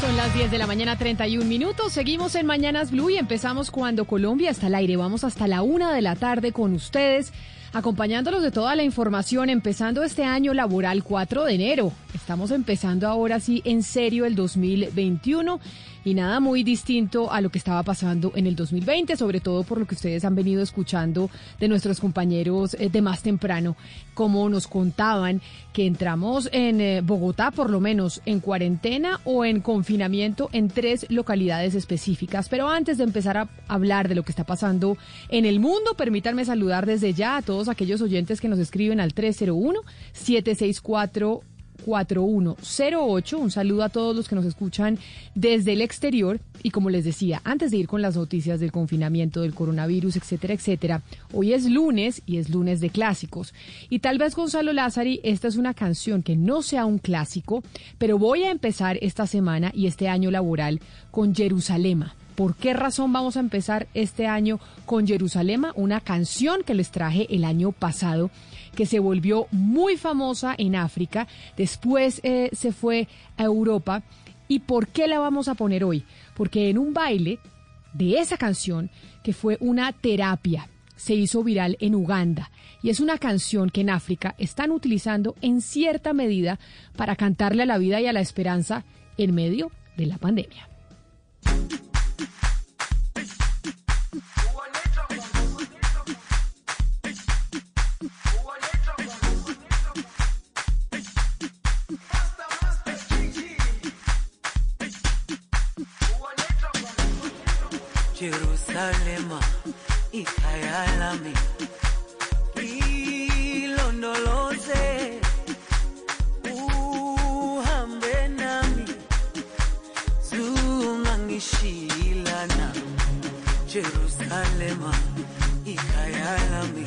Son las 10 de la mañana, 31 minutos. Seguimos en Mañanas Blue y empezamos cuando Colombia está al aire. Vamos hasta la una de la tarde con ustedes, acompañándolos de toda la información, empezando este año laboral 4 de enero. Estamos empezando ahora sí en serio el 2021 y nada muy distinto a lo que estaba pasando en el 2020, sobre todo por lo que ustedes han venido escuchando de nuestros compañeros eh, de más temprano, como nos contaban que entramos en eh, Bogotá por lo menos en cuarentena o en confinamiento en tres localidades específicas. Pero antes de empezar a hablar de lo que está pasando en el mundo, permítanme saludar desde ya a todos aquellos oyentes que nos escriben al 301 764 4108. Un saludo a todos los que nos escuchan desde el exterior. Y como les decía, antes de ir con las noticias del confinamiento, del coronavirus, etcétera, etcétera, hoy es lunes y es lunes de clásicos. Y tal vez Gonzalo Lázari, esta es una canción que no sea un clásico, pero voy a empezar esta semana y este año laboral con Jerusalema. ¿Por qué razón vamos a empezar este año con Jerusalema? Una canción que les traje el año pasado que se volvió muy famosa en África, después eh, se fue a Europa. ¿Y por qué la vamos a poner hoy? Porque en un baile de esa canción, que fue una terapia, se hizo viral en Uganda y es una canción que en África están utilizando en cierta medida para cantarle a la vida y a la esperanza en medio de la pandemia. Jerusalema ikhaya lami ilondoloze uhambe nami. Zungangishilana Jerusalema ikhaya lami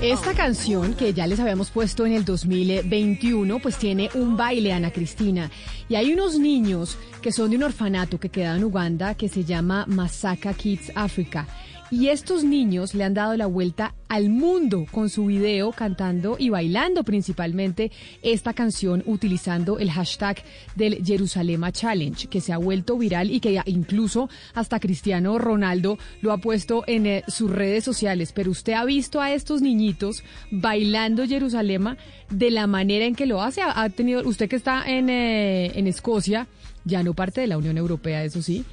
Esta canción que ya les habíamos puesto en el 2021, pues tiene un baile, Ana Cristina. Y hay unos niños que son de un orfanato que queda en Uganda que se llama Masaka Kids Africa. Y estos niños le han dado la vuelta al mundo con su video cantando y bailando principalmente esta canción utilizando el hashtag del Jerusalema Challenge, que se ha vuelto viral y que incluso hasta Cristiano Ronaldo lo ha puesto en eh, sus redes sociales. Pero usted ha visto a estos niñitos bailando Jerusalema de la manera en que lo hace. Ha tenido, usted que está en, eh, en Escocia, ya no parte de la Unión Europea, eso sí,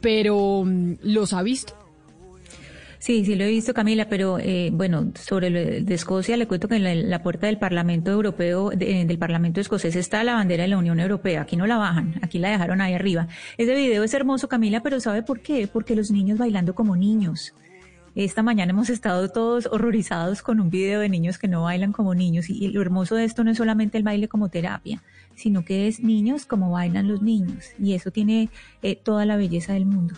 pero mm, los ha visto. Sí, sí lo he visto, Camila, pero eh, bueno, sobre lo de Escocia le cuento que en la, puerta del Parlamento Europeo, de- del Parlamento escocés está la bandera de la Unión Europea. Aquí no la bajan, aquí la dejaron ahí arriba. Ese video es hermoso, Camila, pero ¿sabe por qué? Porque los niños bailando como niños. Esta mañana hemos estado todos horrorizados con un video de niños que no bailan como niños y lo hermoso de esto no es solamente el baile como terapia, sino que es niños como bailan los niños y eso tiene eh, toda la belleza del mundo.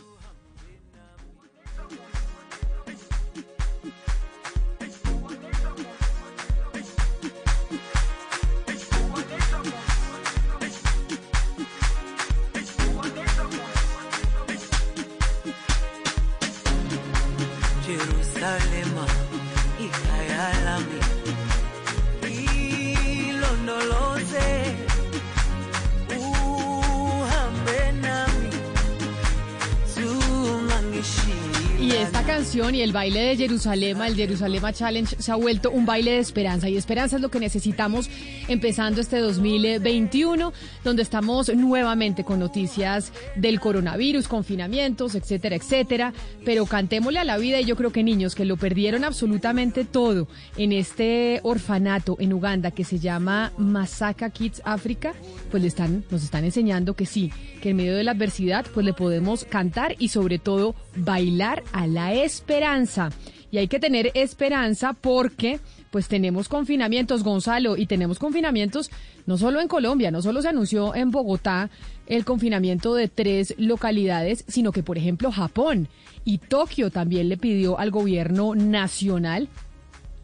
Canción y el baile de Jerusalema, el Jerusalema Challenge, se ha vuelto un baile de esperanza. Y esperanza es lo que necesitamos empezando este 2021, donde estamos nuevamente con noticias del coronavirus, confinamientos, etcétera, etcétera. Pero cantémosle a la vida y yo creo que niños que lo perdieron absolutamente todo en este orfanato en Uganda que se llama Masaka Kids Africa, pues le están, nos están enseñando que sí, que en medio de la adversidad pues le podemos cantar y sobre todo bailar a esperanza. Y hay que tener esperanza porque pues tenemos confinamientos, Gonzalo, y tenemos confinamientos no solo en Colombia, no solo se anunció en Bogotá el confinamiento de tres localidades, sino que por ejemplo Japón y Tokio también le pidió al gobierno nacional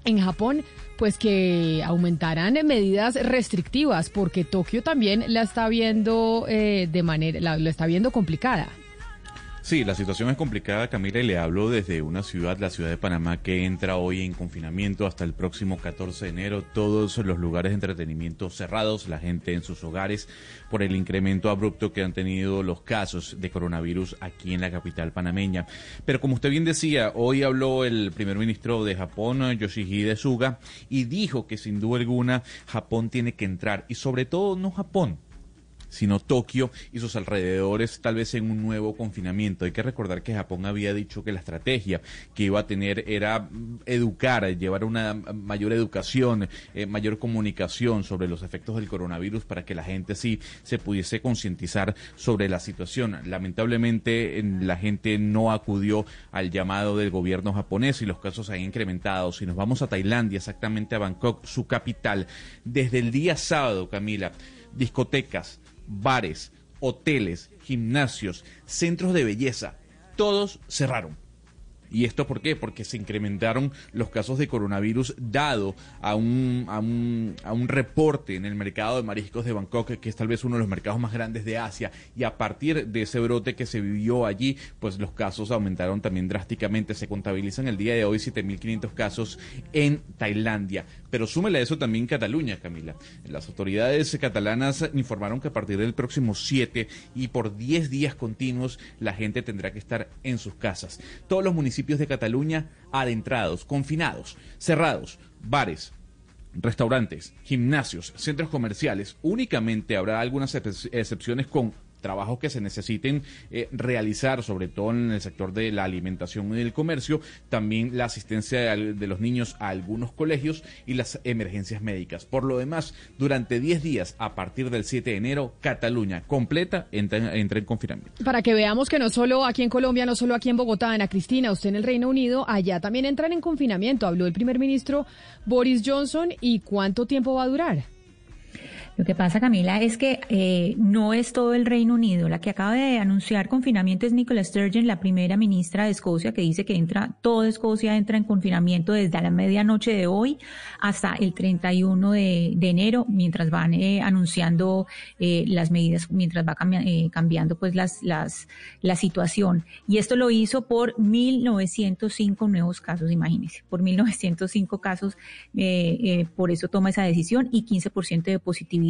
en Japón, pues que aumentaran medidas restrictivas, porque Tokio también la está viendo eh, de manera, la, la está viendo complicada. Sí, la situación es complicada, Camila, y le hablo desde una ciudad, la ciudad de Panamá, que entra hoy en confinamiento hasta el próximo 14 de enero. Todos los lugares de entretenimiento cerrados, la gente en sus hogares, por el incremento abrupto que han tenido los casos de coronavirus aquí en la capital panameña. Pero como usted bien decía, hoy habló el primer ministro de Japón, Yoshihide Suga, y dijo que sin duda alguna Japón tiene que entrar, y sobre todo no Japón, sino Tokio y sus alrededores tal vez en un nuevo confinamiento. Hay que recordar que Japón había dicho que la estrategia que iba a tener era mm, educar, llevar una mayor educación, eh, mayor comunicación sobre los efectos del coronavirus para que la gente sí se pudiese concientizar sobre la situación. Lamentablemente en- la gente no acudió al llamado del gobierno japonés y los casos han incrementado. Si nos vamos a Tailandia, exactamente a Bangkok, su capital, desde el día sábado, Camila, discotecas, bares, hoteles, gimnasios, centros de belleza, todos cerraron. ¿Y esto por qué? Porque se incrementaron los casos de coronavirus dado a un, a un, a un reporte en el mercado de mariscos de Bangkok, que es tal vez uno de los mercados más grandes de Asia. Y a partir de ese brote que se vivió allí, pues los casos aumentaron también drásticamente. Se contabilizan el día de hoy 7.500 casos en Tailandia. Pero súmele a eso también Cataluña, Camila. Las autoridades catalanas informaron que a partir del próximo 7 y por 10 días continuos la gente tendrá que estar en sus casas. Todos los municipios de Cataluña adentrados, confinados, cerrados, bares, restaurantes, gimnasios, centros comerciales. Únicamente habrá algunas excep- excepciones con trabajos que se necesiten eh, realizar, sobre todo en el sector de la alimentación y del comercio, también la asistencia de, de los niños a algunos colegios y las emergencias médicas. Por lo demás, durante 10 días, a partir del 7 de enero, Cataluña completa entra, entra en confinamiento. Para que veamos que no solo aquí en Colombia, no solo aquí en Bogotá, Ana Cristina, usted en el Reino Unido, allá también entran en confinamiento. Habló el primer ministro Boris Johnson y cuánto tiempo va a durar. Lo que pasa, Camila, es que eh, no es todo el Reino Unido. La que acaba de anunciar confinamiento es Nicola Sturgeon, la primera ministra de Escocia, que dice que entra, toda Escocia entra en confinamiento desde la medianoche de hoy hasta el 31 de, de enero, mientras van eh, anunciando eh, las medidas, mientras va cambi- eh, cambiando pues las, las, la situación. Y esto lo hizo por 1.905 nuevos casos, imagínense, por 1.905 casos, eh, eh, por eso toma esa decisión y 15% de positividad.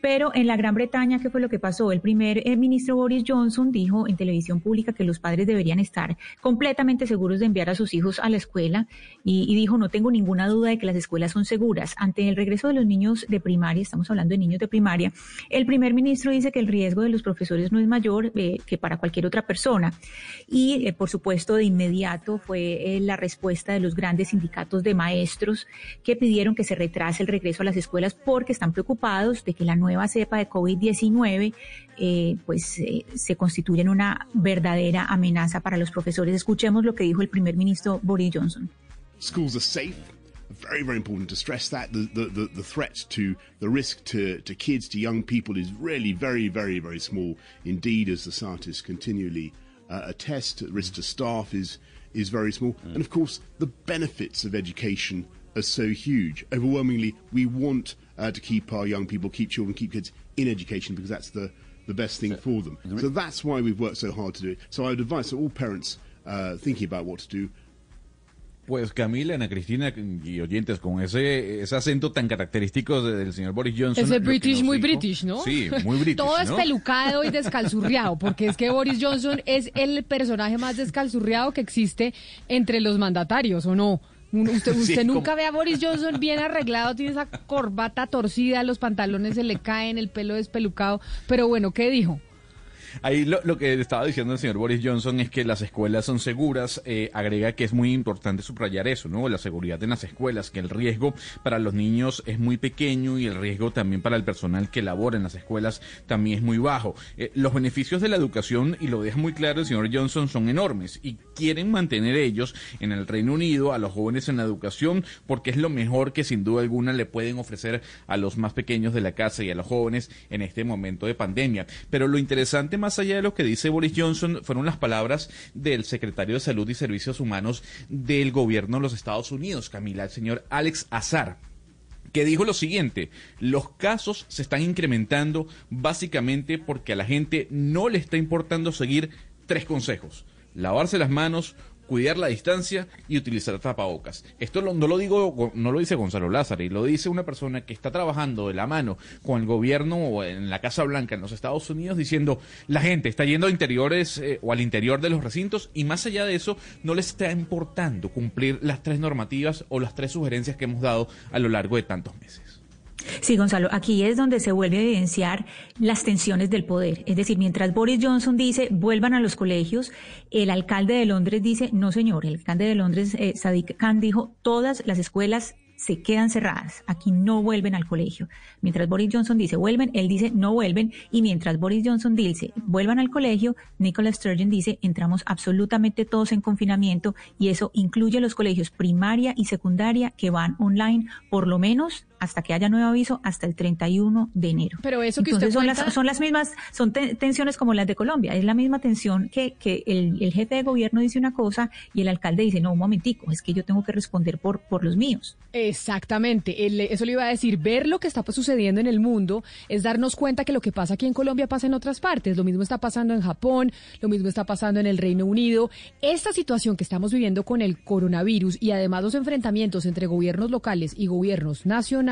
Pero en la Gran Bretaña, ¿qué fue lo que pasó? El primer eh, ministro Boris Johnson dijo en televisión pública que los padres deberían estar completamente seguros de enviar a sus hijos a la escuela y, dijo, no tengo ninguna duda de que las escuelas son seguras. Ante el regreso de los niños de primaria, estamos hablando de niños de primaria, el primer ministro dice que el riesgo de los profesores no es mayor eh, que para cualquier otra persona. Y, eh, por supuesto, de inmediato fue la respuesta de los grandes sindicatos de maestros que pidieron que se retrase el regreso a las escuelas porque están preocupados de que la nueva cepa de COVID-19 eh, pues eh, se constituya en una verdadera amenaza para los profesores. Escuchemos lo que dijo el primer ministro Boris Johnson. schools are safe. Very, very important to stress that the, the, the, the threat to the risk to, to kids, to young people, is really very, very, very small indeed. As the scientists continually uh, attest, the risk to staff is is very small, and of course the benefits of education are so huge. Overwhelmingly, we want uh, to keep our young people, keep children, keep kids in education because that's the the best thing for them. So that's why we've worked so hard to do it. So I would advise to all parents uh, thinking about what to do Pues Camila, Ana Cristina y oyentes, con ese, ese acento tan característico de- del señor Boris Johnson. Ese British, muy dijo- British, ¿no? Sí, muy British. Todo ¿no? espelucado y descalzurriado, porque es que Boris Johnson es el personaje más descalzurriado que existe entre los mandatarios, ¿o no? Usted, Sí, usted como- nunca ve a Boris Johnson bien arreglado, tiene esa corbata torcida, los pantalones se le caen, el pelo despelucado. Pero bueno, ¿qué dijo? Ahí lo, que estaba diciendo el señor Boris Johnson es que las escuelas son seguras. eh, agrega que es muy importante subrayar eso, ¿no? La seguridad en las escuelas, que el riesgo para los niños es muy pequeño y el riesgo también para el personal que labora en las escuelas también es muy bajo. Eh, los beneficios de la educación, y lo deja muy claro el señor Johnson, son enormes y quieren mantener ellos en el Reino Unido a los jóvenes en la educación porque es lo mejor que sin duda alguna le pueden ofrecer a los más pequeños de la casa y a los jóvenes en este momento de pandemia. Pero lo interesante allá de lo que dice Boris Johnson fueron las palabras del secretario de Salud y Servicios Humanos del gobierno de los Estados Unidos, Camila, el señor Alex Azar que dijo lo siguiente, los casos se están incrementando básicamente porque a la gente no le está importando seguir tres consejos, lavarse las manos, cuidar la distancia y utilizar tapabocas. Esto lo- no lo digo, no lo dice Gonzalo Lázaro, y lo dice una persona que está trabajando de la mano con el gobierno o en la Casa Blanca en los Estados Unidos diciendo la gente está yendo a interiores eh, o al interior de los recintos y más allá de eso no les está importando cumplir las tres normativas o las tres sugerencias que hemos dado a lo largo de tantos meses. Sí, Gonzalo, aquí es donde se vuelve a evidenciar las tensiones del poder. Es decir, mientras Boris Johnson dice vuelvan a los colegios, el alcalde de Londres dice no, señor. El alcalde de Londres, eh, Sadiq Khan, dijo todas las escuelas se quedan cerradas. Aquí no vuelven al colegio. Mientras Boris Johnson dice vuelven, él dice no vuelven. Y mientras Boris Johnson dice vuelvan al colegio, Nicola Sturgeon dice entramos absolutamente todos en confinamiento y eso incluye los colegios primaria y secundaria que van online por lo menos hasta que haya nuevo aviso hasta el 31 de enero. Pero eso que Entonces usted son cuenta- las, son las mismas, son te- tensiones como las de Colombia. Es la misma tensión que, que el, el jefe de gobierno dice una cosa y el alcalde dice, no, un momentico, es que yo tengo que responder por, por los míos. Exactamente, el- eso le iba a decir, ver lo que está sucediendo en el mundo es darnos cuenta que lo que pasa aquí en Colombia pasa en otras partes, lo mismo está pasando en Japón, lo mismo está pasando en el Reino Unido. Esta situación que estamos viviendo con el coronavirus y además los enfrentamientos entre gobiernos locales y gobiernos nacionales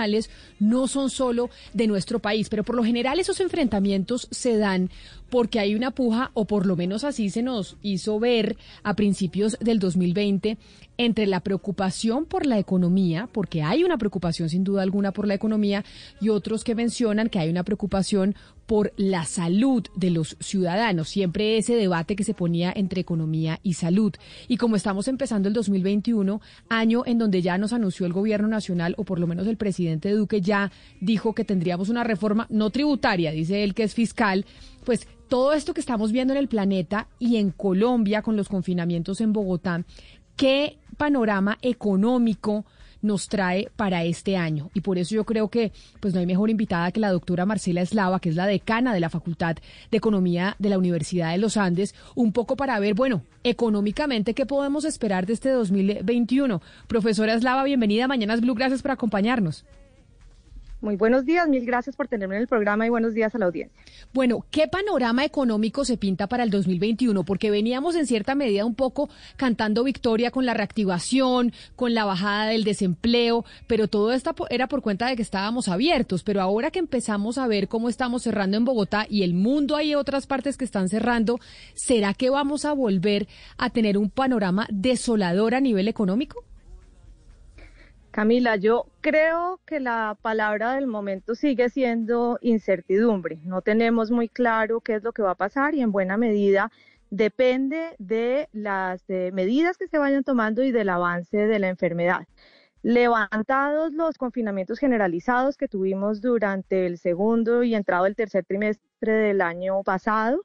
no son solo de nuestro país, pero por lo general esos enfrentamientos se dan porque hay una puja, o por lo menos así se nos hizo ver a principios del 2020, entre la preocupación por la economía, porque hay una preocupación sin duda alguna por la economía, y otros que mencionan que hay una preocupación por la salud de los ciudadanos. Siempre ese debate que se ponía entre economía y salud. Y como estamos empezando el 2021, año en donde ya nos anunció el gobierno nacional, o por lo menos el presidente Duque ya dijo que tendríamos una reforma no tributaria, dice él que es fiscal, pues todo esto que estamos viendo en el planeta y en Colombia con los confinamientos en Bogotá, ¿qué panorama económico nos trae para este año? Y por eso yo creo que pues no hay mejor invitada que la doctora Marcela Eslava, que es la decana de la Facultad de Economía de la Universidad de los Andes, un poco para ver, bueno, económicamente, ¿qué podemos esperar de este 2021? Profesora Eslava, bienvenida a Mañanas Blue, gracias por acompañarnos. Muy buenos días, mil gracias por tenerme en el programa y buenos días a la audiencia. Bueno, ¿qué panorama económico se pinta para el 2021? Porque veníamos en cierta medida un poco cantando victoria con la reactivación, con la bajada del desempleo, pero todo esto era por cuenta de que estábamos abiertos. Pero ahora que empezamos a ver cómo estamos cerrando en Bogotá y el mundo hay otras partes que están cerrando, ¿será que vamos a volver a tener un panorama desolador a nivel económico? Camila, yo creo que la palabra del momento sigue siendo incertidumbre. No tenemos muy claro qué es lo que va a pasar y en buena medida depende de las medidas que se vayan tomando y del avance de la enfermedad. Levantados los confinamientos generalizados que tuvimos durante el segundo y entrado el tercer trimestre del año pasado,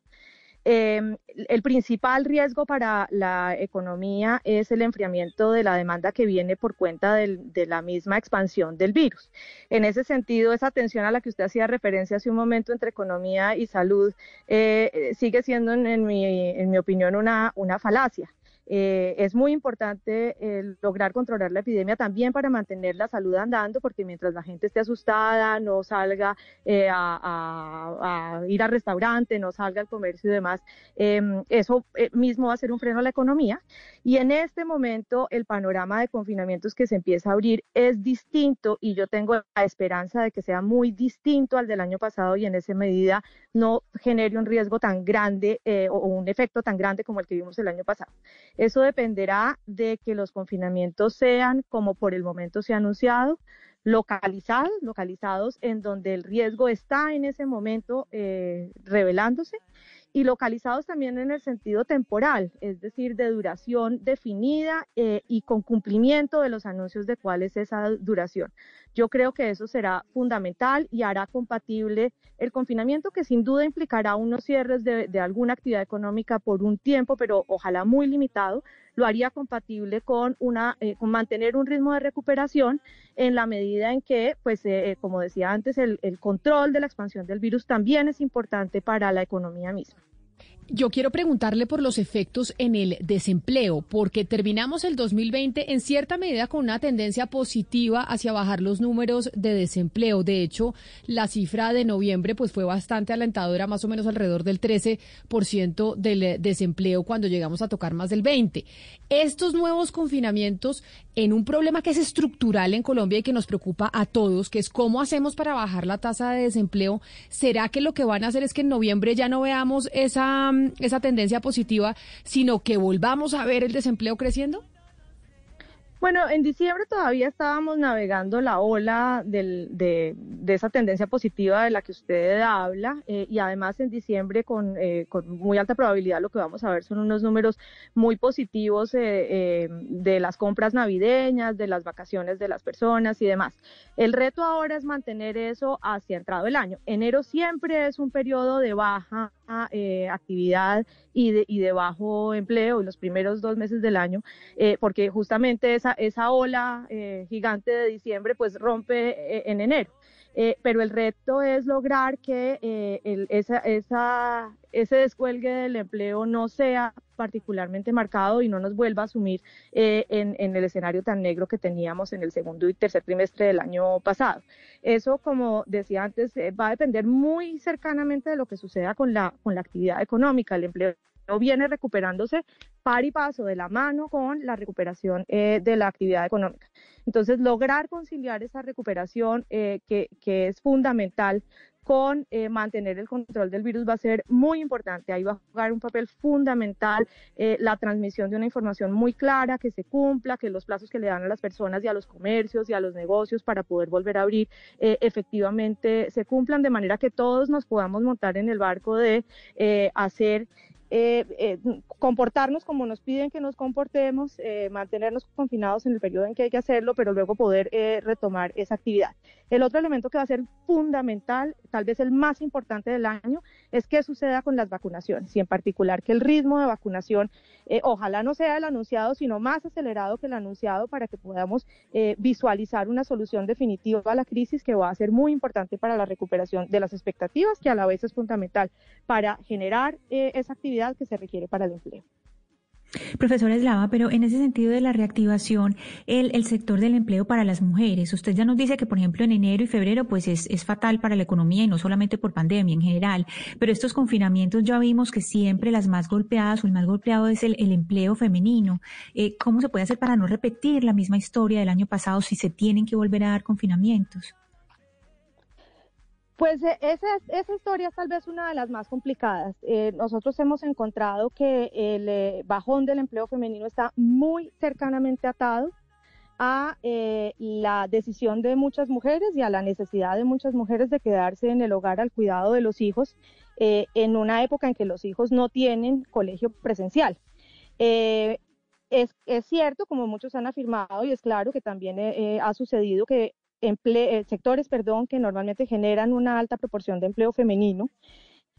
eh, el principal riesgo para la economía es el enfriamiento de la demanda que viene por cuenta de la misma expansión del virus. En ese sentido, esa tensión a la que usted hacía referencia hace un momento entre economía y salud eh, eh, sigue siendo, en, mi, en mi opinión, una falacia. Eh, es muy importante eh, lograr controlar la epidemia también para mantener la salud andando, porque mientras la gente esté asustada, no salga eh, a, ir al restaurante, no salga al comercio y demás, em, eso mismo va a ser un freno a la economía. Y en este momento el panorama de confinamientos que se empieza a abrir es distinto y yo tengo la esperanza de que sea muy distinto al del año pasado y en esa medida no genere un riesgo tan grande o un efecto tan grande como el que vimos el año pasado. Eso dependerá de que los confinamientos sean, como por el momento se ha anunciado, localizados, localizados en donde el riesgo está en ese momento eh, revelándose y localizados también en el sentido temporal, es decir, de duración definida eh, y con cumplimiento de los anuncios de cuál es esa duración. Yo creo que eso será fundamental y hará compatible el confinamiento que sin duda implicará unos cierres de, alguna actividad económica por un tiempo, pero ojalá muy limitado, lo haría compatible con una eh, con mantener un ritmo de recuperación en la medida en que, pues, eh, como decía antes, el control de la expansión del virus también es importante para la economía misma. Yo quiero preguntarle por los efectos en el desempleo, porque terminamos el 2020 en cierta medida con una tendencia positiva hacia bajar los números de desempleo. De hecho, la cifra de noviembre pues fue bastante alentadora, más o menos alrededor del 13% del desempleo cuando llegamos a tocar más del 20. Estos nuevos confinamientos en un problema que es estructural en Colombia y que nos preocupa a todos, que es cómo hacemos para bajar la tasa de desempleo, ¿será que lo que van a hacer es que en noviembre ya no veamos esa esa tendencia positiva, sino que volvamos a ver el desempleo creciendo? Bueno, en diciembre todavía estábamos navegando la ola de, esa tendencia positiva de la que usted habla eh, y además en diciembre eh, con, muy alta probabilidad lo que vamos a ver son unos números muy positivos eh, de las compras navideñas, de las vacaciones de las personas y demás. El reto ahora es mantener eso hacia entrado el año. Enero siempre es un periodo de baja actividad y de, y de bajo empleo los primeros dos meses del año, porque justamente esa esa, ola eh, gigante de diciembre pues rompe eh, en enero. Eh, pero el reto es lograr que esa, ese descuelgue del empleo no sea particularmente marcado y no nos vuelva a asumir en, en, el escenario tan negro que teníamos en el segundo y tercer trimestre del año pasado. Eso, como decía antes, va a depender muy cercanamente de lo que suceda con la, con la actividad económica. El empleo viene recuperándose par y paso de la mano con la recuperación eh, de la actividad económica. Entonces, lograr conciliar esa recuperación eh, que, es fundamental con eh, mantener el control del virus va a ser muy importante. Ahí va a jugar un papel fundamental la transmisión de una información muy clara, que se cumpla, que los plazos que le dan a las personas y a los comercios y a los negocios para poder volver a abrir efectivamente se cumplan, de manera que todos nos podamos montar en el barco de hacer eh, eh, comportarnos como nos piden que nos comportemos, eh, mantenernos confinados en el periodo en que hay que hacerlo, pero luego poder retomar esa actividad. El otro elemento que va a ser fundamental, tal vez el más importante del año, es qué suceda con las vacunaciones y en particular que el ritmo de vacunación ojalá no sea el anunciado, sino más acelerado que el anunciado para que podamos visualizar una solución definitiva a la crisis que va a ser muy importante para la recuperación de las expectativas, que a la vez es fundamental para generar esa actividad que se requiere para el empleo. Profesora Eslava, pero en ese sentido de la reactivación, el, sector del empleo para las mujeres, usted ya nos dice que, por ejemplo, en enero y febrero, pues es, fatal para la economía y no solamente por pandemia en general, pero estos confinamientos ya vimos que siempre las más golpeadas o el más golpeado es el, empleo femenino. Eh, ¿Cómo se puede hacer para no repetir la misma historia del año pasado si se tienen que volver a dar confinamientos? Pues eh, esa, esa historia es tal vez una de las más complicadas. Eh, nosotros hemos encontrado que el eh, bajón del empleo femenino está muy cercanamente atado a la decisión de muchas mujeres y a la necesidad de muchas mujeres de quedarse en el hogar al cuidado de los hijos en una época en que los hijos no tienen colegio presencial. Es, es, cierto, como muchos han afirmado, y es claro que también ha sucedido que eh, sectores perdón, que normalmente generan una alta proporción de empleo femenino.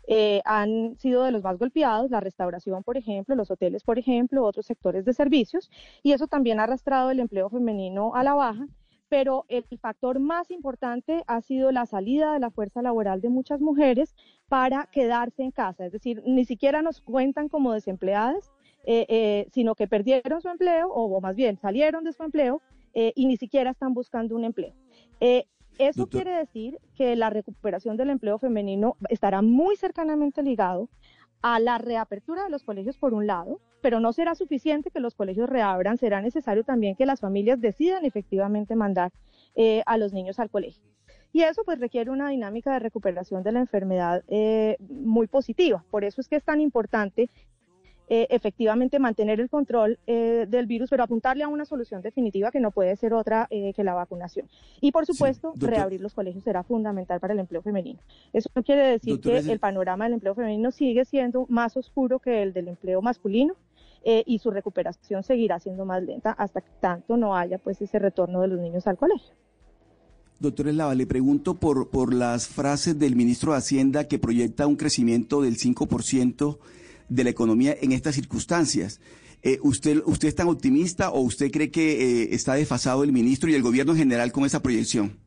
Eh, han sido de los más golpeados, la restauración, por ejemplo, los hoteles, por ejemplo, otros sectores de servicios, y eso también ha arrastrado el empleo femenino a la baja, pero el factor más importante ha sido la salida de la fuerza laboral de muchas mujeres para quedarse en casa, es decir, ni siquiera nos cuentan como desempleadas, eh, eh, sino que perdieron su empleo o, más bien salieron de su empleo eh, y ni siquiera están buscando un empleo. Eso quiere decir que la recuperación del empleo femenino estará muy cercanamente ligado a la reapertura de los colegios por un lado, pero no será suficiente que los colegios reabran, será necesario también que las familias decidan efectivamente mandar a los niños al colegio. Y eso pues requiere una dinámica de recuperación de la enfermedad muy positiva. Por eso es que es tan importante eh, efectivamente mantener el control eh, del virus, pero apuntarle a una solución definitiva que no puede ser otra eh, que la vacunación. Y por supuesto, reabrir los colegios será fundamental para el empleo femenino. Eso no quiere decir que el panorama del empleo femenino sigue siendo más oscuro que el del empleo masculino. y su recuperación seguirá siendo más lenta hasta que tanto no haya pues ese retorno de los niños al colegio. Doctor Eslava, le pregunto por, por las frases del ministro de Hacienda que proyecta un crecimiento del 5% de la economía en estas circunstancias. Eh, ¿usted, ¿Usted es tan optimista o usted cree que eh, está desfasado el ministro y el gobierno en general con esa proyección?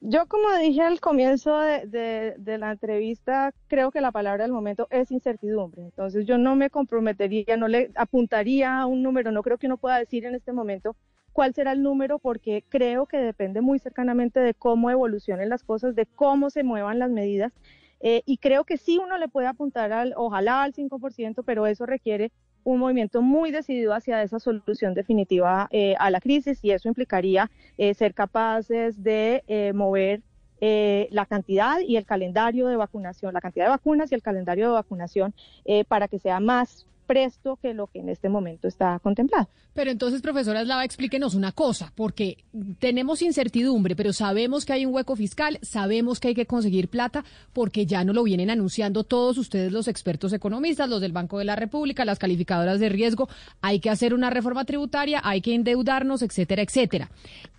Yo, como dije al comienzo de, la entrevista, creo que la palabra del momento es incertidumbre. Entonces, yo no me comprometería, no le apuntaría a un número, no creo que uno pueda decir en este momento cuál será el número, porque creo que depende muy cercanamente de cómo evolucionen las cosas, de cómo se muevan las medidas eh, y creo que sí uno le puede apuntar al, ojalá al 5%, pero eso requiere un movimiento muy decidido hacia esa solución definitiva eh, a la crisis y eso implicaría eh, ser capaces de mover la cantidad y el calendario de vacunación, la cantidad de vacunas y el calendario de vacunación para que sea más presto que lo que en este momento está contemplado. Pero entonces, profesora Slava, explíquenos una cosa, porque tenemos incertidumbre, pero sabemos que hay un hueco fiscal, sabemos que hay que conseguir plata, porque ya no lo vienen anunciando todos ustedes los expertos economistas, los del Banco de la República, las calificadoras de riesgo, hay que hacer una reforma tributaria, hay que endeudarnos, etcétera, etcétera.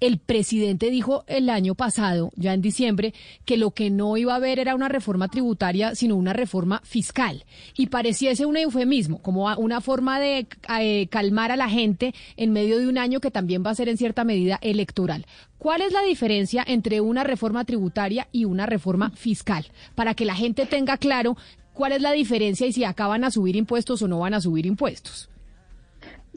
El presidente dijo el año pasado, ya en diciembre, que lo que no iba a haber era una reforma tributaria, sino una reforma fiscal. Y pareciese un eufemismo, como una forma de eh, calmar a la gente en medio de un año que también va a ser en cierta medida electoral. ¿Cuál es la diferencia entre una reforma tributaria y una reforma fiscal? Para que la gente tenga claro cuál es la diferencia y si acaban a subir impuestos o no van a subir impuestos.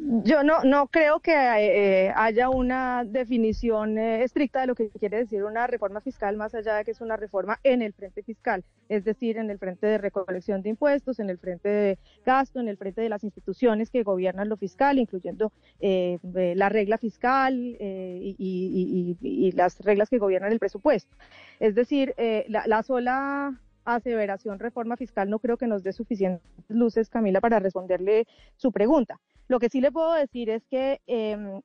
Yo no, no creo que eh, haya una definición eh, estricta de lo que quiere decir una reforma fiscal, más allá de que es una reforma en el frente fiscal, es decir, en el frente de recolección de impuestos, en el frente de gasto, en el frente de las instituciones que gobiernan lo fiscal, incluyendo eh, la regla fiscal y, las reglas que gobiernan el presupuesto. Es decir, la, la sola aseveración reforma fiscal no creo que nos dé suficientes luces, Camila, para responderle su pregunta. Lo que sí le puedo decir es que em,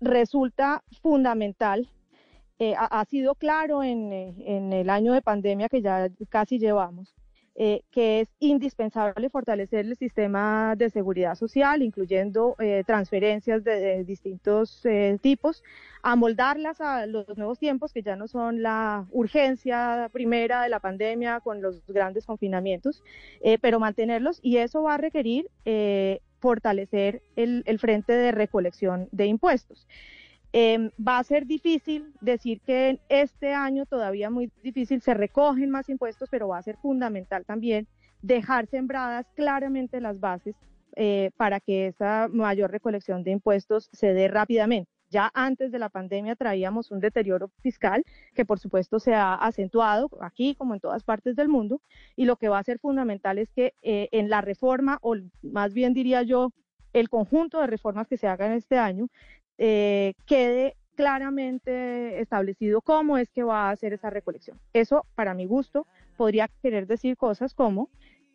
resulta fundamental, eh, ha, sido claro eh, en, el año de pandemia que ya casi llevamos, eh, que es indispensable fortalecer el sistema de seguridad social, incluyendo eh, transferencias de, distintos eh, tipos, amoldarlas a los nuevos tiempos, que ya no son la urgencia primera de la pandemia con los grandes confinamientos, pero mantenerlos y eso va a requerir fortalecer el frente de recolección de impuestos. Em, va a ser difícil decir que este año todavía muy difícil, se recogen más impuestos, pero va a ser fundamental también dejar sembradas claramente las bases eh, para que esa mayor recolección de impuestos se dé rápidamente. Ya antes de la pandemia traíamos un deterioro fiscal que por supuesto se ha acentuado aquí como en todas partes del mundo y lo que va a ser fundamental es que eh, en la reforma, o más bien diría yo, el conjunto de reformas que se hagan este año eh, quede claramente establecido cómo es que va a hacer esa recolección. Eso, para mi gusto, podría querer decir cosas como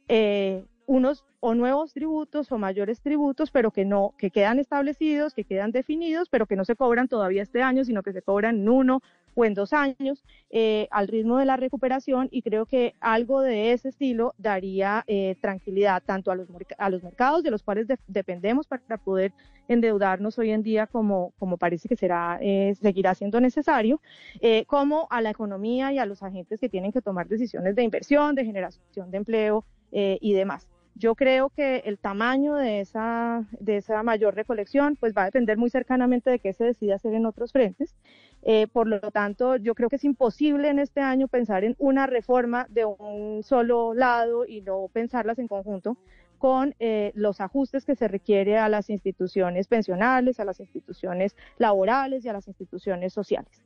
eh, unos o nuevos tributos o mayores tributos, pero que no, que quedan establecidos, que quedan definidos, pero que no se cobran todavía este año, sino que se cobran en uno o en dos años eh, al ritmo de la recuperación y creo que algo de ese estilo daría eh, tranquilidad tanto a los, a los mercados de los cuales dependemos para poder endeudarnos hoy en día como, como parece que será, eh, seguirá siendo necesario, como a la economía y a los agentes que tienen que tomar decisiones de inversión, de generación de empleo y demás. Yo creo que el tamaño de esa, de esa mayor recolección pues va a depender muy cercanamente de qué se decida hacer en otros frentes. Eh, por lo tanto, yo creo que es imposible en este año pensar en una reforma de un solo lado y no pensarlas en conjunto, con eh, los ajustes que se requiere a las instituciones pensionales, a las instituciones laborales y a las instituciones sociales.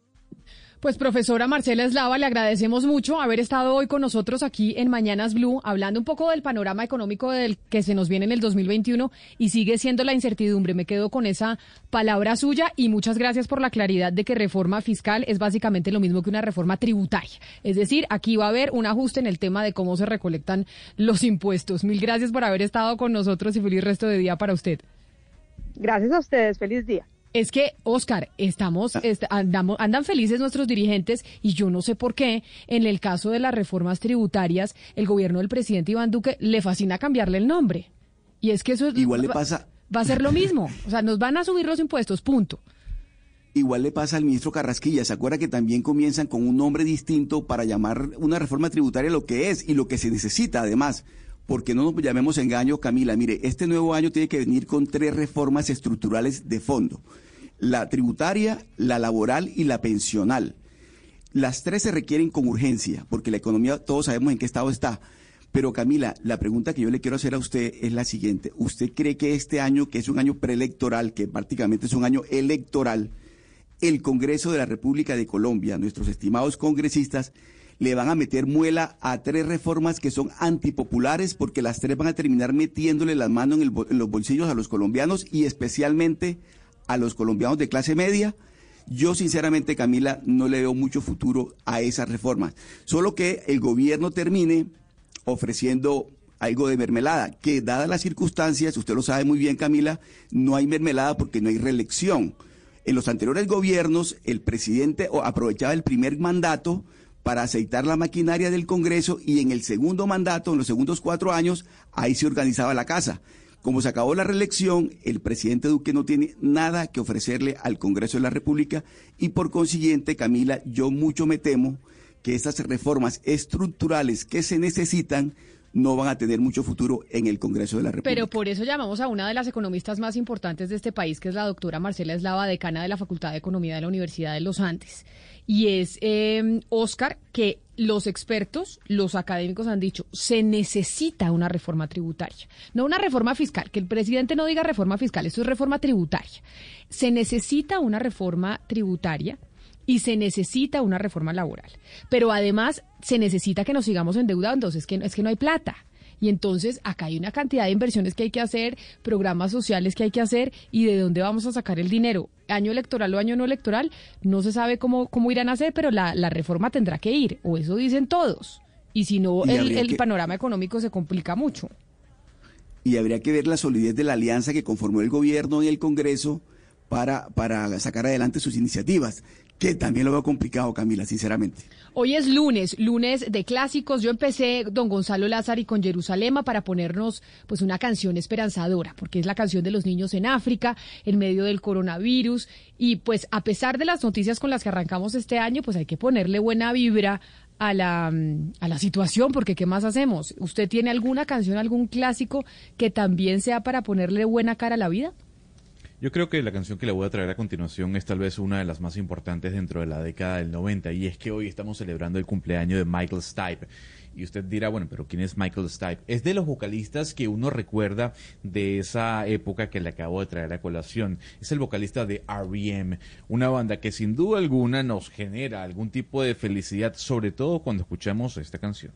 Pues profesora Marcela Eslava, le agradecemos mucho haber estado hoy con nosotros aquí en Mañanas Blue, hablando un poco del panorama económico del que se nos viene en el 2021 y sigue siendo la incertidumbre. Me quedo con esa palabra suya y muchas gracias por la claridad de que reforma fiscal es básicamente lo mismo que una reforma tributaria. Es decir, aquí va a haber un ajuste en el tema de cómo se recolectan los impuestos. Mil gracias por haber estado con nosotros y feliz resto de día para usted. Gracias a ustedes, feliz día. Es que, Oscar, estamos, andamos, andan felices nuestros dirigentes y yo no sé por qué, en el caso de las reformas tributarias, el gobierno del presidente Iván Duque le fascina cambiarle el nombre. Y es que eso Igual le pasa... va a ser lo mismo. O sea, nos van a subir los impuestos, punto. Igual le pasa al ministro Carrasquilla. ¿Se acuerda que también comienzan con un nombre distinto para llamar una reforma tributaria lo que es y lo que se necesita además? Porque no nos llamemos engaño, Camila. Mire, este nuevo año tiene que venir con tres reformas estructurales de fondo la tributaria, la laboral y la pensional. Las tres se requieren con urgencia, porque la economía todos sabemos en qué estado está. Pero Camila, la pregunta que yo le quiero hacer a usted es la siguiente. ¿Usted cree que este año, que es un año preelectoral, que prácticamente es un año electoral, el Congreso de la República de Colombia, nuestros estimados congresistas, le van a meter muela a tres reformas que son antipopulares porque las tres van a terminar metiéndole las manos en, en los bolsillos a los colombianos y especialmente a los colombianos de clase media. Yo sinceramente, Camila, no le veo mucho futuro a esas reformas. Solo que el gobierno termine ofreciendo algo de mermelada, que dadas las circunstancias, usted lo sabe muy bien, Camila, no hay mermelada porque no hay reelección. En los anteriores gobiernos, el presidente aprovechaba el primer mandato para aceitar la maquinaria del Congreso y en el segundo mandato, en los segundos cuatro años, ahí se organizaba la casa. Como se acabó la reelección, el presidente Duque no tiene nada que ofrecerle al Congreso de la República y por consiguiente, Camila, yo mucho me temo que estas reformas estructurales que se necesitan no van a tener mucho futuro en el Congreso de la República. Pero por eso llamamos a una de las economistas más importantes de este país, que es la doctora Marcela Eslava, decana de la Facultad de Economía de la Universidad de los Andes. Y es, eh, Oscar, que los expertos, los académicos han dicho, se necesita una reforma tributaria, no una reforma fiscal, que el presidente no diga reforma fiscal, esto es reforma tributaria. Se necesita una reforma tributaria y se necesita una reforma laboral. Pero además se necesita que nos sigamos endeudando, es que, es que no hay plata. Y entonces acá hay una cantidad de inversiones que hay que hacer, programas sociales que hay que hacer y de dónde vamos a sacar el dinero. Año electoral o año no electoral, no se sabe cómo, cómo irán a hacer, pero la, reforma tendrá que ir, o eso dicen todos. Y si no, el, panorama económico se complica mucho. Y habría que ver la solidez de la alianza que conformó el gobierno y el Congreso para, para sacar adelante sus iniciativas que también lo veo complicado, Camila, sinceramente. Hoy es lunes, lunes de clásicos. Yo empecé Don Gonzalo Lázaro y con Jerusalema para ponernos pues una canción esperanzadora, porque es la canción de los niños en África, en medio del coronavirus. Y pues a pesar de las noticias con las que arrancamos este año, pues hay que ponerle buena vibra a la, a la situación, porque ¿qué más hacemos? ¿Usted tiene alguna canción, algún clásico que también sea para ponerle buena cara a la vida? Yo creo que la canción que le voy a traer a continuación es tal vez una de las más importantes dentro de la década del 90 y es que hoy estamos celebrando el cumpleaños de Michael Stipe. Y usted dirá, bueno, pero ¿quién es Michael Stipe? Es de los vocalistas que uno recuerda de esa época que le acabo de traer a colación. Es el vocalista de R.E.M., una banda que sin duda alguna nos genera algún tipo de felicidad, sobre todo cuando escuchamos esta canción.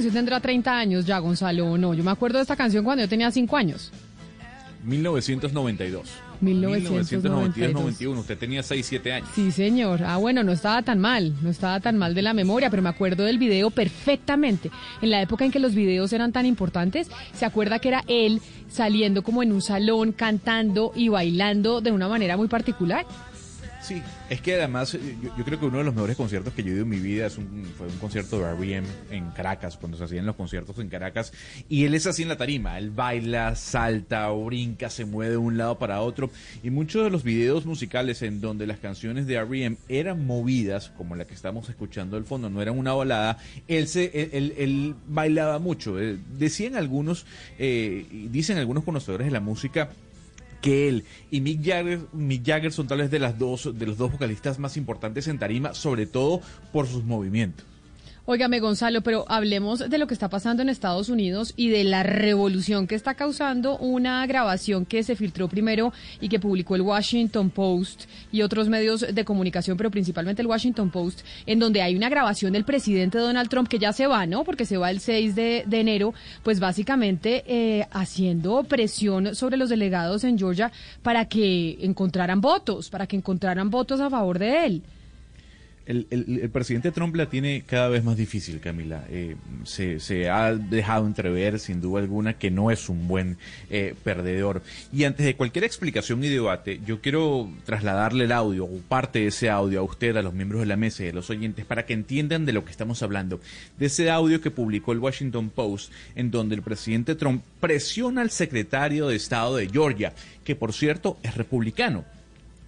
Canción tendrá 30 años ya, Gonzalo, ¿o no? Yo me acuerdo de esta canción cuando yo tenía 5 años. 1992. 1992. 91 Usted tenía 6, 7 años. Sí, señor. Ah, bueno, no estaba tan mal, no estaba tan mal de la memoria, pero me acuerdo del video perfectamente. En la época en que los videos eran tan importantes, se acuerda que era él saliendo como en un salón, cantando y bailando de una manera muy particular. Sí, es que además eh, yo, creo que uno de los mejores conciertos que yo he ido en mi vida es un, fue un concierto de R.E.M. en Caracas, cuando se hacían los conciertos en Caracas. Y él es así en la tarima, él baila, salta, brinca, se mueve de un lado para otro. Y muchos de los videos musicales en donde las canciones de R.E.M. eran movidas, como la que estamos escuchando al fondo, no eran una balada, él, se, él, él- él bailaba mucho. Eh, Decían algunos, eh, dicen algunos conocedores de la música, que él y Mick Jagger, Mick Jagger son tal vez de las dos de los dos vocalistas más importantes en tarima, sobre todo por sus movimientos. Óigame, Gonzalo, pero hablemos de lo que está pasando en Estados Unidos y de la revolución que está causando una grabación que se filtró primero y que publicó el Washington Post y otros medios de comunicación, pero principalmente el Washington Post, en donde hay una grabación del presidente Donald Trump que ya se va, ¿no? Porque se va el 6 de, de enero, pues básicamente eh, haciendo presión sobre los delegados en Georgia para que encontraran votos, para que encontraran votos a favor de él. El, presidente Trump la tiene cada vez más difícil, Camila. Eh, se, se ha dejado entrever, sin duda alguna, que no es un buen eh, perdedor. Y antes de cualquier explicación y debate, yo quiero trasladarle el audio o parte de ese audio a usted, a los miembros de la mesa y a los oyentes, para que entiendan de lo que estamos hablando. De ese audio que publicó el Washington Post, en donde el presidente Trump presiona al secretario de Estado de Georgia, que por cierto es republicano.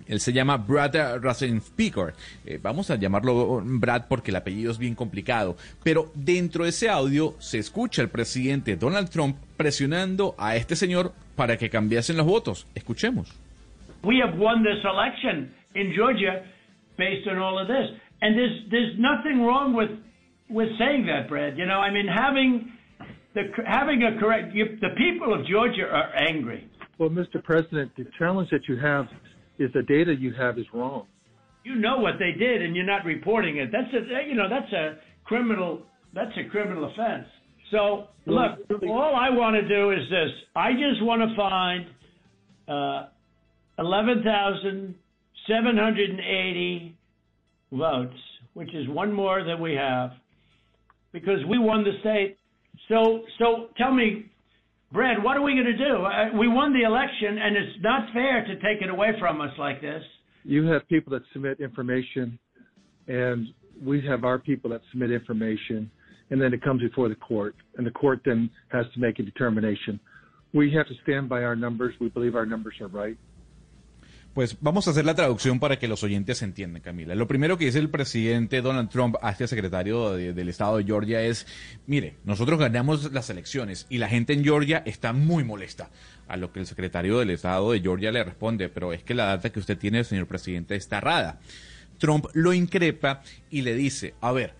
Él se llama Brad Rasenspiker. Eh, vamos a llamarlo Brad porque el apellido es bien complicado. Pero dentro de ese audio se escucha al presidente Donald Trump presionando a este señor para que cambiasen los votos. Escuchemos. We have won this election in Georgia based on all of this. And there's there's nothing wrong with with saying that, Brad. You know, I mean having the having a correct you, the people of Georgia are angry. Well, Mr. President, the challenge that you have is the data you have is wrong. You know what they did and you're not reporting it. That's a you know, that's a criminal that's a criminal offense. So, look, all I want to do is this. I just want to find uh 11,780 votes, which is one more than we have, because we won the state. So, so tell me, Brad, what are we going to do? Uh, we won the election, and it's not fair to take it away from us like this. You have people that submit information, and we have our people that submit information, and then it comes before the court, and the court then has to make a determination. We have to stand by our numbers. We believe our numbers are right. Pues vamos a hacer la traducción para que los oyentes entiendan, Camila. Lo primero que dice el presidente Donald Trump a este secretario de- del estado de Georgia es, mire, nosotros ganamos las elecciones y la gente en Georgia está muy molesta. A lo que el secretario del estado de Georgia le responde, pero es que la data que usted tiene, señor presidente, está errada. Trump lo increpa y le dice, a ver,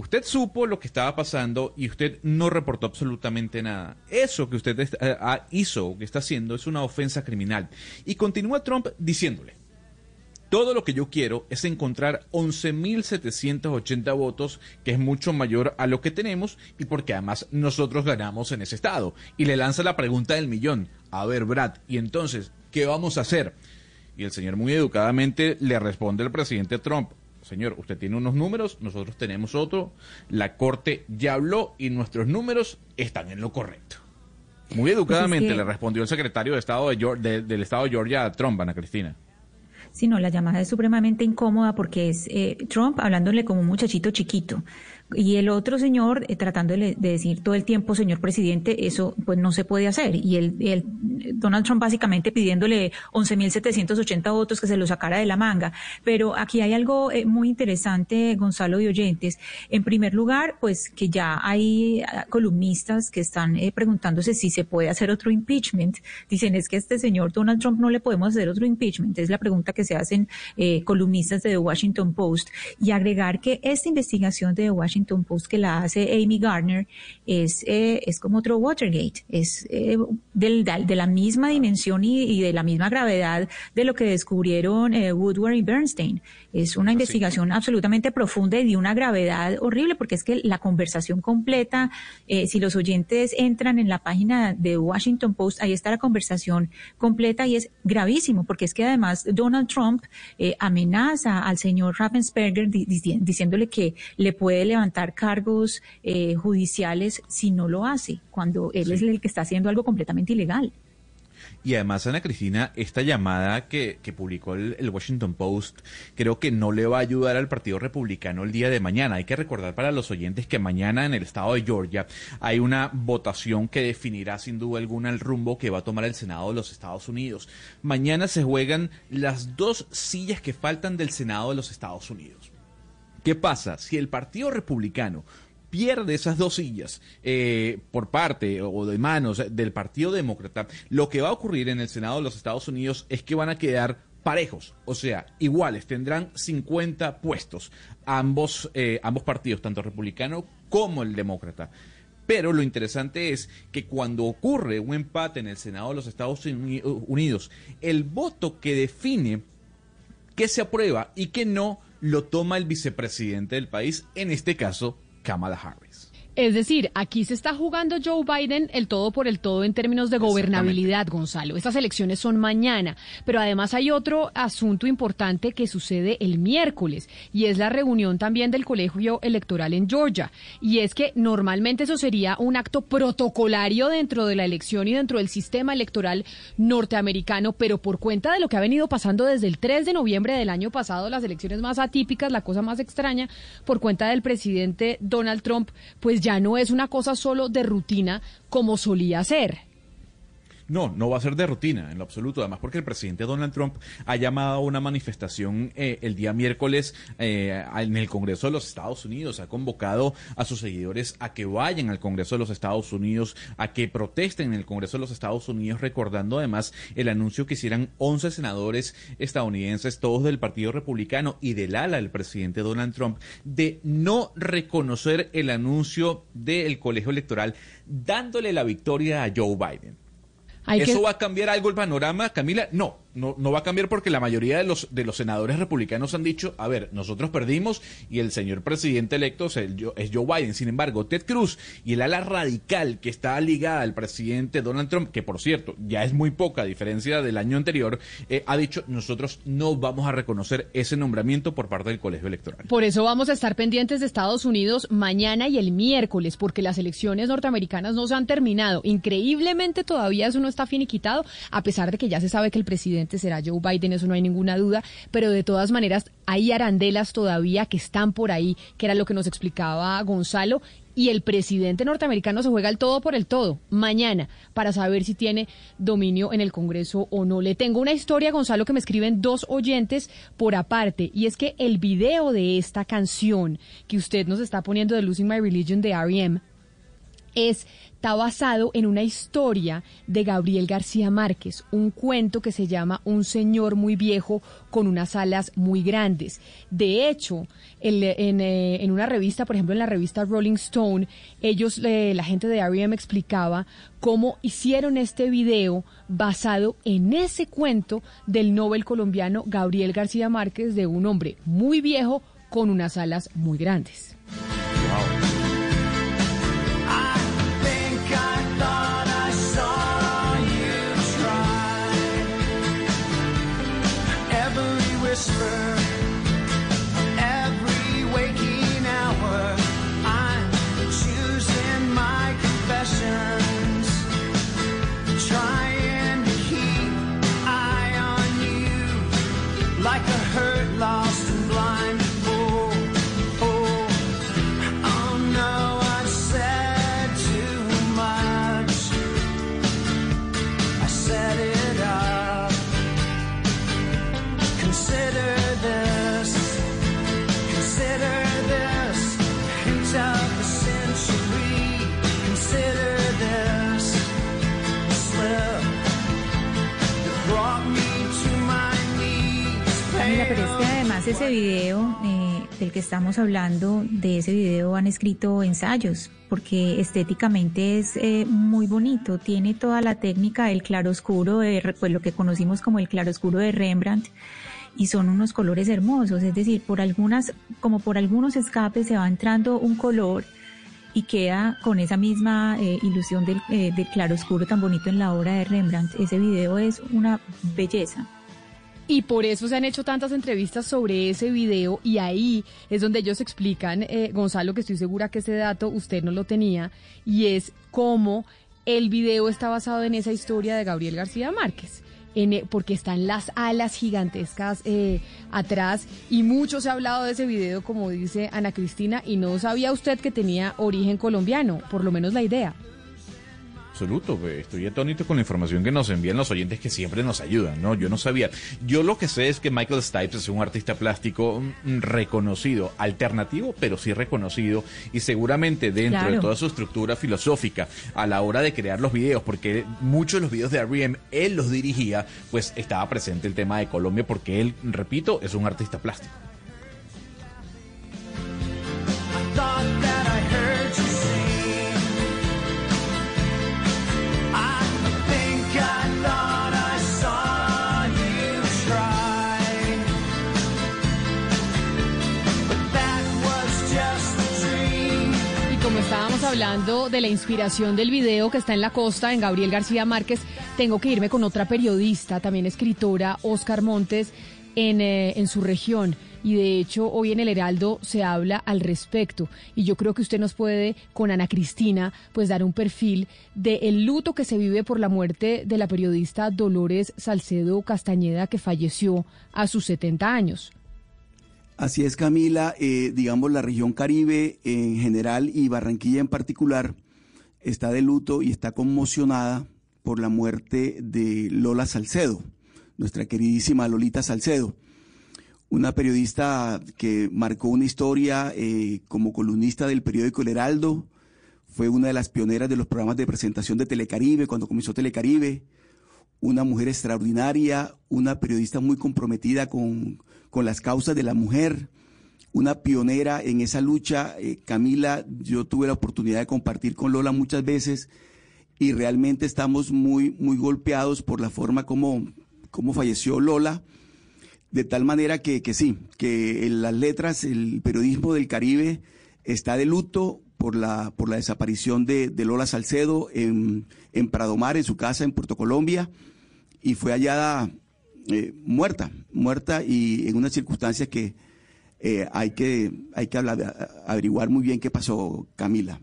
Usted supo lo que estaba pasando y usted no reportó absolutamente nada. Eso que usted eh, ah, hizo, que está haciendo, es una ofensa criminal. Y continúa Trump diciéndole, todo lo que yo quiero es encontrar 11.780 votos, que es mucho mayor a lo que tenemos y porque además nosotros ganamos en ese estado. Y le lanza la pregunta del millón. A ver, Brad, ¿y entonces qué vamos a hacer? Y el señor muy educadamente le responde al presidente Trump, señor, usted tiene unos números, nosotros tenemos otro, la corte ya habló y nuestros números están en lo correcto. Muy educadamente que- le respondió el secretario de Estado de- del Estado de Georgia a Trump, Ana Cristina. Sí, no, la llamada es supremamente incómoda porque es eh, Trump hablándole como un muchachito chiquito y el otro señor eh, tratándole de decir todo el tiempo, señor presidente, eso pues no se puede hacer. Y el, el Donald Trump básicamente pidiéndole 11.780 votos que se lo sacara de la manga. Pero aquí hay algo eh, muy interesante, Gonzalo y oyentes. En primer lugar, pues que ya hay ah, columnistas que están eh, preguntándose si se puede hacer otro impeachment. Dicen, es que este señor Donald Trump no le podemos hacer otro impeachment. Es la pregunta que se hacen eh, columnistas de The Washington Post. Y agregar que esta investigación de The Washington Washington que la hace Amy Gardner es, eh, es como otro Watergate, es eh, del, de la misma dimensión y, y, de la misma gravedad de lo que descubrieron eh, Woodward y Bernstein. Es una investigación absolutamente profunda y de una gravedad horrible porque es que la conversación completa, eh, si los oyentes entran en la página de Washington Post, ahí está la conversación completa y es gravísimo porque es que además Donald Trump eh, amenaza al señor Raffensperger di di diciéndole que le puede levantar cargos eh, judiciales si no lo hace, cuando él sí. es el que está haciendo algo completamente ilegal. Y además, Ana Cristina, esta llamada que, publicó el, el, Washington Post creo que no le va a ayudar al Partido Republicano el día de mañana. Hay que recordar para los oyentes que mañana en el estado de Georgia hay una votación que definirá sin duda alguna el rumbo que va a tomar el Senado de los Estados Unidos. Mañana se juegan las dos sillas que faltan del Senado de los Estados Unidos. ¿Qué pasa? Si el Partido Republicano pierde esas dos sillas eh, por parte o de manos del Partido Demócrata, lo que va a ocurrir en el Senado de los Estados Unidos es que van a quedar parejos, o sea, iguales, tendrán 50 puestos ambos, eh, ambos partidos, tanto el republicano como el demócrata. Pero lo interesante es que cuando ocurre un empate en el Senado de los Estados Unidos, el voto que define qué se aprueba y qué no lo toma el vicepresidente del país, en este caso Kamala Harris. Es decir, aquí se está jugando Joe Biden el todo por el todo en términos de gobernabilidad, Gonzalo. Estas elecciones son mañana, pero además hay otro asunto importante que sucede el miércoles y es la reunión también del colegio electoral en Georgia. Y es que normalmente eso sería un acto protocolario dentro de la elección y dentro del sistema electoral norteamericano, pero por cuenta de lo que ha venido pasando desde el 3 de noviembre del año pasado, las elecciones más atípicas, la cosa más extraña, por cuenta del presidente Donald Trump, pues ya no es una cosa solo de rutina como solía ser. No, no va a ser de rutina en lo absoluto, además porque el presidente Donald Trump ha llamado a una manifestación eh, el día miércoles eh, en el Congreso de los Estados Unidos, ha convocado a sus seguidores a que vayan al Congreso de los Estados Unidos, a que protesten en el Congreso de los Estados Unidos, recordando además el anuncio que hicieran 11 senadores estadounidenses, todos del Partido Republicano y del ala del presidente Donald Trump, de no reconocer el anuncio del colegio electoral, dándole la victoria a Joe Biden. Hay ¿Eso que... va a cambiar algo el panorama, Camila? No, no, no va a cambiar porque la mayoría de los, de los senadores republicanos han dicho, a ver, nosotros perdimos y el señor presidente electo es, es Joe Biden. Sin embargo, Ted Cruz y el ala radical que está ligada al presidente Donald Trump, que por cierto ya es muy poca a diferencia del año anterior, eh, ha dicho, nosotros no vamos a reconocer ese nombramiento por parte del colegio electoral. Por eso vamos a estar pendientes de Estados Unidos mañana y el miércoles, porque las elecciones norteamericanas no se han terminado. Increíblemente todavía eso no está finiquitado, a pesar de que ya se sabe que el presidente será Joe Biden, eso no hay ninguna duda, pero de todas maneras hay arandelas todavía que están por ahí, que era lo que nos explicaba Gonzalo, y el presidente norteamericano se juega el todo por el todo mañana para saber si tiene dominio en el Congreso o no. Le tengo una historia, Gonzalo, que me escriben dos oyentes por aparte, y es que el video de esta canción que usted nos está poniendo de Losing My Religion de R.E.M. es está basado en una historia de Gabriel García Márquez, un cuento que se llama Un señor muy viejo con unas alas muy grandes. De hecho, en, eh, una revista, por ejemplo en la revista Rolling Stone, ellos, eh, la gente de R.E.M. explicaba cómo hicieron este video basado en ese cuento del Nobel colombiano Gabriel García Márquez de un hombre muy viejo con unas alas muy grandes. Wow. Pero es que además ese video, eh, del que estamos hablando, de ese video han escrito ensayos, porque estéticamente es eh, muy bonito, tiene toda la técnica del claroscuro, de, pues lo que conocimos como el claroscuro de Rembrandt, y son unos colores hermosos, es decir, por algunas, como por algunos escapes se va entrando un color y queda con esa misma eh, ilusión del, eh, del claroscuro tan bonito en la obra de Rembrandt. Ese video es una belleza. Y por eso se han hecho tantas entrevistas sobre ese video y ahí es donde ellos explican, eh, Gonzalo, que estoy segura que ese dato usted no lo tenía, y es cómo el video está basado en esa historia de Gabriel García Márquez. En, e- porque están las alas gigantescas eh, atrás y mucho se ha hablado de ese video, como dice Ana Cristina, y no sabía usted que tenía origen colombiano, por lo menos la idea. Absoluto, estoy atónito con la información que nos envían los oyentes que siempre nos ayudan, ¿no? Yo no sabía. Yo lo que sé es que Michael Stipes es un artista plástico mm, reconocido, alternativo, pero sí reconocido, y seguramente dentro de toda su estructura filosófica a la hora de crear los videos, porque muchos de los videos de R.E.M. él los dirigía, pues estaba presente el tema de Colombia, porque él, repito, es un artista plástico. Estábamos hablando de la inspiración del video que está en la costa, en Gabriel García Márquez, tengo que irme con otra periodista, también escritora, Oscar Montes, en, eh, en su región. Y de hecho, hoy en el Heraldo se habla al respecto. Y yo creo que usted nos puede, con Ana Cristina, pues dar un perfil del luto que se vive por la muerte de la periodista Dolores Salcedo Castañeda, que falleció a sus 70 años. Así es, Camila. Eh, digamos, la región Caribe en general y Barranquilla en particular está de luto y está conmocionada por la muerte de Lola Salcedo, nuestra queridísima Lolita Salcedo, una periodista que marcó una historia eh, como columnista del periódico El Heraldo, fue una de las pioneras de los programas de presentación de Telecaribe cuando comenzó Telecaribe, una mujer extraordinaria, una periodista muy comprometida con, con las causas de la mujer, una pionera en esa lucha. Eh, Camila, yo tuve la oportunidad de compartir con Lola muchas veces y realmente estamos muy, muy golpeados por la forma como, como falleció Lola. De tal manera que, que sí, que en las letras, el periodismo del Caribe está de luto por la, por la desaparición de, de Lola Salcedo en, en Pradomar, en su casa en Puerto Colombia, y fue hallada eh, muerta, muerta y en unas circunstancias que eh, hay que, hay que hablar, averiguar muy bien qué pasó, Camila.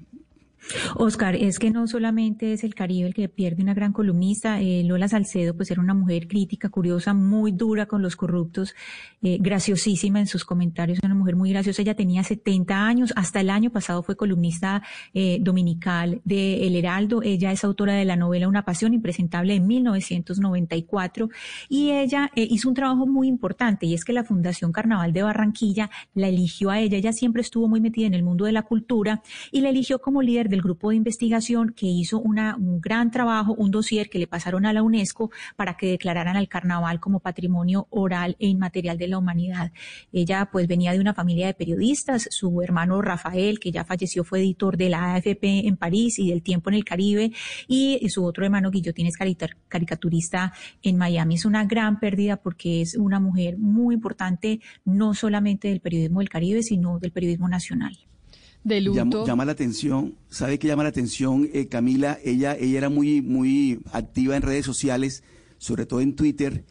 Oscar, es que no solamente es el Caribe el que pierde una gran columnista, eh, Lola Salcedo pues era una mujer crítica, curiosa, muy dura con los corruptos, eh, graciosísima en sus comentarios, una mujer muy graciosa, ella tenía 70 años, hasta el año pasado fue columnista eh, dominical de El Heraldo, ella es autora de la novela Una pasión impresentable de 1994 y ella hizo un trabajo muy importante y es que la Fundación Carnaval de Barranquilla la eligió a ella, ella siempre estuvo muy metida en el mundo de la cultura y la eligió como líder del grupo de investigación que hizo una, un gran trabajo, un dossier que le pasaron a la UNESCO para que declararan al carnaval como patrimonio oral e inmaterial de la humanidad. Ella pues venía de una familia de periodistas, su hermano Rafael, que ya falleció, fue editor de la AFP en París y del Tiempo en el Caribe, y su otro hermano Guillotín es carica- caricaturista en Miami. Es una gran pérdida porque es una mujer muy importante, no solamente del periodismo del Caribe, sino del periodismo nacional. De Llama, llama la atención, ¿sabe qué llama la atención, eh, Camila? Ella, ella era muy, muy activa en redes sociales, sobre todo en Twitter,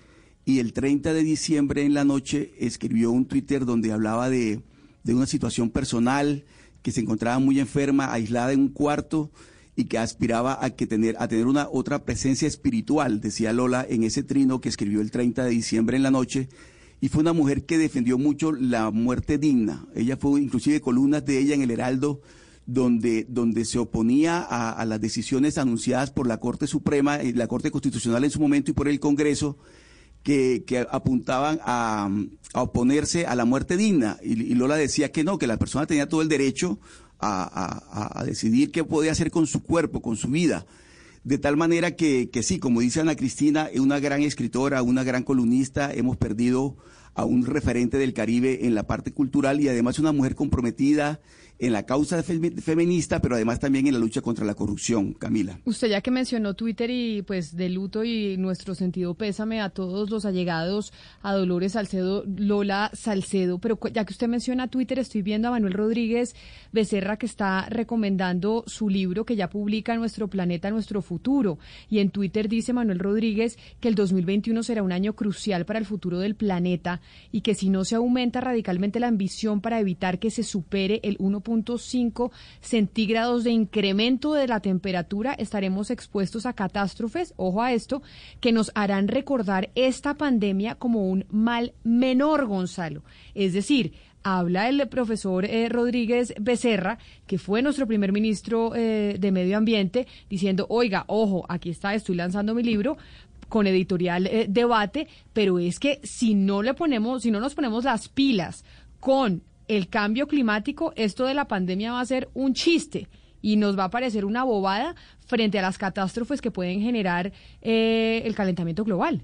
y el 30 de diciembre en la noche escribió un Twitter donde hablaba de, de una situación personal, que se encontraba muy enferma, aislada en un cuarto y que aspiraba a, que tener, a tener una otra presencia espiritual, decía Lola en ese trino que escribió el 30 de diciembre en la noche, y fue una mujer que defendió mucho la muerte digna. Ella fue inclusive columnas de ella en el Heraldo, donde, donde se oponía a, las decisiones anunciadas por la Corte Suprema y la Corte Constitucional en su momento y por el Congreso, que, que apuntaban a, a oponerse a la muerte digna. Y, Lola decía que no, que la persona tenía todo el derecho a, a- a decidir qué podía hacer con su cuerpo, con su vida. De tal manera que, que sí, como dice Ana Cristina, una gran escritora, una gran columnista. Hemos perdido a un referente del Caribe en la parte cultural y además una mujer comprometida en la causa fem- feminista, pero además también en la lucha contra la corrupción, Camila. Usted ya que mencionó Twitter y pues de luto y nuestro sentido pésame a todos los allegados a Dolores Salcedo, Lola Salcedo, pero ya que usted menciona Twitter, estoy viendo a Manuel Rodríguez Becerra que está recomendando su libro que ya publica Nuestro Planeta, Nuestro Futuro. Y en Twitter dice Manuel Rodríguez que el 2021 será un año crucial para el futuro del planeta y que si no se aumenta radicalmente la ambición para evitar que se supere el 1.5 centígrados de incremento de la temperatura, estaremos expuestos a catástrofes, ojo a esto, que nos harán recordar esta pandemia como un mal menor, Gonzalo. Es decir, habla el profesor eh, Rodríguez Becerra, que fue nuestro primer ministro eh, de Medio Ambiente, diciendo, oiga, ojo, aquí está, estoy lanzando mi libro con editorial eh, debate, pero es que si no le ponemos, si no nos ponemos las pilas con el cambio climático, esto de la pandemia va a ser un chiste y nos va a parecer una bobada frente a las catástrofes que pueden generar eh, el calentamiento global.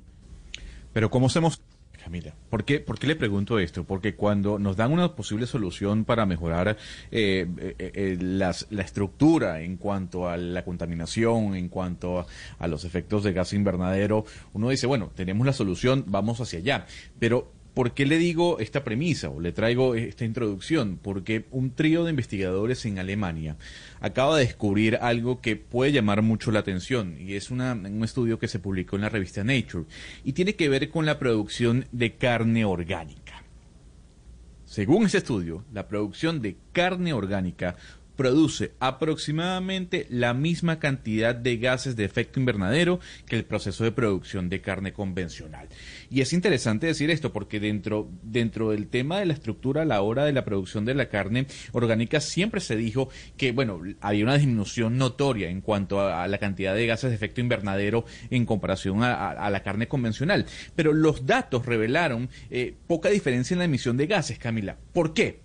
Pero ¿cómo hacemos, Camila? ¿Por qué, ¿Por qué le pregunto esto? Porque cuando nos dan una posible solución para mejorar eh, eh, la estructura en cuanto a la contaminación, en cuanto a, a los efectos de gas invernadero, uno dice, bueno, tenemos la solución, vamos hacia allá. Pero ¿Por qué le digo esta premisa o le traigo esta introducción? Porque un trío de investigadores en Alemania acaba de descubrir algo que puede llamar mucho la atención y es un estudio que se publicó en la revista Nature y tiene que ver con la producción de carne orgánica. Según ese estudio, la producción de carne orgánica produce aproximadamente la misma cantidad de gases de efecto invernadero que el proceso de producción de carne convencional. Y es interesante decir esto porque dentro, dentro del tema de la estructura a la hora de la producción de la carne orgánica siempre se dijo que, bueno, había una disminución notoria en cuanto a, la cantidad de gases de efecto invernadero en comparación a la carne convencional. Pero los datos revelaron eh, poca diferencia en la emisión de gases, Camila. ¿Por qué?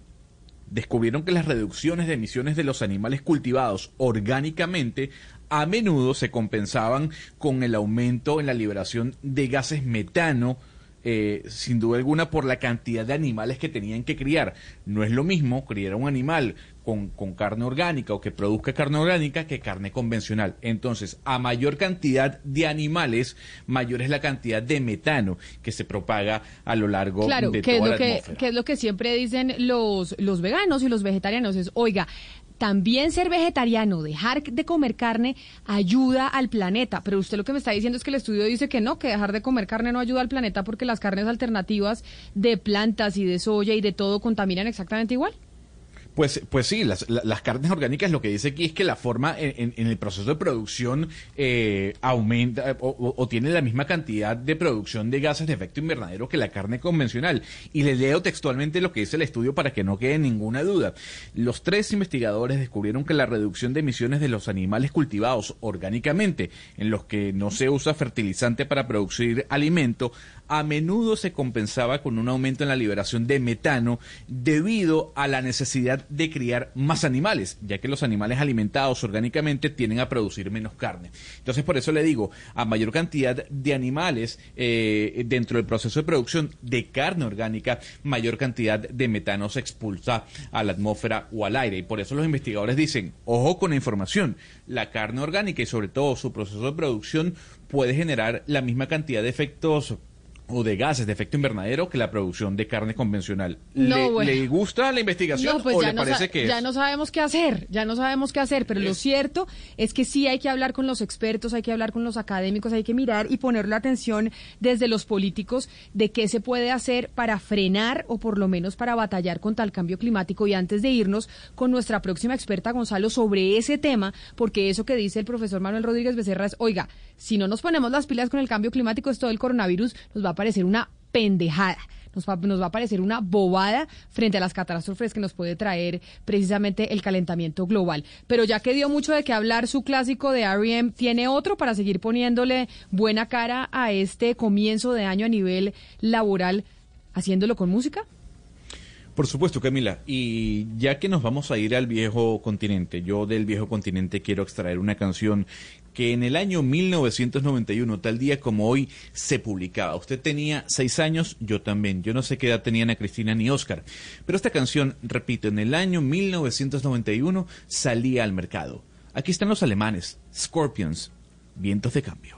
Descubrieron que las reducciones de emisiones de los animales cultivados orgánicamente a menudo se compensaban con el aumento en la liberación de gases metano, eh, sin duda alguna por la cantidad de animales que tenían que criar. No es lo mismo criar un animal con, con carne orgánica o que produzca carne orgánica que carne convencional. Entonces, a mayor cantidad de animales, mayor es la cantidad de metano que se propaga a lo largo Claro, de que es, toda lo la que, atmósfera. que es lo que siempre dicen los, los veganos y los vegetarianos, es, oiga, también ser vegetariano, dejar de comer carne, ayuda al planeta. Pero usted lo que me está diciendo es que el estudio dice que no, que dejar de comer carne no ayuda al planeta porque las carnes alternativas de plantas y de soya y de todo contaminan exactamente igual. Pues, pues sí, las, la- las carnes orgánicas lo que dice aquí es que la forma en, en- el proceso de producción eh, aumenta eh, o, o- o tiene la misma cantidad de producción de gases de efecto invernadero que la carne convencional. Y le leo textualmente lo que dice el estudio para que no quede ninguna duda. Los tres investigadores descubrieron que la reducción de emisiones de los animales cultivados orgánicamente, en los que no se usa fertilizante para producir alimento, a menudo se compensaba con un aumento en la liberación de metano debido a la necesidad de criar más animales, ya que los animales alimentados orgánicamente tienden a producir menos carne. Entonces, por eso le digo, a mayor cantidad de animales eh, dentro del proceso de producción de carne orgánica, mayor cantidad de metano se expulsa a la atmósfera o al aire. Y por eso los investigadores dicen, ojo con la información, la carne orgánica y sobre todo su proceso de producción puede generar la misma cantidad de efectos o de gases de efecto invernadero que la producción de carne convencional. No, ¿Le, bueno. le gusta la investigación No, pues o ya, le no, parece que ya es? no sabemos qué hacer, ya no sabemos qué hacer, pero lo cierto es que sí hay que hablar con los expertos, hay que hablar con los académicos, hay que mirar y ponerle atención desde los políticos de qué se puede hacer para frenar o por lo menos para batallar contra el cambio climático. Y antes de irnos con nuestra próxima experta, Gonzalo, sobre ese tema, porque eso que dice el profesor Manuel Rodríguez Becerra es, oiga, si no nos ponemos las pilas con el cambio climático, esto del coronavirus nos va a parecer una pendejada. Nos va, nos va a parecer una bobada frente a las catástrofes que nos puede traer precisamente el calentamiento global. Pero ya que dio mucho de qué hablar su clásico de R.E.M., ¿tiene otro para seguir poniéndole buena cara a este comienzo de año a nivel laboral haciéndolo con música? Por supuesto, Camila. Y ya que nos vamos a ir al viejo continente, yo del viejo continente quiero extraer una canción que en el año 1991, tal día como hoy, se publicaba. Usted tenía seis años, yo también. Yo no sé qué edad tenían a Cristina ni Oscar. Pero esta canción, repito, en el año 1991 salía al mercado. Aquí están los alemanes, Scorpions, vientos de cambio.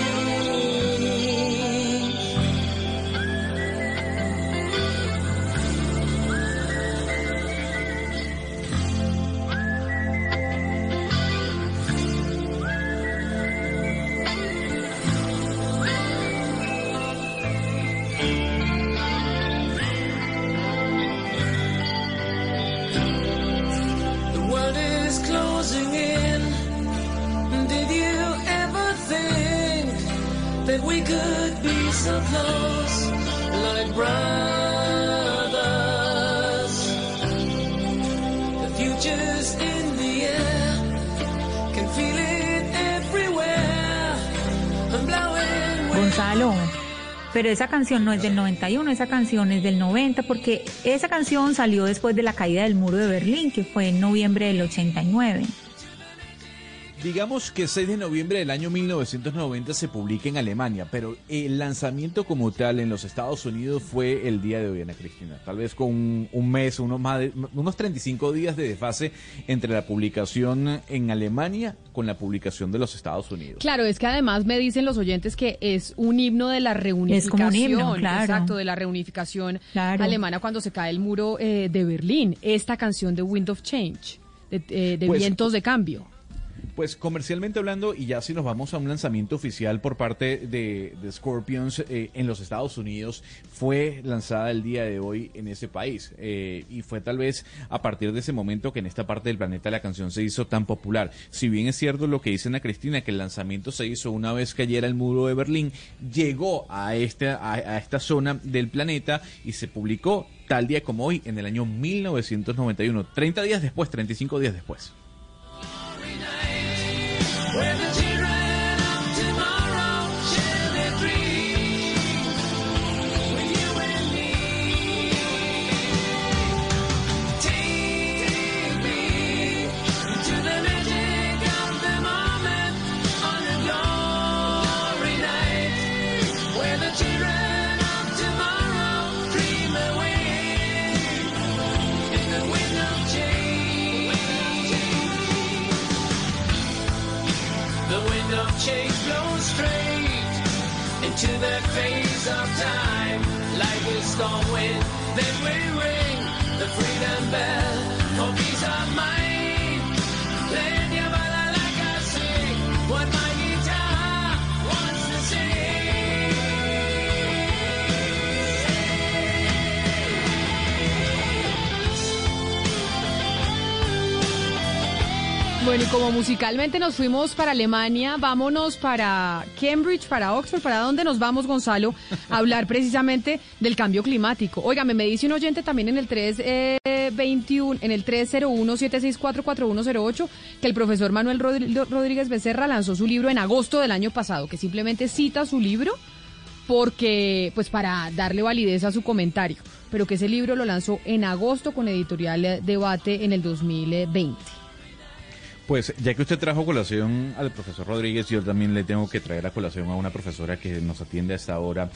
Could be so close, like brothers? The future's in the air, can feel it everywhere. I'm blowing Gonzalo, pero esa canción no es del 91, esa canción es del 90, porque esa canción salió después de la caída del muro de Berlín, que fue en noviembre del 89. Digamos que 6 de noviembre del año 1990 se publica en Alemania, pero el lanzamiento como tal en los Estados Unidos fue el día de hoy, Ana Cristina. Tal vez con un, un mes, unos, más de- unos 35 días de desfase entre la publicación en Alemania con la publicación de los Estados Unidos. Claro, es que además me dicen los oyentes que es un himno de la reunificación. como un himno, claro. Exacto, de la reunificación Claro. alemana cuando se cae el muro eh, de Berlín. Esta canción de Wind of Change, de, eh, de Pues, vientos de cambio. Pues comercialmente hablando, y ya si nos vamos a un lanzamiento oficial por parte de, Scorpions eh, en los Estados Unidos, fue lanzada el día de hoy en ese país. Eh, y fue tal vez a partir de ese momento que en esta parte del planeta la canción se hizo tan popular. Si bien es cierto lo que dice Ana Cristina, que el lanzamiento se hizo una vez cayera el muro de Berlín, llegó a, este, a, a esta zona del planeta y se publicó tal día como hoy en el año 1991, 30 días después, 35 días después. Where the Like a storm wind, Bueno, y como musicalmente nos fuimos para Alemania, vámonos para Cambridge, para Oxford, ¿para dónde nos vamos, Gonzalo? A hablar precisamente del cambio climático. Óigame, me dice un oyente también en el 321, en el 301-764-4108, que el profesor Manuel Rodríguez Becerra lanzó su libro en agosto del año pasado, que simplemente cita su libro porque, pues para darle validez a su comentario, pero que ese libro lo lanzó en agosto con editorial eh, Debate en el 2020. Pues ya que usted trajo colación al profesor Rodríguez, yo también le tengo que traer a colación a una profesora que nos atiende a esta hora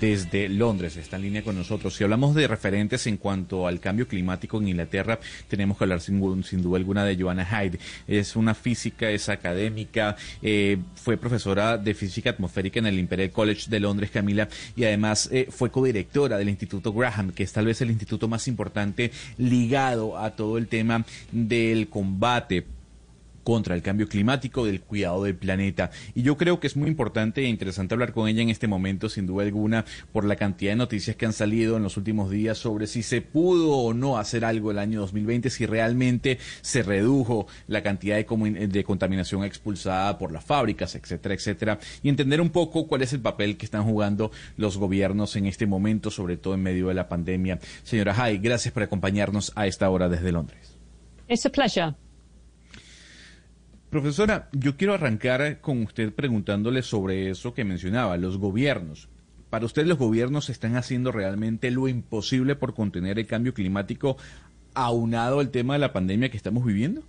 desde Londres, está en línea con nosotros. Si hablamos de referentes en cuanto al cambio climático en Inglaterra, tenemos que hablar sin, sin duda alguna de Joanna Hyde. Es una física, es académica, eh, fue profesora de física atmosférica en el Imperial College de Londres, Camila, y además eh, fue codirectora del Instituto Graham, que es tal vez el instituto más importante ligado a todo el tema del combate contra el cambio climático, del cuidado del planeta. Y yo creo que es muy importante e interesante hablar con ella en este momento, sin duda alguna, por la cantidad de noticias que han salido en los últimos días sobre si se pudo o no hacer algo el año 2020, si realmente se redujo la cantidad de, de contaminación expulsada por las fábricas, etcétera, etcétera, y entender un poco cuál es el papel que están jugando los gobiernos en este momento, sobre todo en medio de la pandemia. Señora Hay, gracias por acompañarnos a esta hora desde Londres. It's a pleasure. Profesora, yo quiero arrancar con usted preguntándole sobre eso que mencionaba, los gobiernos. ¿Para usted los gobiernos están haciendo realmente lo imposible por contener el cambio climático aunado al tema de la pandemia que estamos viviendo?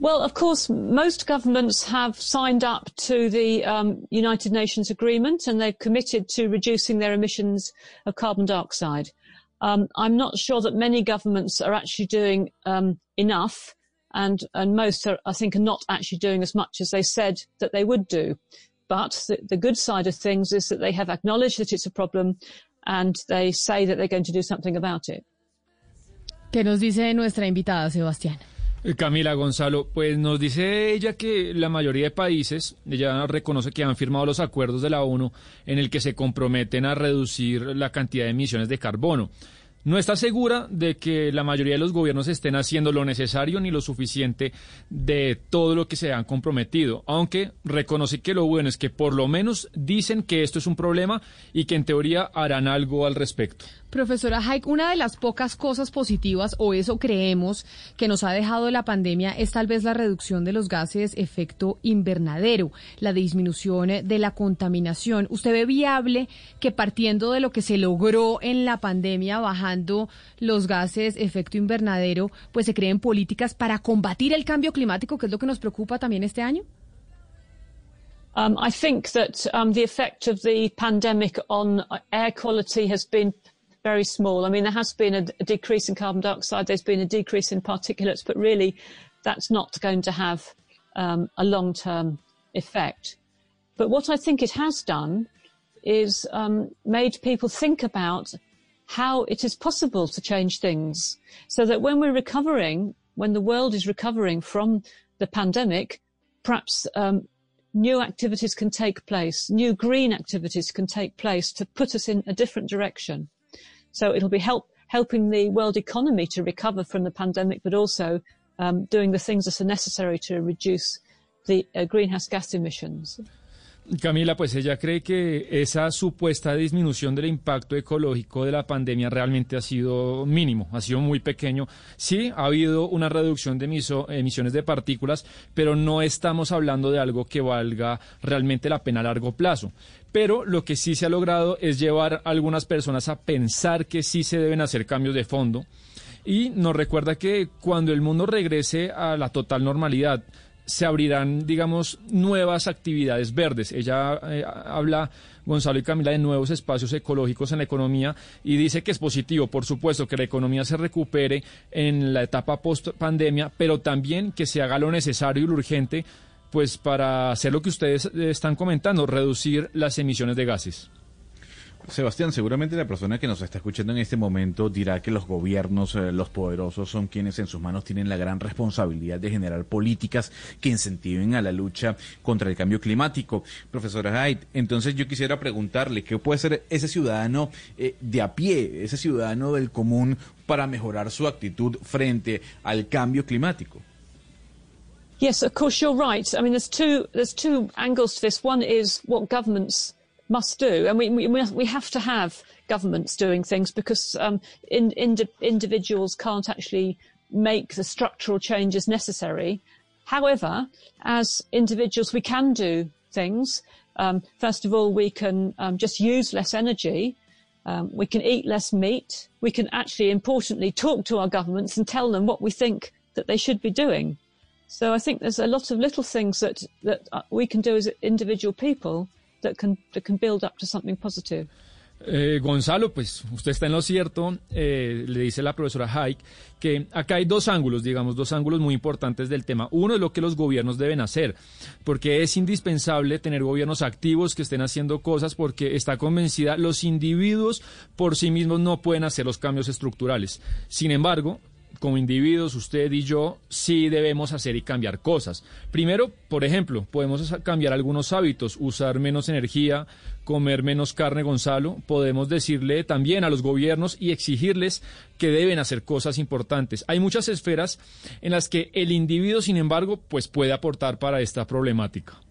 Well, of course, most governments have signed up to the um, United Nations agreement and they've committed to reducing their emissions of carbon dioxide. Um, I'm not sure that many governments are actually doing um, enough, and and most are, I think, are not actually doing as much as they said that they would do. But the, the good side of things is that they have acknowledged that it's a problem, and they say that they're going to do something about it. ¿Qué nos dice nuestra invitada, Sebastián? Eh, Camila Gonzalo, pues nos dice ella que la mayoría de países, ella reconoce que han firmado los acuerdos de la ONU en el que se comprometen a reducir la cantidad de emisiones de carbono. No está segura de que la mayoría de los gobiernos estén haciendo lo necesario ni lo suficiente de todo lo que se han comprometido, aunque reconoce que lo bueno es que por lo menos dicen que esto es un problema y que en teoría harán algo al respecto. Profesora Haik, una de las pocas cosas positivas, o eso creemos, que nos ha dejado la pandemia es tal vez la reducción de los gases efecto invernadero, la disminución de la contaminación. ¿Usted ve viable que partiendo de lo que se logró en la pandemia, bajando los gases efecto invernadero, pues se creen políticas para combatir el cambio climático, que es lo que nos preocupa también este año? Um, I think that um, the effect of the pandemic on air quality has been very small. I mean, there has been a, a decrease in carbon dioxide, there's been a decrease in particulates, but really that's not going to have um, a long term effect. But what I think it has done is um, made people think about how it is possible to change things so that when we're recovering, when the world is recovering from the pandemic, perhaps um, new activities can take place, new green activities can take place to put us in a different direction. So it'll be help, helping the world economy to recover from the pandemic, but also um, doing the things that are necessary to reduce the uh, greenhouse gas emissions. Camila, pues ella cree que esa supuesta disminución del impacto ecológico de la pandemia realmente ha sido mínimo, ha sido muy pequeño. Sí, ha habido una reducción de emisiones de partículas, pero no estamos hablando de algo que valga realmente la pena a largo plazo. Pero lo que sí se ha logrado es llevar a algunas personas a pensar que sí se deben hacer cambios de fondo. Y nos recuerda que cuando el mundo regrese a la total normalidad, se abrirán, digamos, nuevas actividades verdes. Ella eh, habla, Gonzalo y Camila, de nuevos espacios ecológicos en la economía y dice que es positivo, por supuesto, que la economía se recupere en la etapa post pandemia, pero también que se haga lo necesario y lo urgente, pues para hacer lo que ustedes eh, están comentando, reducir las emisiones de gases. Sebastián, seguramente la persona que nos está escuchando en este momento dirá que los gobiernos, eh, los poderosos, son quienes en sus manos tienen la gran responsabilidad de generar políticas que incentiven a la lucha contra el cambio climático. Profesora Haidt, entonces yo quisiera preguntarle, ¿qué puede ser ese ciudadano eh, de a pie, ese ciudadano del común para mejorar su actitud frente al cambio climático? Yes, of course you're right. I mean, there's two there's two angles to this. One is what governments must do, and we we we have to have governments doing things because um, in, in, individuals can't actually make the structural changes necessary. However, as individuals, we can do things. Um, first of all, we can um, just use less energy. Um, we can eat less meat. We can actually, importantly, talk to our governments and tell them what we think that they should be doing. So I think there's a lot of little things that, that uh, we can do as individual people that can, build up to something positive. Eh, Gonzalo, pues usted está en lo cierto, eh, le dice la profesora Haik, que acá hay dos ángulos, digamos, dos ángulos muy importantes del tema. Uno es lo que los gobiernos deben hacer, porque es indispensable tener gobiernos activos que estén haciendo cosas, porque está convencida, los individuos por sí mismos no pueden hacer los cambios estructurales. Sin embargo, como individuos, usted y yo, sí debemos hacer y cambiar cosas. Primero, por ejemplo, podemos cambiar algunos hábitos, usar menos energía, comer menos carne, Gonzalo. Podemos decirle también a los gobiernos y exigirles que deben hacer cosas importantes. Hay muchas esferas en las que el individuo, sin embargo, pues puede aportar para esta problemática.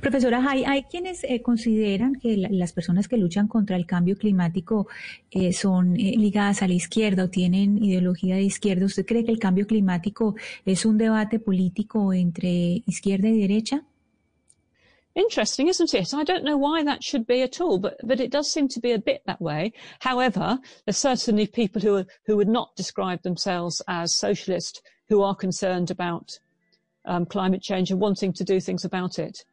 Profesora hay, hay quienes eh, consideran que las personas que luchan contra el cambio climático eh, son eh, ligadas a la izquierda o tienen ideología de izquierda. ¿Usted cree que el cambio climático es un debate político entre izquierda y derecha? Interesting, isn't it? I don't know why that should be at all, but, but it does seem to be a bit that way. However, there's certainly people who, are, who would not describe themselves as socialist who are concerned about um, climate change and wanting to do things about it.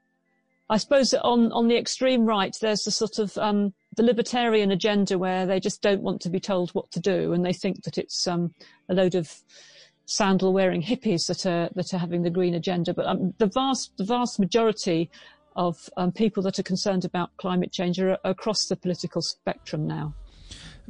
I suppose on, on the extreme right, there's the sort of um, the libertarian agenda where they just don't want to be told what to do, and they think that it's um, a load of sandal-wearing hippies that are that are having the green agenda. But um, the vast the vast majority of um, people that are concerned about climate change are across the political spectrum now.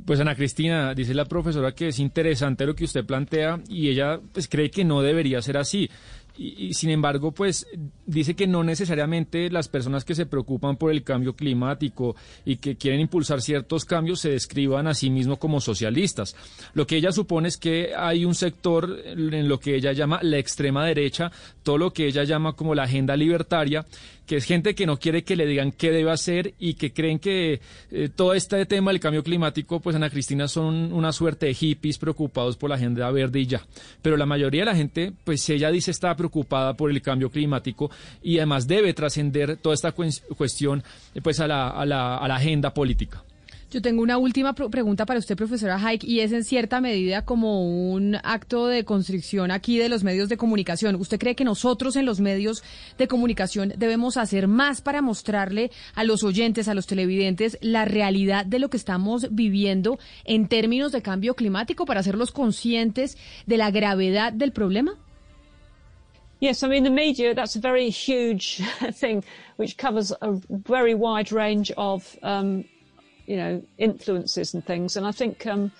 Pues Ana Cristina, dice la profesora que es interesante lo que usted plantea y ella pues cree que no debería ser así. Y, sin embargo, pues dice que no necesariamente las personas que se preocupan por el cambio climático y que quieren impulsar ciertos cambios se describan a sí mismos como socialistas. Lo que ella supone es que hay un sector en lo que ella llama la extrema derecha, todo lo que ella llama como la agenda libertaria, que es gente que no quiere que le digan qué debe hacer y que creen que eh, todo este tema del cambio climático, pues Ana Cristina son una suerte de hippies preocupados por la agenda verde y ya. Pero la mayoría de la gente, pues ella dice está preocupada por el cambio climático y además debe trascender toda esta cuestión pues a la, a la, a la agenda política. Yo tengo una última pregunta para usted, profesora Haik, y es en cierta medida como un acto de constricción aquí de los medios de comunicación. ¿Usted cree que nosotros en los medios de comunicación debemos hacer más para mostrarle a los oyentes, a los televidentes, la realidad de lo que estamos viviendo en términos de cambio climático para hacerlos conscientes de la gravedad del problema? Yes, I mean, the media, that's a very huge thing which covers a very wide range of um, you know, influences and things. And I think um,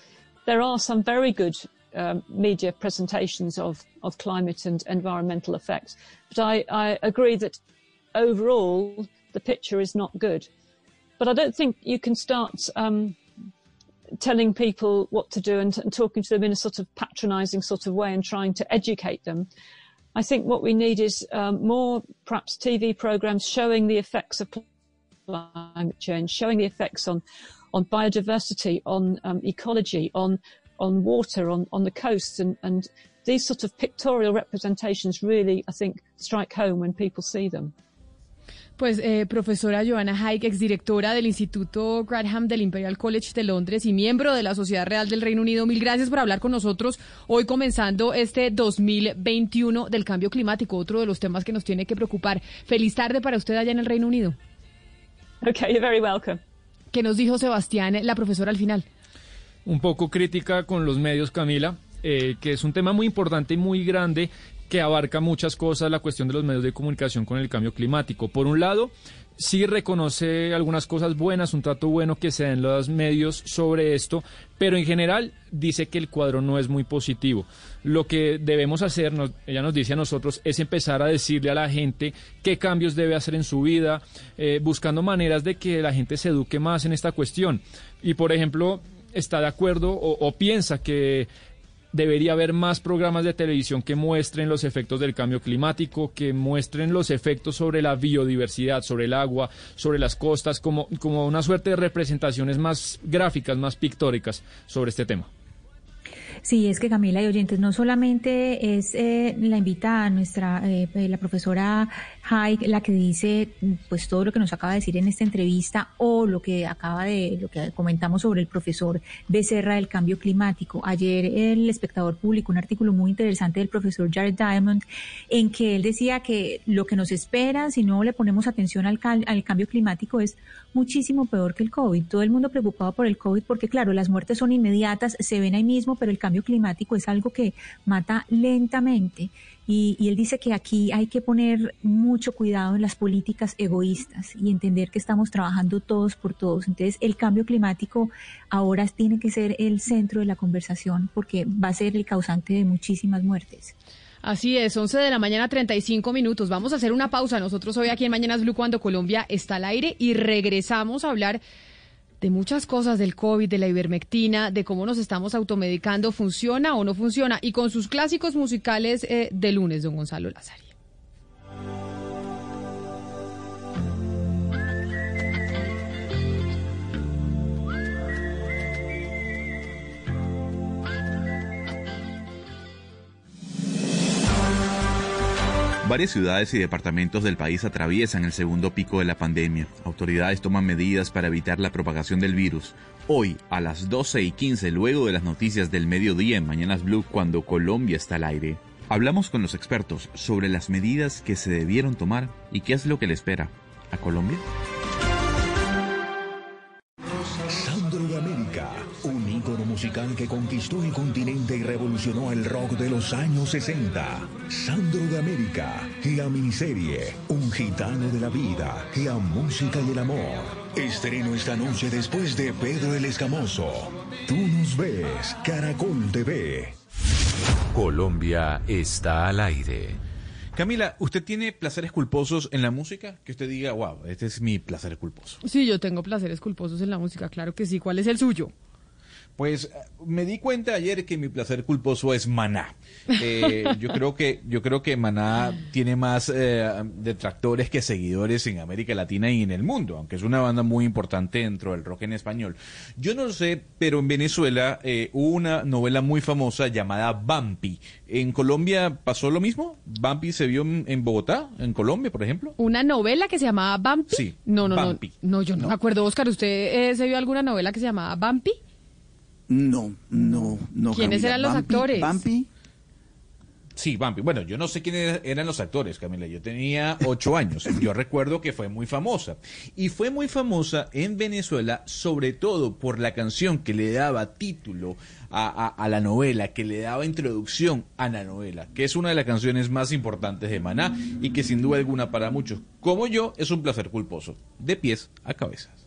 there are some very good um, media presentations of, of climate and environmental effects. But I, I agree that overall the picture is not good. But I don't think you can start um, telling people what to do and, and, talking to them in a sort of patronising sort of way and trying to educate them. I think what we need is um, more perhaps TV programs showing the effects of climate change, showing the effects on, on biodiversity, on ecology, on, on water, on, on the coasts, and, and these sort of pictorial representations really, I think, strike home when people see them. Pues eh, profesora Joanna Haig, exdirectora del Instituto Grantham del Imperial College de Londres y miembro de la Sociedad Real del Reino Unido, mil gracias por hablar con nosotros hoy comenzando este 2021 del cambio climático, otro de los temas que nos tiene que preocupar. Feliz tarde para usted allá en el Reino Unido. Okay, you're very welcome. ¿Qué nos dijo Sebastián, la profesora, al final? Un poco crítica con los medios, Camila, eh, que es un tema muy importante y muy grande que abarca muchas cosas, la cuestión de los medios de comunicación con el cambio climático. Por un lado, sí reconoce algunas cosas buenas, un trato bueno que se da en los medios sobre esto, pero en general dice que el cuadro no es muy positivo. Lo que debemos hacer, ella nos dice a nosotros, es empezar a decirle a la gente qué cambios debe hacer en su vida, eh, buscando maneras de que la gente se eduque más en esta cuestión. Y, por ejemplo, está de acuerdo o piensa que debería haber más programas de televisión que muestren los efectos del cambio climático, que muestren los efectos sobre la biodiversidad, sobre el agua, sobre las costas, como, como una suerte de representaciones más gráficas, más pictóricas sobre este tema. Sí, es que Camila y oyentes, no solamente es eh, la invitada, nuestra, eh, la profesora Haig, la que dice pues todo lo que nos acaba de decir en esta entrevista o lo que acaba de, lo que comentamos sobre el profesor Becerra del cambio climático. Ayer el espectador publicó un artículo muy interesante del profesor Jared Diamond en que él decía que lo que nos espera si no le ponemos atención al, al cambio climático es muchísimo peor que el COVID. Todo el mundo preocupado por el COVID porque claro, las muertes son inmediatas, se ven ahí mismo, pero el cambio climático es algo que mata lentamente y, y, él dice que aquí hay que poner mucho cuidado en las políticas egoístas y entender que estamos trabajando todos por todos. Entonces, el cambio climático ahora tiene que ser el centro de la conversación porque va a ser el causante de muchísimas muertes. Así es, 11 de la mañana, 35 minutos. Vamos a hacer una pausa nosotros hoy aquí en Mañanas Blue cuando Colombia está al aire y regresamos a hablar de muchas cosas del COVID, de la ivermectina, de cómo nos estamos automedicando, funciona o no funciona, y con sus clásicos musicales eh, de lunes, don Gonzalo Lázaro. Varias ciudades y departamentos del país atraviesan el segundo pico de la pandemia. Autoridades toman medidas para evitar la propagación del virus. Hoy, a las 12 y 15, luego de las noticias del mediodía en Mañanas Blue, cuando Colombia está al aire, hablamos con los expertos sobre las medidas que se debieron tomar y qué es lo que le espera a Colombia. Musical que conquistó el continente y revolucionó el rock de los años 60. Sandro de América, la miniserie, un gitano de la vida, la música y el amor. Estreno esta noche después de Pedro el Escamoso. Tú nos ves, Caracol TV. Colombia está al aire. Camila, ¿usted tiene placeres culposos en la música? Que usted diga, wow, este es mi placer culposo. Sí, yo tengo placeres culposos en la música, claro que sí. ¿Cuál es el suyo? Pues me di cuenta ayer que mi placer culposo es Maná. Eh, yo creo que yo creo que Maná tiene más eh, detractores que seguidores en América Latina y en el mundo, aunque es una banda muy importante dentro del rock en español. Yo no sé, pero en Venezuela eh, hubo una novela muy famosa llamada Bampi. ¿En Colombia pasó lo mismo? ¿Bampi se vio en, en Bogotá, en Colombia, por ejemplo? ¿Una novela que se llamaba Bampi? Sí. No, no, Bampi. no. No, yo no, No. me acuerdo. Oscar, ¿usted eh, se vio alguna novela que se llamaba Bampi? No, no, no. ¿Quiénes Camila. eran los Bampi- actores? Bampi. Sí, Bampi. Bueno, yo no sé quiénes eran los actores, Camila. Yo tenía ocho años. Yo recuerdo que fue muy famosa. Y fue muy famosa en Venezuela, sobre todo por la canción que le daba título a, a- a la novela, que le daba introducción a la novela, que es una de las canciones más importantes de Maná y que sin duda alguna para muchos, como yo, es un placer culposo. De pies a cabezas.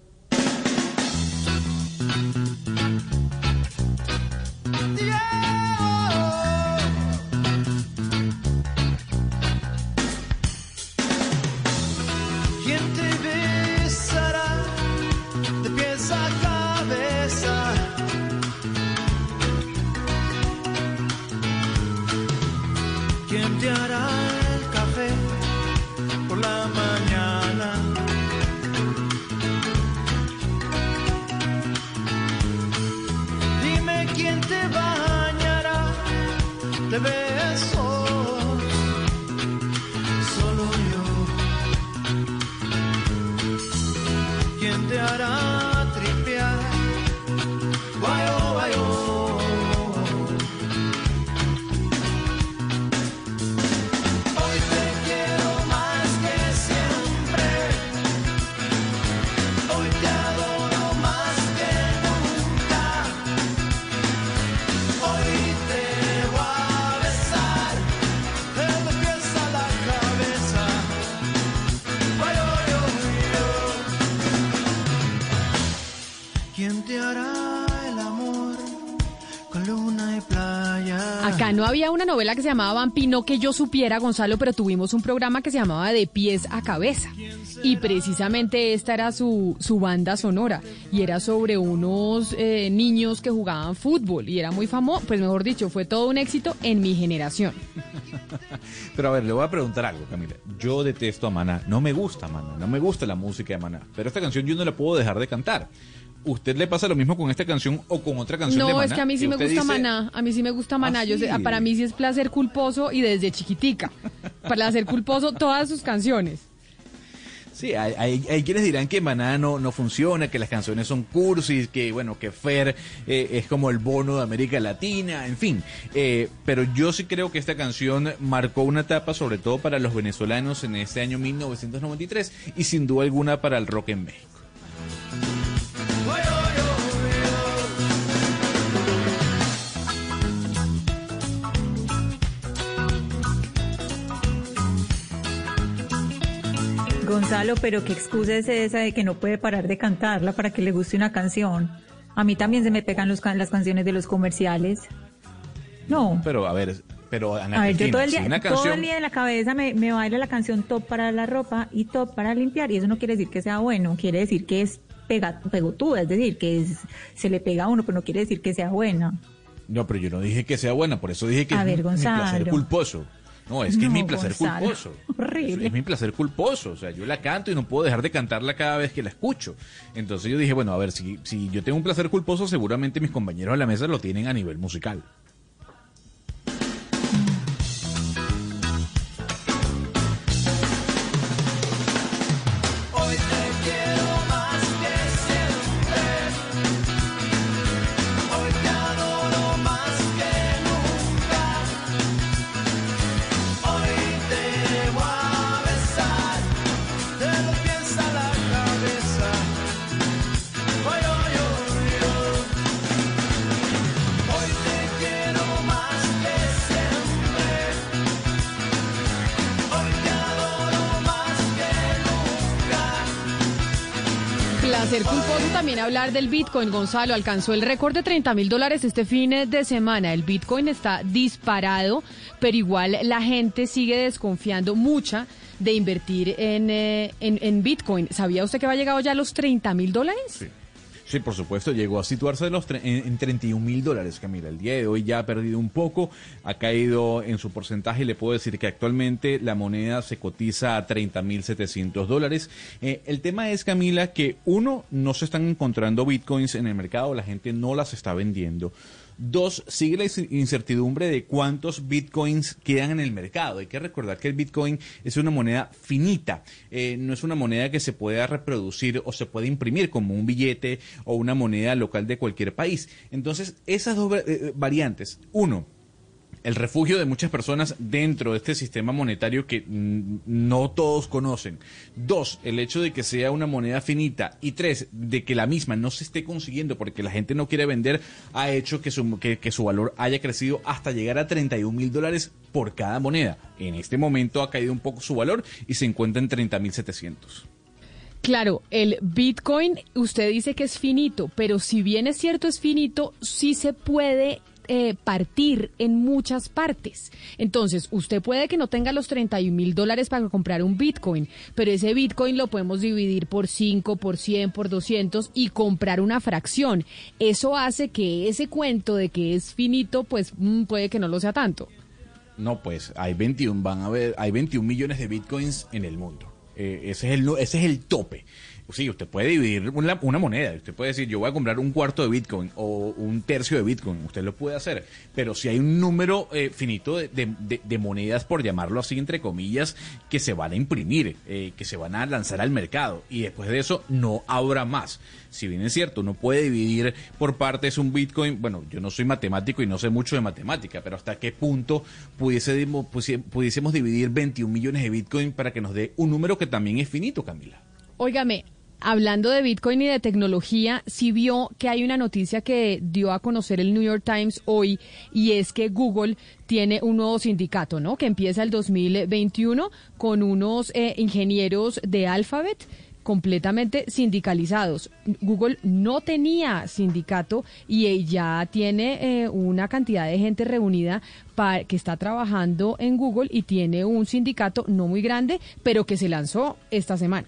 De Acá no había una novela que se llamaba Bampi, no que yo supiera, Gonzalo, pero tuvimos un programa que se llamaba De pies a cabeza. Y precisamente esta era su, su banda sonora. Y era sobre unos eh, niños que jugaban fútbol. Y era muy famoso, pues mejor dicho, fue todo un éxito en mi generación. Pero a ver, le voy a preguntar algo, Camila. Yo detesto a Maná. No me gusta Maná. No me gusta la música de Maná. Pero esta canción yo no la puedo dejar de cantar. ¿Usted le pasa lo mismo con esta canción o con otra canción de No, Maná? es que a mí sí me gusta dice, Maná, a mí sí me gusta Maná, ¿Ah, yo sé, sí? para mí sí es placer culposo y desde chiquitica, placer culposo todas sus canciones. Sí, hay, hay- hay quienes dirán que Maná no, no funciona, que las canciones son cursis, que bueno, que Fer eh, es como el bono de América Latina, en fin. Eh, pero yo sí creo que esta canción marcó una etapa, sobre todo para los venezolanos en este año 1993 y sin duda alguna para el rock en México. Gonzalo, pero qué excusa es esa de que no puede parar de cantarla para que le guste una canción. A mí también se me pegan los, can- las canciones de los comerciales. No. Pero a ver, pero Ana A ver, yo todo el si día, todo canción el día en la cabeza me, me baila la canción top para la ropa y top para limpiar. Y eso no quiere decir que sea bueno, quiere decir que es pega, pegotuda, es decir, que es- se le pega a uno, pero no quiere decir que sea buena. No, pero yo no dije que sea buena, por eso dije que A es ver, mi- mi Gonzalo. placer culposo. No, es que es mi placer Gonzalo. culposo. Horrible. Es mi placer culposo. O sea, yo la canto y no puedo dejar de cantarla cada vez que la escucho. Entonces yo dije, bueno, a ver, si, si yo tengo un placer culposo, seguramente mis compañeros de la mesa lo tienen a nivel musical. Hablar del Bitcoin. Gonzalo alcanzó el récord de 30 mil dólares este fin de semana. El Bitcoin está disparado, pero igual la gente sigue desconfiando mucha de invertir en, eh, en, en Bitcoin. ¿Sabía usted que va llegado ya a los 30 mil dólares? Sí, por supuesto, llegó a situarse en, los tre- en, en 31 mil dólares, Camila. El día de hoy ya ha perdido un poco, ha caído en su porcentaje le puedo decir que actualmente la moneda se cotiza a 30 mil 700 dólares. Eh, el tema es, Camila, que uno, no se están encontrando bitcoins en el mercado, la gente no las está vendiendo. Dos, sigue la incertidumbre de cuántos bitcoins quedan en el mercado. Hay que recordar que el bitcoin es una moneda finita, eh, no es una moneda que se pueda reproducir o se puede imprimir como un billete o una moneda local de cualquier país. Entonces, esas dos eh, variantes, uno, el refugio de muchas personas dentro de este sistema monetario que no todos conocen. Dos, el hecho de que sea una moneda finita. Y tres, de que la misma no se esté consiguiendo porque la gente no quiere vender, ha hecho que su, que, que su valor haya crecido hasta llegar a 31 mil dólares por cada moneda. En este momento ha caído un poco su valor y se encuentra en 30 mil 700. Claro, el Bitcoin, usted dice que es finito, pero si bien es cierto es finito, sí se puede eh, partir en muchas partes. Entonces, usted puede que no tenga los 31 mil dólares para comprar un Bitcoin, pero ese Bitcoin lo podemos dividir por 5, por 100, por 200 y comprar una fracción. Eso hace que ese cuento de que es finito, pues mm, puede que no lo sea tanto. No, pues hay 21, van a ver, hay 21 millones de bitcoins en el mundo. Eh, ese, es el, ese es el tope. Sí, usted puede dividir una, moneda. Usted puede decir, yo voy a comprar un cuarto de Bitcoin o un tercio de Bitcoin. Usted lo puede hacer. Pero si hay un número eh, finito de, monedas, por llamarlo así, entre comillas, que se van a imprimir, eh, que se van a lanzar al mercado. Y después de eso no habrá más. Si bien es cierto, uno puede dividir por partes un Bitcoin. Bueno, yo no soy matemático y no sé mucho de matemática, pero hasta qué punto pudiésemos, pudiésemos dividir 21 millones de Bitcoin para que nos dé un número que también es finito, Camila. Óigame, hablando de Bitcoin y de tecnología, sí vio que hay una noticia que dio a conocer el New York Times hoy y es que Google tiene un nuevo sindicato, ¿no? Que empieza el 2021 con unos eh, ingenieros de Alphabet completamente sindicalizados. Google no tenía sindicato y ya tiene eh, una cantidad de gente reunida pa- que está trabajando en Google y tiene un sindicato no muy grande, pero que se lanzó esta semana.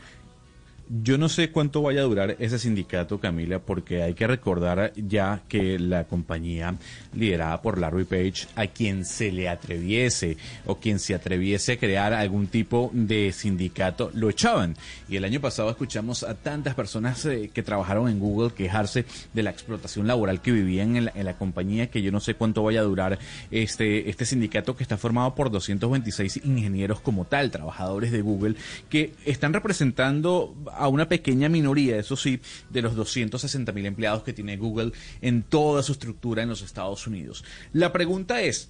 Yo no sé cuánto vaya a durar ese sindicato, Camila, porque hay que recordar ya que la compañía liderada por Larry Page, a quien se le atreviese o quien se atreviese a crear algún tipo de sindicato, lo echaban. Y el año pasado escuchamos a tantas personas eh, que trabajaron en Google quejarse de la explotación laboral que vivían en la, en la compañía, que yo no sé cuánto vaya a durar este, este sindicato que está formado por 226 ingenieros como tal, trabajadores de Google, que están representando a una pequeña minoría, eso sí, de los 260 mil empleados que tiene Google en toda su estructura en los Estados Unidos. La pregunta es,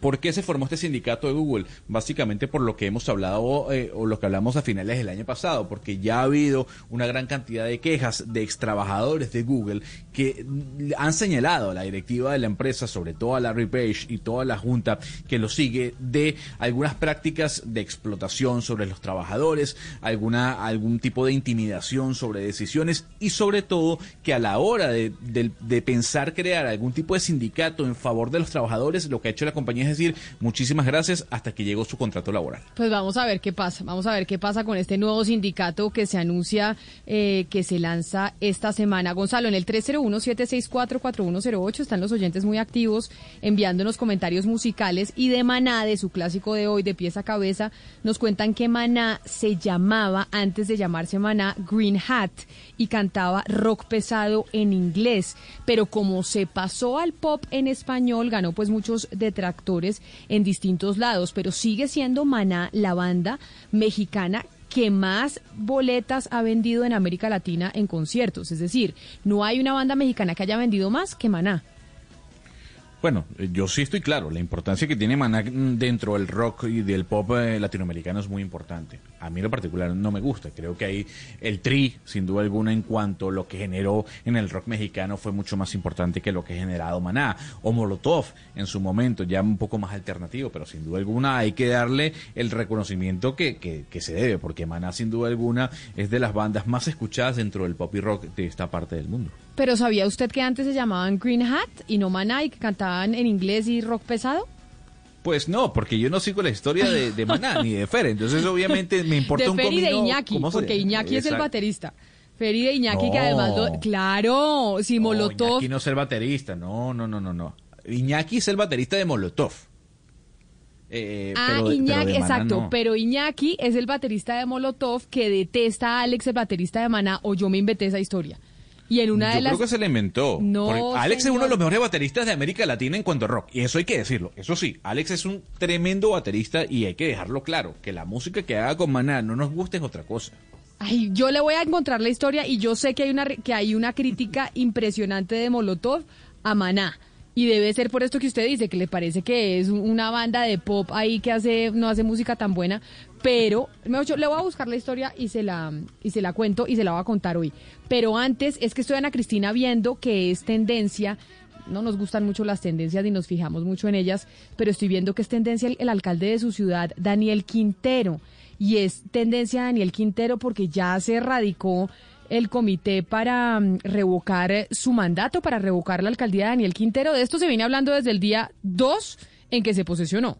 ¿Por qué se formó este sindicato de Google? Básicamente por lo que hemos hablado eh, o lo que hablamos a finales del año pasado, porque ya ha habido una gran cantidad de quejas de extrabajadores de Google que han señalado la directiva de la empresa, sobre todo a Larry Page y toda la junta que lo sigue, de algunas prácticas de explotación sobre los trabajadores, alguna, algún tipo de intimidación sobre decisiones y sobre todo que a la hora de, pensar crear algún tipo de sindicato en favor de los trabajadores, lo que ha hecho la compañía es decir, muchísimas gracias hasta que llegó su contrato laboral. Pues vamos a ver qué pasa. Vamos a ver qué pasa con este nuevo sindicato que se anuncia eh, que se lanza esta semana. Gonzalo, en el 301-764-4108 están los oyentes muy activos enviándonos comentarios musicales y de Maná, de su clásico de hoy, de pieza a cabeza, nos cuentan que Maná se llamaba, antes de llamarse Maná, Green Hat y cantaba rock pesado en inglés. Pero como se pasó al pop en español, ganó pues muchos detractores en distintos lados, pero sigue siendo Maná la banda mexicana que más boletas ha vendido en América Latina en conciertos. Es decir, no hay una banda mexicana que haya vendido más que Maná. Bueno, yo sí estoy claro, la importancia que tiene Maná dentro del rock y del pop eh, latinoamericano es muy importante. A mí en lo particular no me gusta, creo que ahí el Tri, sin duda alguna, en cuanto a lo que generó en el rock mexicano fue mucho más importante que lo que ha generado Maná o Molotov en su momento, ya un poco más alternativo, pero sin duda alguna hay que darle el reconocimiento que, que, que se debe, porque Maná sin duda alguna es de las bandas más escuchadas dentro del pop y rock de esta parte del mundo. Pero ¿sabía usted que antes se llamaban Green Hat y no Maná y que cantaban en inglés y rock pesado? Pues no, porque yo no sigo la historia de, de Maná ni de Fer, entonces obviamente me importa de un Fer y de Iñaki, se- porque Iñaki es el baterista. Fer y de Iñaki que además... lo- claro, si No, Molotov... Iñaki no es el baterista, no, no, no, no, no. Iñaki es el baterista de Molotov. Eh, Ah, pero de- pero Iñaki, exacto, no. pero Iñaki es el baterista de Molotov que detesta a Alex, el baterista de Maná, o yo me inventé esa historia. Y en una Yo de las... creo que se le inventó. No, Alex es uno de los mejores bateristas de América Latina en cuanto a rock. Y eso hay que decirlo. Eso sí, Alex es un tremendo baterista y hay que dejarlo claro. Que la música que haga con Maná no nos guste es otra cosa. Ay, yo le voy a encontrar la historia y yo sé que hay una que hay una crítica impresionante de Molotov a Maná. Y debe ser por esto que usted dice, que le parece que es un- una banda de pop ahí que hace, no hace música tan buena. Pero, le voy a buscar la historia y se la, y se la cuento y se la voy a contar hoy. Pero antes, es que estoy Ana Cristina viendo que es tendencia no nos gustan mucho las tendencias ni nos fijamos mucho en ellas, pero estoy viendo que es tendencia el, el alcalde de su ciudad, Daniel Quintero. Y es tendencia Daniel Quintero porque ya se radicó el comité para mm, revocar eh, su mandato, para revocar la alcaldía de Daniel Quintero. De esto se viene hablando desde el día 2 en que se posesionó.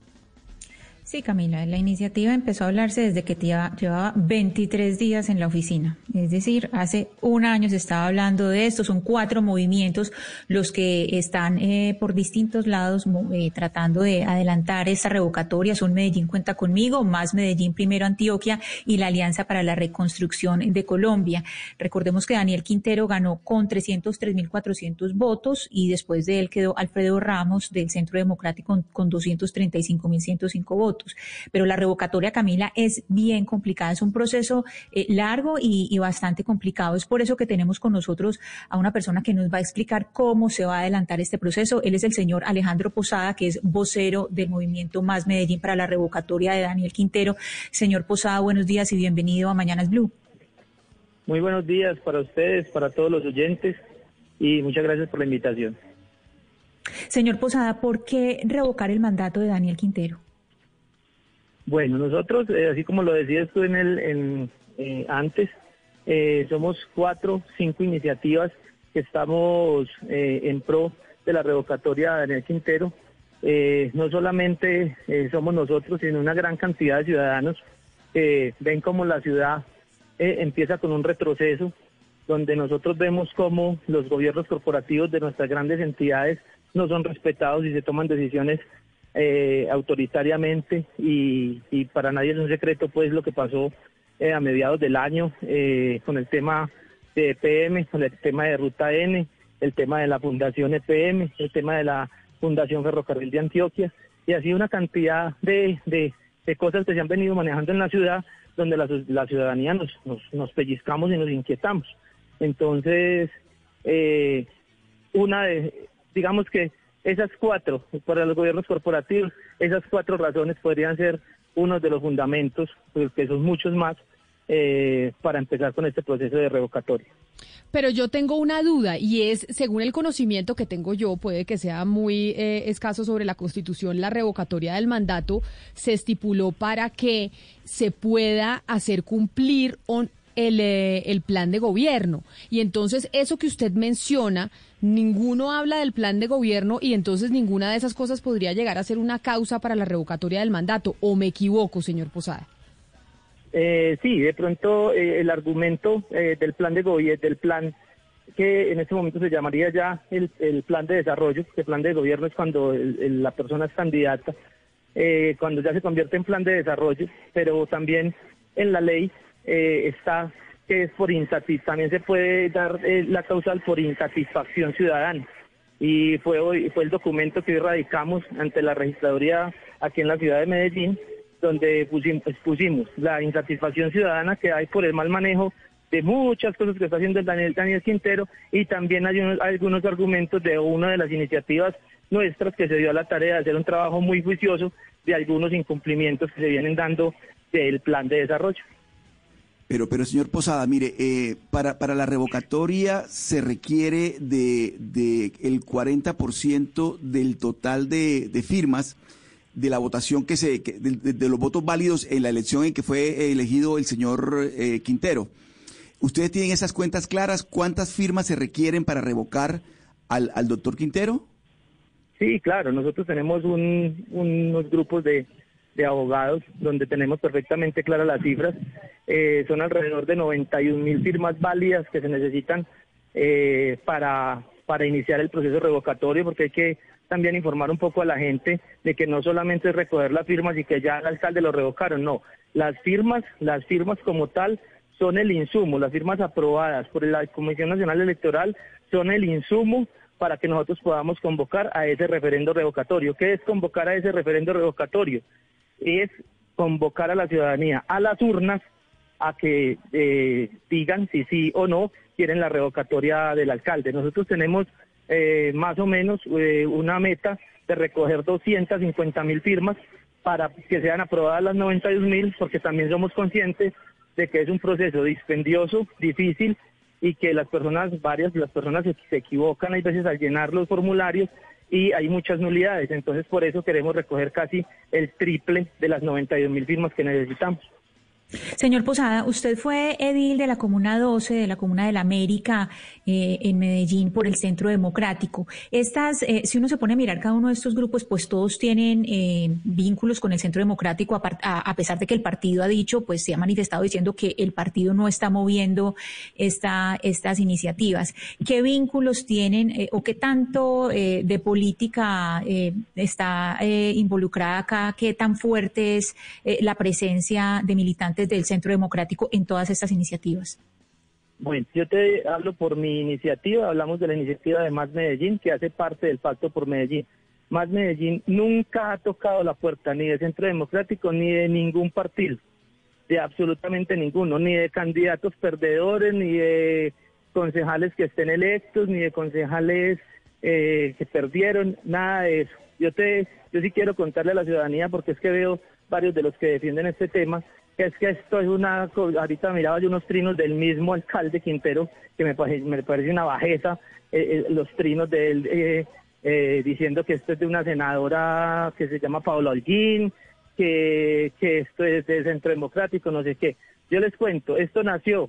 Sí, Camila, la iniciativa empezó a hablarse desde que llevaba 23 días en la oficina. Es decir, hace un año se estaba hablando de esto. Son cuatro movimientos los que están eh, por distintos lados eh, tratando de adelantar esta revocatoria. Son Medellín Cuenta Conmigo, más Medellín Primero Antioquia y la Alianza para la Reconstrucción de Colombia. Recordemos que Daniel Quintero ganó con 303.400 votos y después de él quedó Alfredo Ramos del Centro Democrático con, con 235.105 votos. Pero la revocatoria, Camila, es bien complicada. Es un proceso eh, largo y, y bastante complicado. Es por eso que tenemos con nosotros a una persona que nos va a explicar cómo se va a adelantar este proceso. Él es el señor Alejandro Posada, que es vocero del movimiento Más Medellín para la revocatoria de Daniel Quintero. Señor Posada, buenos días y bienvenido a Mañanas Blue. Muy buenos días para ustedes, para todos los oyentes y muchas gracias por la invitación. Señor Posada, ¿por qué revocar el mandato de Daniel Quintero? Bueno, nosotros, eh, así como lo decías tú en el en, eh, antes, eh, somos cuatro, cinco iniciativas que estamos eh, en pro de la revocatoria de Daniel Quintero. No solamente somos nosotros, sino una gran cantidad de ciudadanos que ven como la ciudad empieza con un retroceso, donde nosotros vemos cómo los gobiernos corporativos de nuestras grandes entidades no son respetados y se toman decisiones eh, autoritariamente y, para nadie es un secreto pues lo que pasó eh, a mediados del año eh, con el tema de EPM, con el tema de Ruta N, el tema de la Fundación EPM, el tema de la Fundación Ferrocarril de Antioquia y así una cantidad de, de, de cosas que se han venido manejando en la ciudad donde la, la ciudadanía nos, nos, nos pellizcamos y nos inquietamos. Entonces, eh, una de, digamos que esas cuatro, para los gobiernos corporativos, esas cuatro razones podrían ser uno de los fundamentos, porque son muchos más, eh, para empezar con este proceso de revocatoria. Pero yo tengo una duda y es, según el conocimiento que tengo yo, puede que sea muy eh, escaso sobre la Constitución, la revocatoria del mandato se estipuló para que se pueda hacer cumplir on- el, eh, el plan de gobierno. Y entonces eso que usted menciona, ninguno habla del plan de gobierno y entonces ninguna de esas cosas podría llegar a ser una causa para la revocatoria del mandato. ¿O me equivoco, señor Posada? Eh, sí, de pronto eh, el argumento eh, del plan de gobierno, del plan que en este momento se llamaría ya el, el plan de desarrollo, que plan de gobierno es cuando el- la persona es candidata, eh, cuando ya se convierte en plan de desarrollo, pero también en la ley eh, está que es por insatis, también se puede dar eh, la causal por insatisfacción ciudadana. Y fue hoy fue el documento que hoy radicamos ante la registraduría aquí en la ciudad de Medellín donde pusimos, pusimos la insatisfacción ciudadana que hay por el mal manejo de muchas cosas que está haciendo el Daniel Daniel Quintero. Y también hay unos- algunos argumentos de una de las iniciativas nuestras que se dio a la tarea de hacer un trabajo muy juicioso de algunos incumplimientos que se vienen dando del plan de desarrollo. Pero, pero señor Posada, mire, eh, para, para la revocatoria se requiere de, de el 40% del total de, de firmas de la votación que se, de, de- los votos válidos en la elección en que fue elegido el señor eh, Quintero. ¿Ustedes tienen esas cuentas claras? ¿Cuántas firmas se requieren para revocar al, al doctor Quintero? Sí, claro, nosotros tenemos un- unos grupos de, de abogados donde tenemos perfectamente claras las cifras. Eh, son alrededor de 91 mil firmas válidas que se necesitan eh, para, para iniciar el proceso revocatorio, porque hay que también informar un poco a la gente de que no solamente es recoger las firmas y que ya el alcalde lo revocaron, no. Las firmas, las firmas como tal son el insumo, las firmas aprobadas por la Comisión Nacional Electoral son el insumo para que nosotros podamos convocar a ese referendo revocatorio. ¿Qué es convocar a ese referendo revocatorio? Es convocar a la ciudadanía a las urnas a que eh, digan si sí o no quieren la revocatoria del alcalde. Nosotros tenemos eh, más o menos eh, una meta de recoger 250 mil firmas para que sean aprobadas las 92 mil, porque también somos conscientes de que es un proceso dispendioso, difícil y que las personas, varias las personas se, se equivocan hay veces al llenar los formularios y hay muchas nulidades. Entonces, por eso queremos recoger casi el triple de las 92 mil firmas que necesitamos. Señor Posada, usted fue edil de la Comuna 12, de la Comuna de la América, eh, en Medellín, por el Centro Democrático. Estas, eh, si uno se pone a mirar cada uno de estos grupos, pues todos tienen eh, vínculos con el Centro Democrático, a, a- pesar de que el partido ha dicho, pues se ha manifestado diciendo que el partido no está moviendo esta, estas iniciativas. ¿Qué vínculos tienen o qué tanto de política está involucrada acá? ¿Qué tan fuerte es la presencia de militantes del Centro Democrático en todas estas iniciativas? Bueno, yo te hablo por mi iniciativa, hablamos de la iniciativa de Más Medellín, que hace parte del Pacto por Medellín. Más Medellín nunca ha tocado la puerta ni del Centro Democrático ni de ningún partido, de absolutamente ninguno, ni de candidatos perdedores, ni de concejales que estén electos, ni de concejales eh, que perdieron, nada de eso. Yo te, yo sí quiero contarle a la ciudadanía porque es que veo varios de los que defienden este tema, es que esto es una, ahorita miraba yo unos trinos del mismo alcalde Quintero, que me, me parece una bajeza, eh, eh, los trinos de él eh, eh, diciendo que esto es de una senadora que se llama Paola Holguín, que, esto es del Centro Democrático, no sé qué. Yo les cuento, esto nació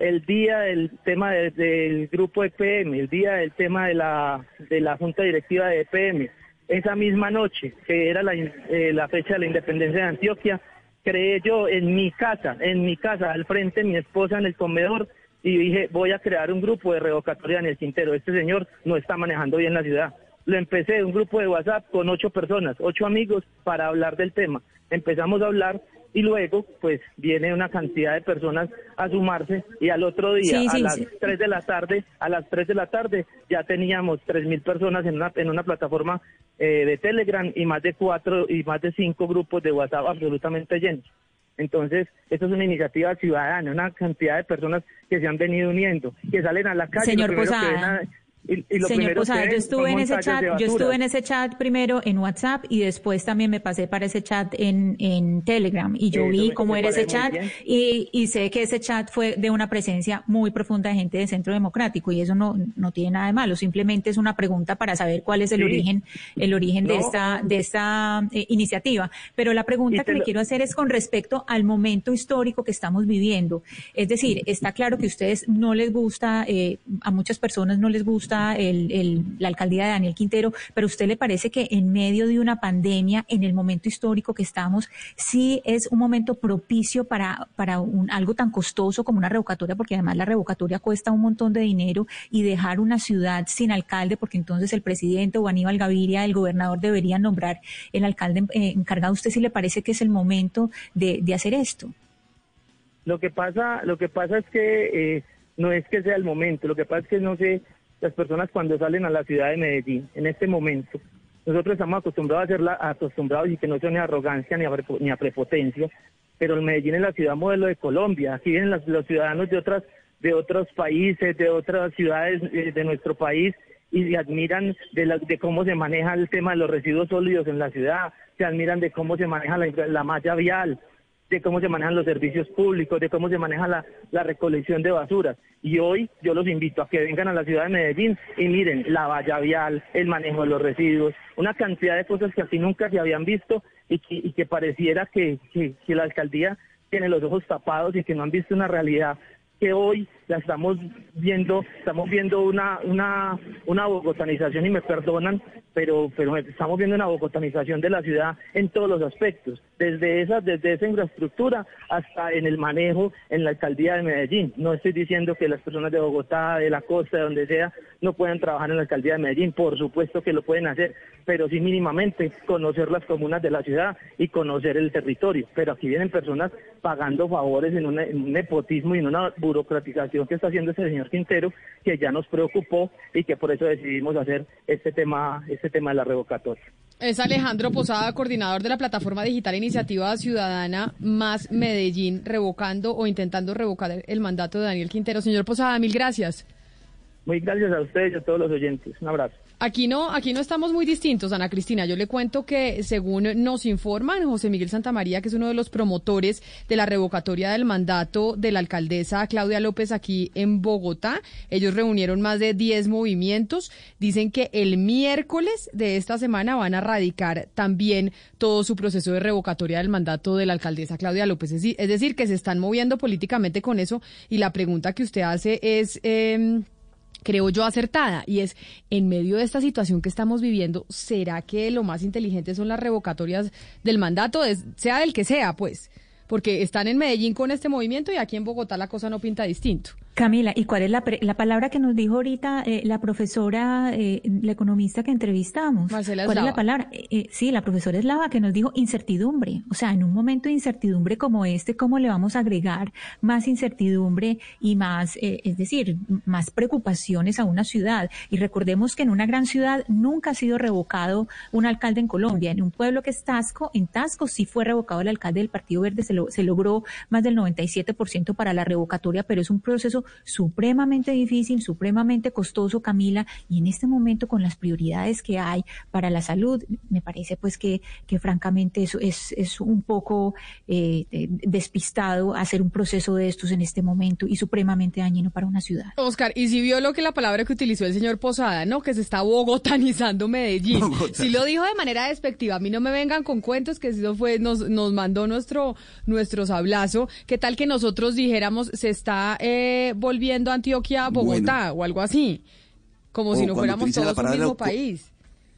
el día del tema de- del grupo EPM, el día del tema de la, de la Junta Directiva de EPM. Esa misma noche, que era la, eh, la fecha de la independencia de Antioquia, creé yo en mi casa, en mi casa, al frente mi esposa en el comedor, y dije, voy a crear un grupo de revocatoria en el Quintero. Este señor no está manejando bien la ciudad. Lo empecé, un grupo de WhatsApp con ocho personas, ocho amigos, para hablar del tema. Empezamos a hablar y luego, pues, viene una cantidad de personas a sumarse y al otro día, Sí, a sí, las sí. 3 de la tarde, a las 3 de la tarde, ya teníamos tres mil personas en una, en una plataforma eh, de Telegram y más de cuatro y más de cinco grupos de WhatsApp absolutamente llenos. Entonces, esto es una iniciativa ciudadana, una cantidad de personas que se han venido uniendo, que salen a la calle. Señor lo primero que Posada. ven a- Y, y lo Señor Posada, yo estuve en ese chat, yo estuve en ese chat primero en WhatsApp y después también me pasé para ese chat en, en Telegram y yo Eso vi cómo era ese chat y, y sé que ese chat fue de una presencia muy profunda de gente de Centro Democrático y eso no, no tiene nada de malo, simplemente es una pregunta para saber cuál es el Sí. origen, el origen de esta, de esta eh, iniciativa. Pero la pregunta que te le lo- quiero hacer es con respecto al momento histórico que estamos viviendo. Es decir, está claro que a ustedes no les gusta, eh, a muchas personas no les gusta el, la alcaldía de Daniel Quintero, pero ¿a usted le parece que en medio de una pandemia, en el momento histórico que estamos, sí es un momento propicio para, para un, algo tan costoso como una revocatoria, porque además la revocatoria cuesta un montón de dinero y dejar una ciudad sin alcalde, porque entonces el presidente o Aníbal Gaviria, el gobernador, deberían nombrar el alcalde eh, encargado. ¿A usted sí le parece que es el momento de, hacer esto? Lo que pasa, lo que pasa es que eh, no es que sea el momento, lo que pasa es que no sé, las personas cuando salen a la ciudad de Medellín, en este momento, nosotros estamos acostumbrados a hacerla, acostumbrados y que no sea ni arrogancia ni a, ni a prepotencia, pero el Medellín es la ciudad modelo de Colombia, aquí vienen los, los ciudadanos de otras, de otros países, de otras ciudades eh, de nuestro país y se admiran de, la- de cómo se maneja el tema de los residuos sólidos en la ciudad, se admiran de cómo se maneja la malla vial, de cómo se manejan los servicios públicos, de cómo se maneja la, la recolección de basuras. Y hoy yo los invito a que vengan a la ciudad de Medellín y miren la valla vial, el manejo de los residuos, una cantidad de cosas que aquí nunca se habían visto y que, pareciera que, que la alcaldía tiene los ojos tapados y que no han visto una realidad que hoy la estamos viendo, estamos viendo una, una, una bogotanización y me perdonan, pero, pero estamos viendo una bogotanización de la ciudad en todos los aspectos, desde esa, desde esa infraestructura hasta en el manejo en la alcaldía de Medellín. No estoy diciendo que las personas de Bogotá, de la costa, de donde sea, no puedan trabajar en la alcaldía de Medellín, por supuesto que lo pueden hacer, pero sí mínimamente conocer las comunas de la ciudad y conocer el territorio. Pero aquí vienen personas pagando favores en, una- un nepotismo y en una burocratización que está haciendo ese señor Quintero, que ya nos preocupó y que por eso decidimos hacer este tema, este tema de la revocatoria. Es Alejandro Posada, coordinador de la plataforma digital Iniciativa Ciudadana Más Medellín, revocando o intentando revocar el mandato de Daniel Quintero. Señor Posada, mil gracias. Muy gracias a ustedes y a todos los oyentes. Un abrazo. Aquí no, aquí no estamos muy distintos, Ana Cristina. Yo le cuento que, según nos informan, José Miguel Santamaría, que es uno de los promotores de la revocatoria del mandato de la alcaldesa Claudia López aquí en Bogotá, ellos reunieron más de 10 movimientos. Dicen que el miércoles de esta semana van a radicar también todo su proceso de revocatoria del mandato de la alcaldesa Claudia López. Es decir, que se están moviendo políticamente con eso. Y la pregunta que usted hace es. em, creo yo, acertada. Y es, en medio de esta situación que estamos viviendo, ¿será que lo más inteligente son las revocatorias del mandato, sea del que sea, pues? Porque están en Medellín con este movimiento y aquí en Bogotá la cosa no pinta distinto. Camila, ¿y cuál es la, pre- la palabra que nos dijo ahorita eh, la profesora, eh, la economista que entrevistamos? Marcela ¿Cuál es la palabra? Eh, eh, sí, la profesora Eslava que nos dijo incertidumbre. O sea, en un momento de incertidumbre como este, ¿cómo le vamos a agregar más incertidumbre y más, eh, es decir, más preocupaciones a una ciudad? Y recordemos que en una gran ciudad nunca ha sido revocado un alcalde en Colombia. En un pueblo que es Tasco, en Tasco sí fue revocado el alcalde del Partido Verde, se, lo- se logró más del 97% para la revocatoria, pero es un proceso supremamente difícil, supremamente costoso, Camila, y en este momento con las prioridades que hay para la salud, me parece pues que, que francamente eso es, es un poco eh, eh, despistado hacer un proceso de estos en este momento y supremamente dañino para una ciudad. Oscar, y si vio lo que la palabra que utilizó el señor Posada, ¿no? Que se está bogotanizando Medellín. Bogotá. Si lo dijo de manera despectiva, a mí no me vengan con cuentos que eso fue, nos, nos mandó nuestro, nuestro sablazo. ¿Qué tal que nosotros dijéramos se está eh, volviendo Antioquia a Bogotá o algo así? Como O si no fuéramos todos un mismo país.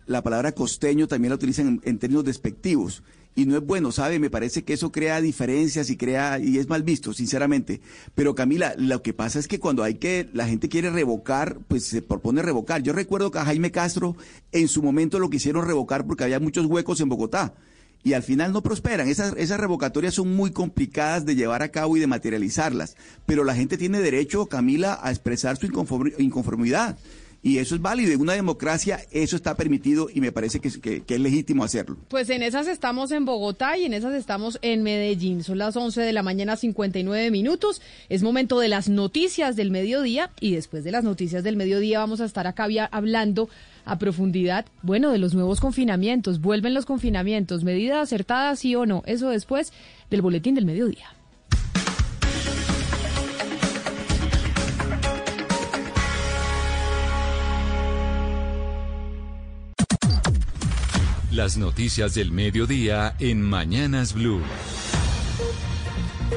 La palabra costeño también la utilizan en, en términos despectivos. Y no es bueno, ¿sabe? Me parece que eso crea diferencias y crea, y es mal visto, sinceramente. Pero Camila, lo que pasa es que cuando hay que, la gente quiere revocar, pues se propone revocar. Yo recuerdo que a Jaime Castro en su momento lo quisieron revocar porque había muchos huecos en Bogotá. Y al final no prosperan. Esas, revocatorias son muy complicadas de llevar a cabo y de materializarlas. Pero la gente tiene derecho, Camila, a expresar su inconform- inconformidad. Y eso es válido. En una democracia eso está permitido y me parece que, que, es legítimo hacerlo. Pues en esas estamos en Bogotá y en esas estamos en Medellín. Son las 11 de la mañana, 59 minutos. Es momento de las noticias del mediodía y después de las noticias del mediodía vamos a estar acá hablando a profundidad, bueno, de los nuevos confinamientos. Vuelven los confinamientos, medidas acertadas sí o no. Eso después del boletín del mediodía. Las noticias del mediodía en Mañanas Blue.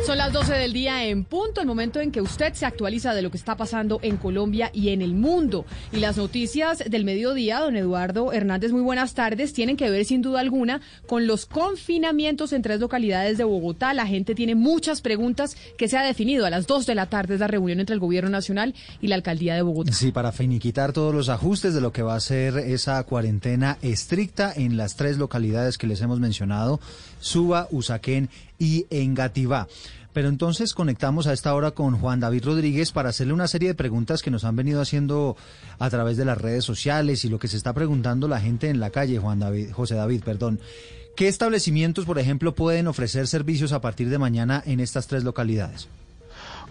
Son las 12 del día en punto, el momento en que usted se actualiza de lo que está pasando en Colombia y en el mundo. Y las noticias del mediodía, don Eduardo Hernández, muy buenas tardes, tienen que ver sin duda alguna con los confinamientos en tres localidades de Bogotá. La gente tiene muchas preguntas que se ha definido. A las 2 de la tarde es la reunión entre el Gobierno Nacional y la Alcaldía de Bogotá. Sí, para finiquitar todos los ajustes de lo que va a ser esa cuarentena estricta en las tres localidades que les hemos mencionado, Suba, Usaquén y Engativá. Pero entonces conectamos a esta hora con Juan David Rodríguez para hacerle una serie de preguntas que nos han venido haciendo a través de las redes sociales y lo que se está preguntando la gente en la calle, Juan David, José David, perdón. ¿Qué establecimientos, por ejemplo, pueden ofrecer servicios a partir de mañana en estas tres localidades?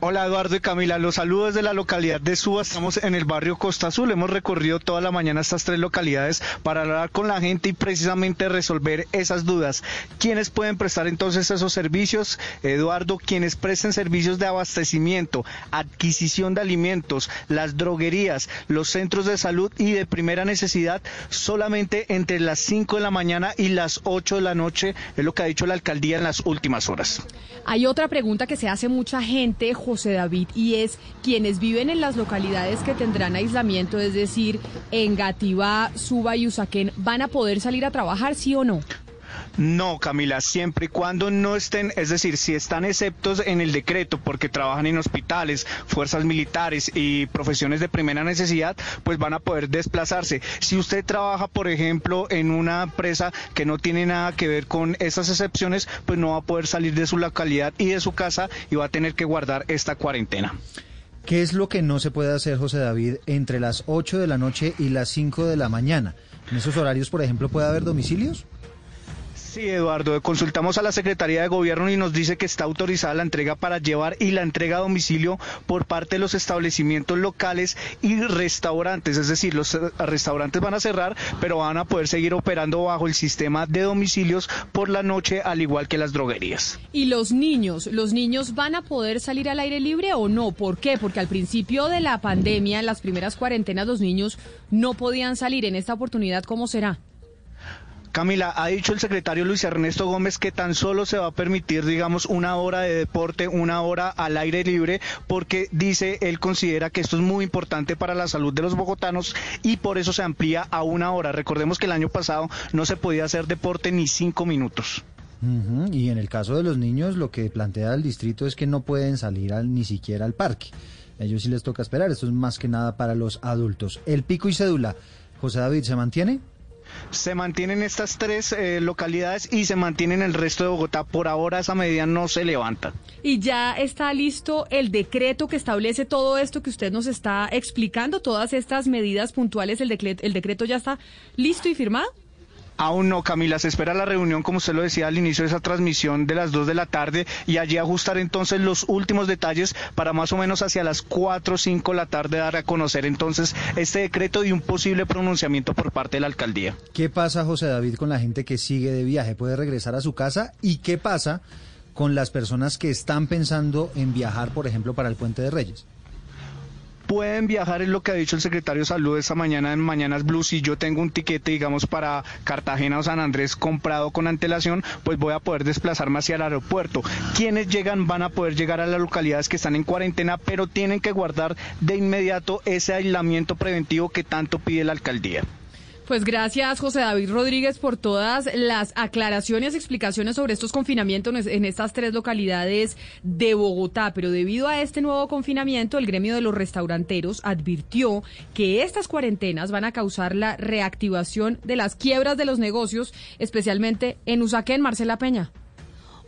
Hola Eduardo y Camila, los saludos de la localidad de Suba. Estamos en el barrio Costa Azul. Hemos recorrido toda la mañana estas tres localidades para hablar con la gente y precisamente resolver esas dudas. ¿Quiénes pueden prestar entonces esos servicios? Eduardo, quienes presten servicios de abastecimiento, adquisición de alimentos, las droguerías, los centros de salud y de primera necesidad, solamente entre las 5 de la mañana y las 8 de la noche, es lo que ha dicho la alcaldía en las últimas horas. Hay otra pregunta que se hace mucha gente, José David, y es quienes viven en las localidades que tendrán aislamiento, es decir, en Gativá, Suba y Usaquén, ¿van a poder salir a trabajar, sí o no? No, Camila, siempre y cuando no estén, es decir, si están exceptos en el decreto porque trabajan en hospitales, fuerzas militares y profesiones de primera necesidad, pues van a poder desplazarse. Si usted trabaja, por ejemplo, en una empresa que no tiene nada que ver con esas excepciones, pues no va a poder salir de su localidad y de su casa y va a tener que guardar esta cuarentena. ¿Qué es lo que no se puede hacer, José David, entre las 8 de la noche y las 5 de la mañana? ¿En esos horarios, por ejemplo, puede haber domicilios? Sí, Eduardo, consultamos a la Secretaría de Gobierno y nos dice que está autorizada la entrega para llevar y la entrega a domicilio por parte de los establecimientos locales y restaurantes. Es decir, los eh, restaurantes van a cerrar, pero van a poder seguir operando bajo el sistema de domicilios por la noche, al igual que las droguerías. ¿Y los niños? ¿Los niños van a poder salir al aire libre o no? ¿Por qué? Porque al principio de la pandemia, en las primeras cuarentenas, los niños no podían salir. En esta oportunidad, ¿cómo será? Camila, ha dicho el secretario Luis Ernesto Gómez que tan solo se va a permitir, digamos, una hora de deporte, una hora al aire libre, porque dice, él considera que esto es muy importante para la salud de los bogotanos y por eso se amplía a una hora. Recordemos que el año pasado no se podía hacer deporte ni cinco minutos. Y en el caso de los niños, lo que plantea el distrito es que no pueden salir al- ni siquiera al parque. A ellos sí les toca esperar. Esto es más que nada para los adultos. El pico y cédula, José David, ¿se mantiene? Se mantienen estas tres eh, localidades y se mantienen el resto de Bogotá. Por ahora esa medida no se levanta. Y ya está listo el decreto que establece todo esto que usted nos está explicando, todas estas medidas puntuales, el decreto, el decreto ya está listo y firmado. Aún no, Camila, se espera la reunión, como usted lo decía al inicio de esa transmisión de las 2 de la tarde y allí ajustar entonces los últimos detalles para más o menos hacia las 4 o 5 de la tarde dar a conocer entonces este decreto y un posible pronunciamiento por parte de la alcaldía. ¿Qué pasa, José David, con la gente que sigue de viaje? ¿Puede regresar a su casa? ¿Y qué pasa con las personas que están pensando en viajar, por ejemplo, para el Puente de Reyes? Pueden viajar, es lo que ha dicho el secretario de Salud esta mañana en Mañanas Blue. Si yo tengo un tiquete, digamos, para Cartagena o San Andrés comprado con antelación, pues voy a poder desplazarme hacia el aeropuerto. Quienes llegan van a poder llegar a las localidades que están en cuarentena, pero tienen que guardar de inmediato ese aislamiento preventivo que tanto pide la alcaldía. Pues gracias, José David Rodríguez, por todas las aclaraciones y explicaciones sobre estos confinamientos en estas tres localidades de Bogotá. Pero debido a este nuevo confinamiento, el gremio de los restauranteros advirtió que estas cuarentenas van a causar la reactivación de las quiebras de los negocios, especialmente en Usaquén, Marcela Peña.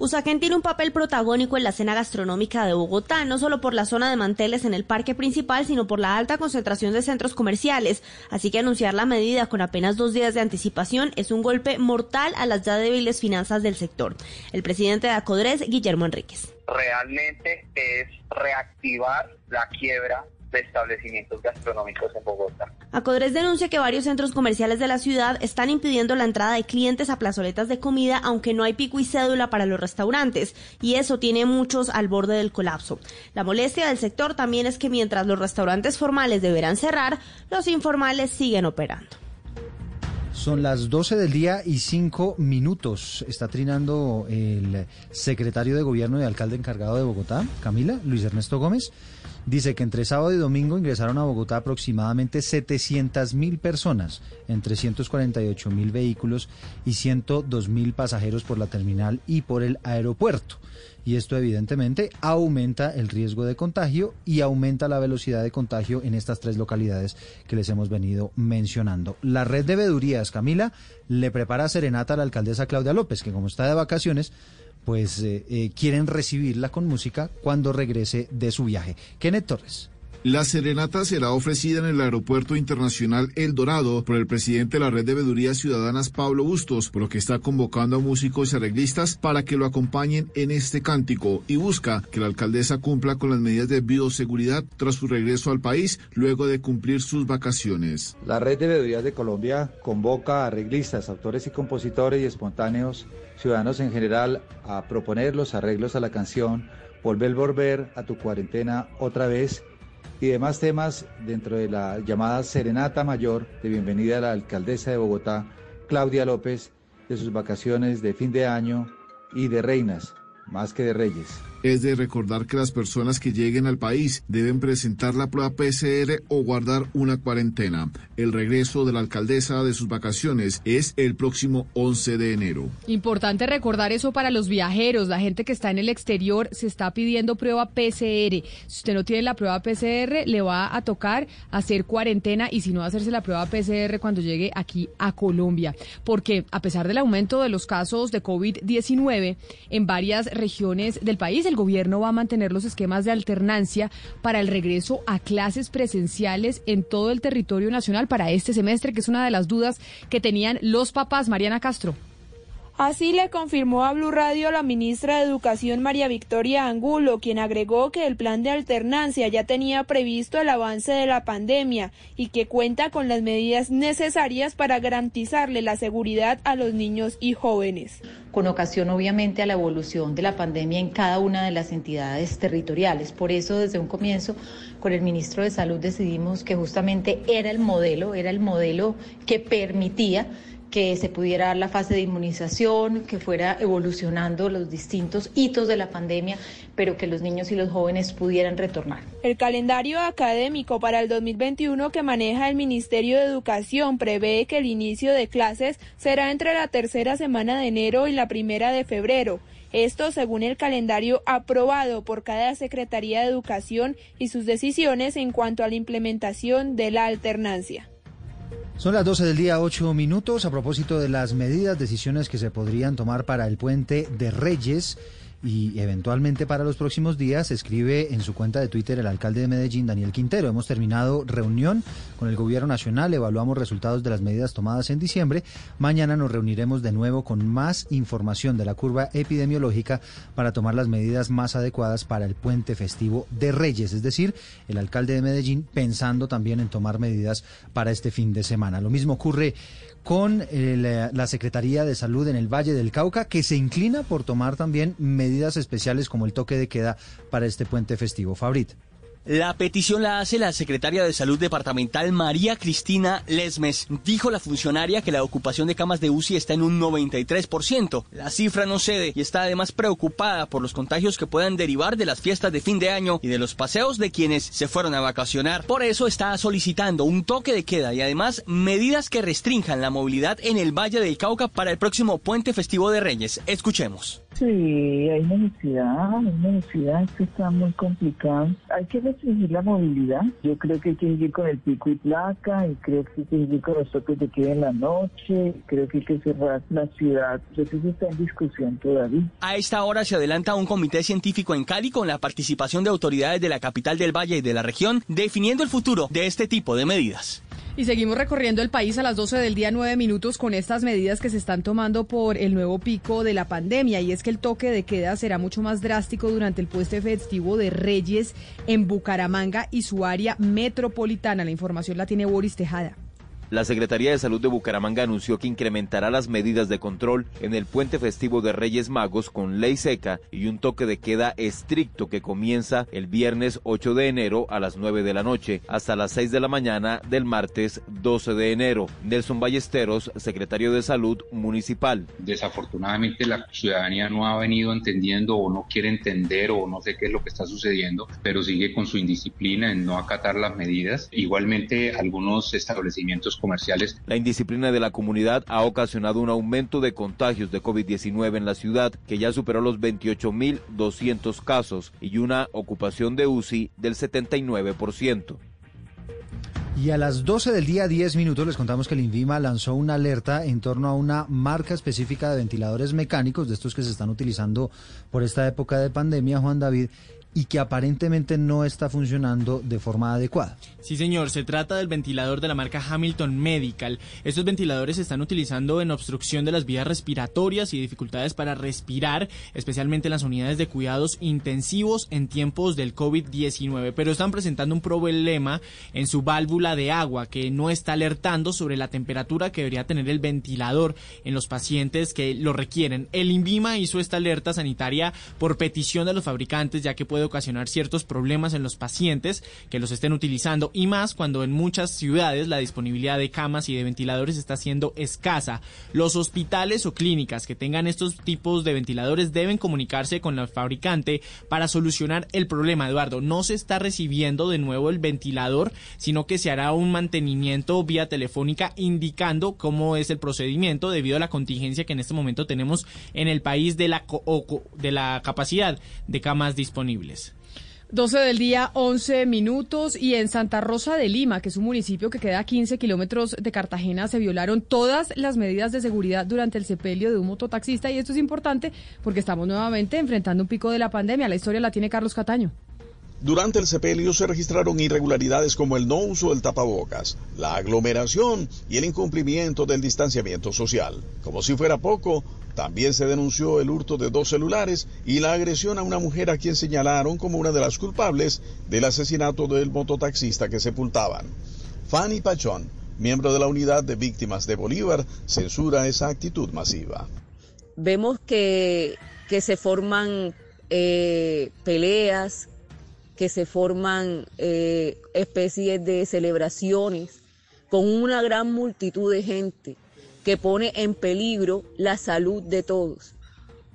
Usaquén tiene un papel protagónico en la escena gastronómica de Bogotá, no solo por la zona de manteles en el parque principal, sino por la alta concentración de centros comerciales. Así que anunciar la medida con apenas dos días de anticipación es un golpe mortal a las ya débiles finanzas del sector. El presidente de Acodres, Guillermo Enríquez. Realmente es reactivar la quiebra de establecimientos gastronómicos en Bogotá. Acodres denuncia que varios centros comerciales de la ciudad están impidiendo la entrada de clientes a plazoletas de comida, aunque no hay pico y cédula para los restaurantes, y eso tiene muchos al borde del colapso. La molestia del sector también es que mientras los restaurantes formales deberán cerrar, los informales siguen operando. Son las 12 del día y 5 minutos. Está trinando el secretario de Gobierno y alcalde encargado de Bogotá, Camila, Luis Ernesto Gómez. Dice que entre sábado y domingo ingresaron a Bogotá aproximadamente 700 mil personas, en 348 mil vehículos y 102 mil pasajeros por la terminal y por el aeropuerto. Y esto evidentemente aumenta el riesgo de contagio y aumenta la velocidad de contagio en estas tres localidades que les hemos venido mencionando. La red de vedurías, Camila, le prepara serenata a la alcaldesa Claudia López, que como está de vacaciones, pues eh, eh, quieren recibirla con música cuando regrese de su viaje. Kenneth Torres. La serenata será ofrecida en el Aeropuerto Internacional El Dorado por el presidente de la Red de Vedurías Ciudadanas, Pablo Bustos, por lo que está convocando a músicos y arreglistas para que lo acompañen en este cántico y busca que la alcaldesa cumpla con las medidas de bioseguridad tras su regreso al país luego de cumplir sus vacaciones. La Red de Vedurías de Colombia convoca a arreglistas, autores y compositores y espontáneos ciudadanos en general a proponer los arreglos a la canción Volver, volver a tu cuarentena otra vez y demás temas dentro de la llamada Serenata Mayor de bienvenida a la alcaldesa de Bogotá, Claudia López, de sus vacaciones de fin de año y de reinas, más que de reyes es de recordar que las personas que lleguen al país deben presentar la prueba PCR o guardar una cuarentena. El regreso de la alcaldesa de sus vacaciones es el próximo 11 de enero. Importante recordar eso para los viajeros, la gente que está en el exterior se está pidiendo prueba PCR. Si usted no tiene la prueba PCR, le va a tocar hacer cuarentena y si no hacerse la prueba PCR cuando llegue aquí a Colombia, porque a pesar del aumento de los casos de COVID-19 en varias regiones del país, el gobierno va a mantener los esquemas de alternancia para el regreso a clases presenciales en todo el territorio nacional para este semestre, que es una de las dudas que tenían los papás. Mariana Castro. Así le confirmó a Blue Radio la ministra de Educación María Victoria Angulo, quien agregó que el plan de alternancia ya tenía previsto el avance de la pandemia y que cuenta con las medidas necesarias para garantizarle la seguridad a los niños y jóvenes. Con ocasión, obviamente, a la evolución de la pandemia en cada una de las entidades territoriales. Por eso, desde un comienzo, con el ministro de Salud decidimos que justamente era el modelo, era el modelo que permitía que se pudiera dar la fase de inmunización, que fuera evolucionando los distintos hitos de la pandemia, pero que los niños y los jóvenes pudieran retornar. El calendario académico para el 2021 que maneja el Ministerio de Educación prevé que el inicio de clases será entre la tercera semana de enero y la primera de febrero. Esto según el calendario aprobado por cada Secretaría de Educación y sus decisiones en cuanto a la implementación de la alternancia. Son las 12 del día, 8 minutos. A propósito de las medidas, decisiones que se podrían tomar para el puente de Reyes y eventualmente para los próximos días, escribe en su cuenta de Twitter el alcalde de Medellín, Daniel Quintero. Hemos terminado reunión con el gobierno nacional, evaluamos resultados de las medidas tomadas en diciembre. Mañana nos reuniremos de nuevo con más información de la curva epidemiológica para tomar las medidas más adecuadas para el puente festivo de Reyes, es decir, el alcalde de Medellín pensando también en tomar medidas para este fin de semana. Lo mismo ocurre con eh, la Secretaría de Salud en el Valle del Cauca, que se inclina por tomar también medidas especiales como el toque de queda para este puente festivo. Fabrit. La petición la hace la secretaria de Salud Departamental María Cristina Lesmes. Dijo la funcionaria que la ocupación de camas de UCI está en un 93%. La cifra no cede y está además preocupada por los contagios que puedan derivar de las fiestas de fin de año y de los paseos de quienes se fueron a vacacionar. Por eso está solicitando un toque de queda y además medidas que restrinjan la movilidad en el Valle del Cauca para el próximo puente festivo de Reyes. Escuchemos Sí, hay necesidad, hay necesidad, esto está muy complicado. Hay que restringir la movilidad. Yo creo que hay que seguir con el pico y placa, y creo que hay que seguir con los toques de queda en la noche, creo que hay que cerrar la ciudad. Eso está en discusión todavía. A esta hora se adelanta un comité científico en Cali con la participación de autoridades de la capital del Valle y de la región, definiendo el futuro de este tipo de medidas. Y seguimos recorriendo el país a las 12 del día, 9 minutos, con estas medidas que se están tomando por el nuevo pico de la pandemia. Y es que el toque de queda será mucho más drástico durante el puente festivo de Reyes en Bucaramanga y su área metropolitana. La información la tiene Boris Tejada. La Secretaría de Salud de Bucaramanga anunció que incrementará las medidas de control en el puente festivo de Reyes Magos con ley seca y un toque de queda estricto que comienza el viernes 8 de enero a las 9 de la noche hasta las 6 de la mañana del martes 12 de enero. Nelson Ballesteros, secretario de Salud Municipal. Desafortunadamente la ciudadanía no ha venido entendiendo o no quiere entender o no sé qué es lo que está sucediendo, pero sigue con su indisciplina en no acatar las medidas. Igualmente algunos establecimientos comerciales. La indisciplina de la comunidad ha ocasionado un aumento de contagios de COVID-19 en la ciudad, que ya superó los 28.200 casos y una ocupación de UCI del 79%. Y a las 12 del día 10 minutos les contamos que el INVIMA lanzó una alerta en torno a una marca específica de ventiladores mecánicos, de estos que se están utilizando por esta época de pandemia, Juan David, y que aparentemente no está funcionando de forma adecuada. Sí, señor, se trata del ventilador de la marca Hamilton Medical. Estos ventiladores se están utilizando en obstrucción de las vías respiratorias y dificultades para respirar, especialmente en las unidades de cuidados intensivos en tiempos del COVID-19, pero están presentando un problema en su válvula de agua que no está alertando sobre la temperatura que debería tener el ventilador en los pacientes que lo requieren. El INVIMA hizo esta alerta sanitaria por petición de los fabricantes, ya que puede ocasionar ciertos problemas en los pacientes que los estén utilizando y más cuando en muchas ciudades la disponibilidad de camas y de ventiladores está siendo escasa. Los hospitales o clínicas que tengan estos tipos de ventiladores deben comunicarse con el fabricante para solucionar el problema, Eduardo. No se está recibiendo de nuevo el ventilador, sino que se hará un mantenimiento vía telefónica indicando cómo es el procedimiento debido a la contingencia que en este momento tenemos en el país de la, de la capacidad de camas disponibles. 12 del día, 11 minutos. Y en Santa Rosa de Lima, que es un municipio que queda a 15 kilómetros de Cartagena, se violaron todas las medidas de seguridad durante el sepelio de un mototaxista. Y esto es importante porque estamos nuevamente enfrentando un pico de la pandemia. La historia la tiene Carlos Cataño. Durante el sepelio se registraron irregularidades como el no uso del tapabocas, la aglomeración y el incumplimiento del distanciamiento social. Como si fuera poco, también se denunció el hurto de dos celulares y la agresión a una mujer a quien señalaron como una de las culpables del asesinato del mototaxista que sepultaban. Fanny Pachón, miembro de la unidad de víctimas de Bolívar, censura esa actitud masiva. Vemos que, se forman eh, peleas, que se forman eh, especies de celebraciones con una gran multitud de gente que pone en peligro la salud de todos.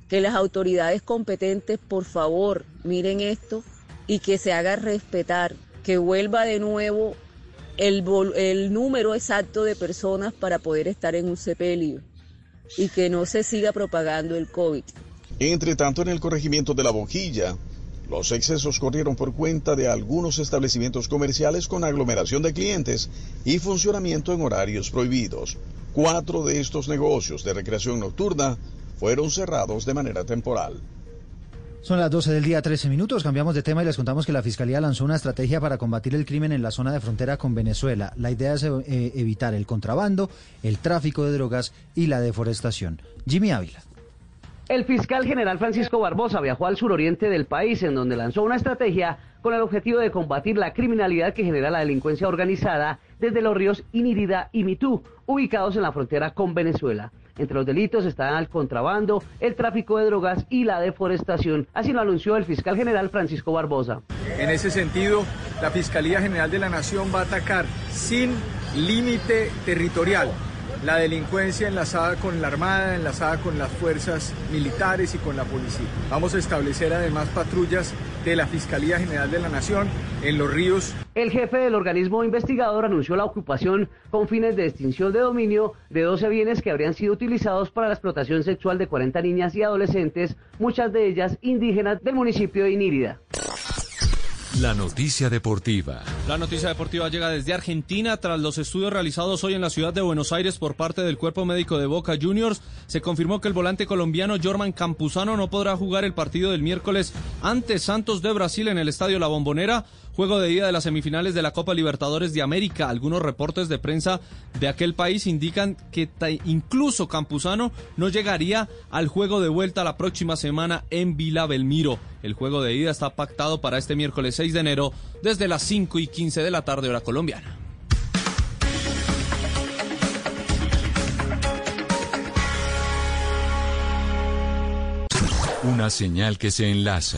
Que las autoridades competentes, por favor, miren esto y que se haga respetar, que vuelva de nuevo el, el número exacto de personas para poder estar en un sepelio y que no se siga propagando el COVID. Entre tanto, en el corregimiento de la Boquilla, los excesos corrieron por cuenta de algunos establecimientos comerciales con aglomeración de clientes y funcionamiento en horarios prohibidos. Cuatro de estos negocios de recreación nocturna fueron cerrados de manera temporal. Son las 12 del día, 13 minutos. Cambiamos de tema y les contamos que la Fiscalía lanzó una estrategia para combatir el crimen en la zona de frontera con Venezuela. La idea es eh, evitar el contrabando, el tráfico de drogas y la deforestación. Jimmy Ávila. El fiscal general Francisco Barbosa viajó al suroriente del país en donde lanzó una estrategia con el objetivo de combatir la criminalidad que genera la delincuencia organizada desde los ríos Inirida y Mitú, ubicados en la frontera con Venezuela. Entre los delitos están el contrabando, el tráfico de drogas y la deforestación. Así lo anunció el fiscal general Francisco Barbosa. En ese sentido, la Fiscalía General de la Nación va a atacar sin límite territorial la delincuencia enlazada con la Armada, enlazada con las fuerzas militares y con la policía. Vamos a establecer además patrullas de la Fiscalía General de la Nación en los ríos. El jefe del organismo investigador anunció la ocupación con fines de extinción de dominio de 12 bienes que habrían sido utilizados para la explotación sexual de 40 niñas y adolescentes, muchas de ellas indígenas del municipio de Inírida. La noticia deportiva. La noticia deportiva llega desde Argentina. Tras los estudios realizados hoy en la ciudad de Buenos Aires por parte del cuerpo médico de Boca Juniors, se confirmó que el volante colombiano Jorman Campuzano no podrá jugar el partido del miércoles ante Santos de Brasil en el estadio La Bombonera juego de ida de las semifinales de la Copa Libertadores de América. Algunos reportes de prensa de aquel país indican que incluso Campuzano no llegaría al juego de vuelta la próxima semana en Vila Belmiro. El juego de ida está pactado para este miércoles 6 de enero desde las 5 y 15 de la tarde hora colombiana. Una señal que se enlaza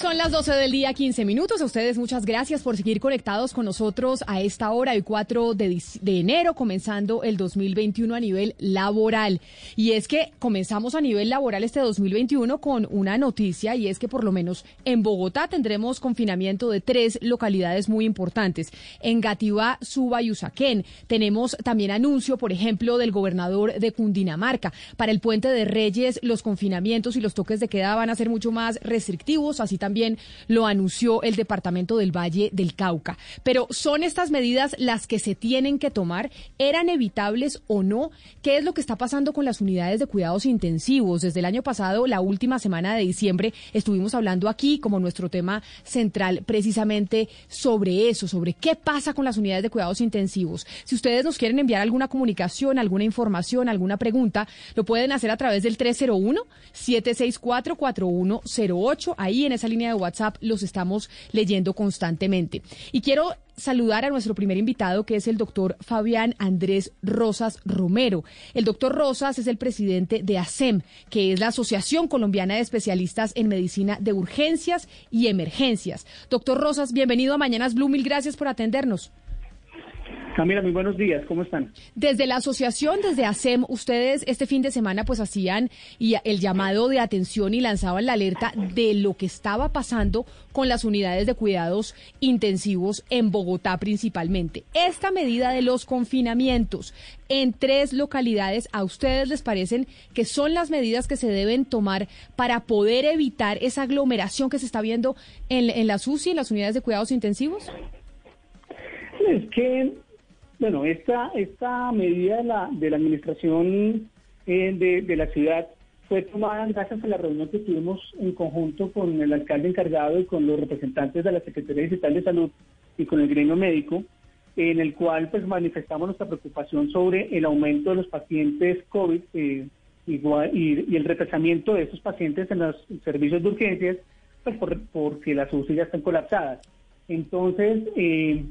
Son las 12 del día, 15 minutos. A ustedes muchas gracias por seguir conectados con nosotros a esta hora, el 4 de, de, enero, comenzando el 2021 a nivel laboral. Y es que comenzamos a nivel laboral este 2021 con una noticia y es que por lo menos en Bogotá tendremos confinamiento de tres localidades muy importantes. En Gativá, Suba y Usaquén. Tenemos también anuncio, por ejemplo, del gobernador de Cundinamarca. Para el puente de Reyes, los confinamientos y los toques de queda van a ser mucho más restrictivos, así también también lo anunció el Departamento del Valle del Cauca. Pero ¿son estas medidas las que se tienen que tomar? ¿Eran evitables o no? ¿Qué es lo que está pasando con las unidades de cuidados intensivos? Desde el año pasado, la última semana de diciembre, estuvimos hablando aquí como nuestro tema central precisamente sobre eso, sobre qué pasa con las unidades de cuidados intensivos. Si ustedes nos quieren enviar alguna comunicación, alguna información, alguna pregunta, lo pueden hacer a través del 301 764 4108 ahí en esa línea de WhatsApp los estamos leyendo constantemente. Y quiero saludar a nuestro primer invitado, que es el doctor Fabián Andrés Rosas Romero. El doctor Rosas es el presidente de ASEM, que es la Asociación Colombiana de Especialistas en Medicina de Urgencias y Emergencias. Doctor Rosas, bienvenido a Mañanas Blue, mil gracias por atendernos. Camila, muy buenos días, ¿cómo están? Desde la asociación, desde ASEM, ustedes este fin de semana pues hacían y el llamado de atención y lanzaban la alerta de lo que estaba pasando con las unidades de cuidados intensivos en Bogotá principalmente. Esta medida de los confinamientos en tres localidades, ¿a ustedes les parecen que son las medidas que se deben tomar para poder evitar esa aglomeración que se está viendo en, en las UCI, en las unidades de cuidados intensivos? Es que bueno, esta, esta medida de la, de la administración eh, de, de, la ciudad fue tomada gracias a la reunión que tuvimos en conjunto con el alcalde encargado y con los representantes de la Secretaría Digital de Salud y con el gremio médico, en el cual pues manifestamos nuestra preocupación sobre el aumento de los pacientes COVID eh, igual, y, el retrasamiento de estos pacientes en los servicios de urgencias, pues por, porque las UCI ya están colapsadas. Entonces, eh,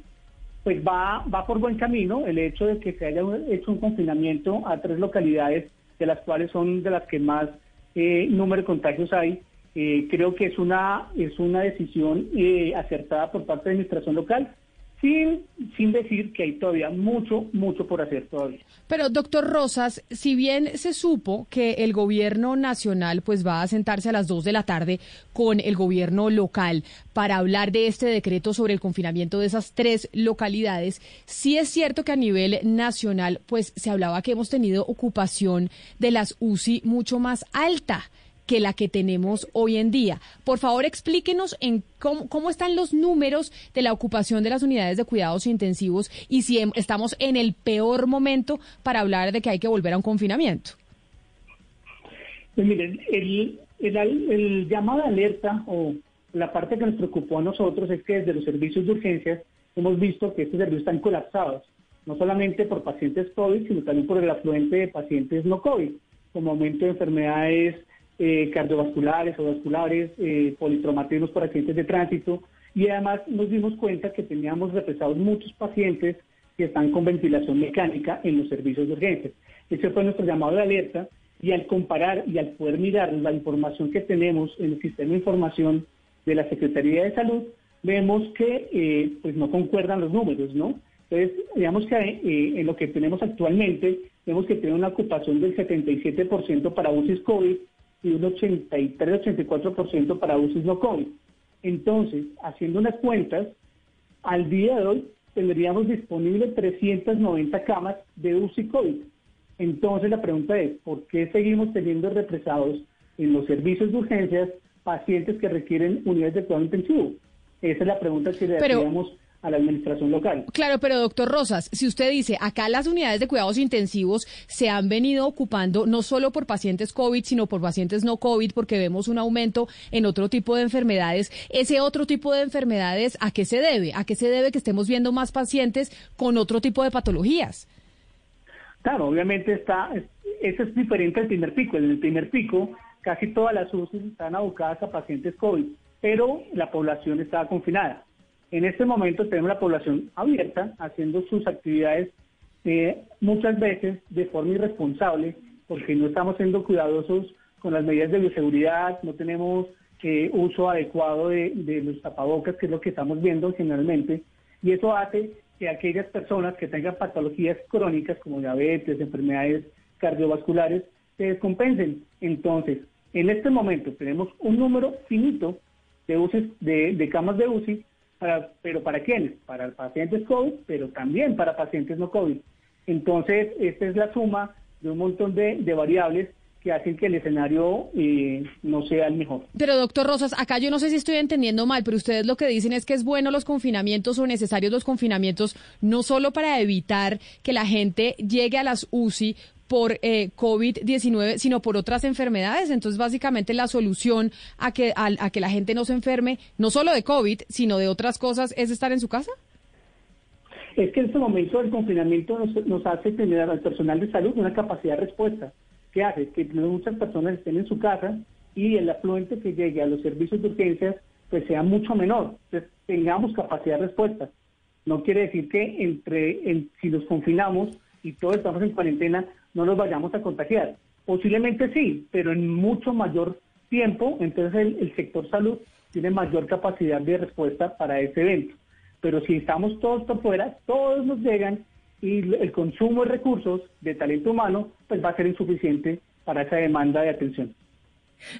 pues va, va por buen camino el hecho de que se haya hecho un confinamiento a tres localidades, de las cuales son de las que más eh, número de contagios hay. Eh, creo que es una, es una decisión eh, acertada por parte de la administración local sin, sin decir que hay todavía mucho, mucho por hacer todavía. Pero, doctor Rosas, si bien se supo que el gobierno nacional pues va a sentarse a las dos de la tarde con el gobierno local para hablar de este decreto sobre el confinamiento de esas tres localidades, sí es cierto que a nivel nacional pues se hablaba que hemos tenido ocupación de las UCI mucho más alta que la que tenemos hoy en día. Por favor, explíquenos en cómo, están los números de la ocupación de las unidades de cuidados intensivos y si em, estamos en el peor momento para hablar de que hay que volver a un confinamiento. Pues miren, el, el, llamado de alerta o la parte que nos preocupó a nosotros es que desde los servicios de urgencias hemos visto que estos servicios están colapsados, no solamente por pacientes COVID, sino también por el afluente de pacientes no COVID. como aumento de enfermedades eh, cardiovasculares o vasculares, eh, por accidentes de tránsito, y además nos dimos cuenta que teníamos represados muchos pacientes que están con ventilación mecánica en los servicios de urgencias. Ese fue nuestro llamado de alerta y al comparar y al poder mirar la información que tenemos en el sistema de información de la Secretaría de Salud, vemos que eh, pues no concuerdan los números, ¿no? Entonces, digamos que eh, en lo que tenemos actualmente, vemos que tiene una ocupación del 77% para UCI COVID y un 83-84% para UCI no COVID. Entonces, haciendo unas cuentas, al día de hoy tendríamos disponibles 390 camas de UCI COVID. Entonces, la pregunta es, ¿por qué seguimos teniendo represados en los servicios de urgencias pacientes que requieren unidades de cuidado intensivo? Esa es la pregunta que le hacíamos a la administración local. Claro, pero doctor Rosas, si usted dice, acá las unidades de cuidados intensivos se han venido ocupando no solo por pacientes COVID, sino por pacientes no COVID, porque vemos un aumento en otro tipo de enfermedades. ¿Ese otro tipo de enfermedades a qué se debe? ¿A qué se debe que estemos viendo más pacientes con otro tipo de patologías? Claro, obviamente está, eso es diferente al primer pico. En el primer pico, casi todas las UCI están abocadas a pacientes COVID pero la población estaba confinada. En este momento tenemos la población abierta, haciendo sus actividades eh, muchas veces de forma irresponsable, porque no estamos siendo cuidadosos con las medidas de bioseguridad, no tenemos eh, uso adecuado de, los tapabocas, que es lo que estamos viendo generalmente, y eso hace que aquellas personas que tengan patologías crónicas como diabetes, enfermedades cardiovasculares, se descompensen. Entonces, en este momento tenemos un número finito de, UCI, de, camas de UCI, para, pero ¿para quiénes? Para pacientes COVID, pero también para pacientes no COVID. Entonces, esta es la suma de un montón de, variables que hacen que el escenario eh, no sea el mejor. Pero doctor Rosas, acá yo no sé si estoy entendiendo mal, pero ustedes lo que dicen es que es bueno los confinamientos o necesarios los confinamientos, no solo para evitar que la gente llegue a las UCI por eh, COVID-19, sino por otras enfermedades. Entonces, básicamente la solución a que, a, que la gente no se enferme, no solo de COVID, sino de otras cosas, es estar en su casa. Es que en este momento el confinamiento nos, hace tener al personal de salud una capacidad de respuesta. ¿Qué hace? Que muchas personas estén en su casa y el afluente que llegue a los servicios de urgencias pues sea mucho menor. Entonces, tengamos capacidad de respuesta. No quiere decir que entre si nos confinamos y todos estamos en cuarentena, no nos vayamos a contagiar. Posiblemente sí, pero en mucho mayor tiempo, entonces el, sector salud tiene mayor capacidad de respuesta para ese evento. Pero si estamos todos por fuera, todos nos llegan y el consumo de recursos de talento humano pues va a ser insuficiente para esa demanda de atención.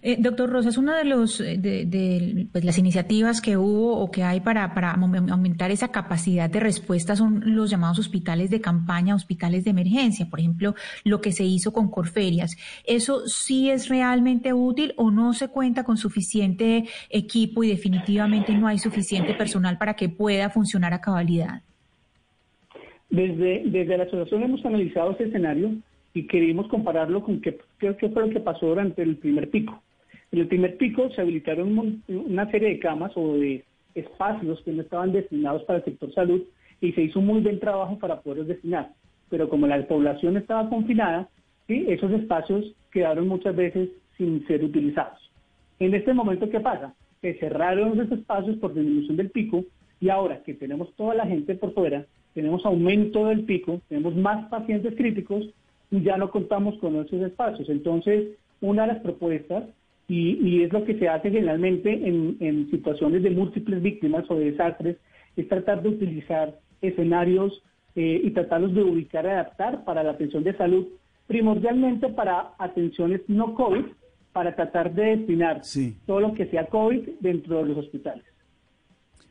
Eh, doctor Rosas, una de, los, eh, pues, las iniciativas que hubo o que hay para, para aumentar esa capacidad de respuesta son los llamados hospitales de campaña, hospitales de emergencia, por ejemplo, lo que se hizo con Corferias. ¿Eso sí es realmente útil o no se cuenta con suficiente equipo y definitivamente no hay suficiente personal para que pueda funcionar a cabalidad? Desde, desde la asociación hemos analizado ese escenario y queríamos compararlo con qué, qué, fue lo que pasó durante el primer pico. En el primer pico se habilitaron una serie de camas o de espacios que no estaban destinados para el sector salud y se hizo muy buen trabajo para poderlos destinar. Pero como la población estaba confinada, ¿sí? esos espacios quedaron muchas veces sin ser utilizados. En este momento, ¿qué pasa? Se cerraron esos espacios por disminución del pico y ahora que tenemos toda la gente por fuera, tenemos aumento del pico, tenemos más pacientes críticos, ya no contamos con esos espacios. Entonces, una de las propuestas, y, es lo que se hace generalmente en, situaciones de múltiples víctimas o de desastres, es tratar de utilizar escenarios eh, y tratarlos de ubicar y adaptar para la atención de salud, primordialmente para atenciones no COVID, para tratar de destinar todo lo que sea COVID dentro de los hospitales.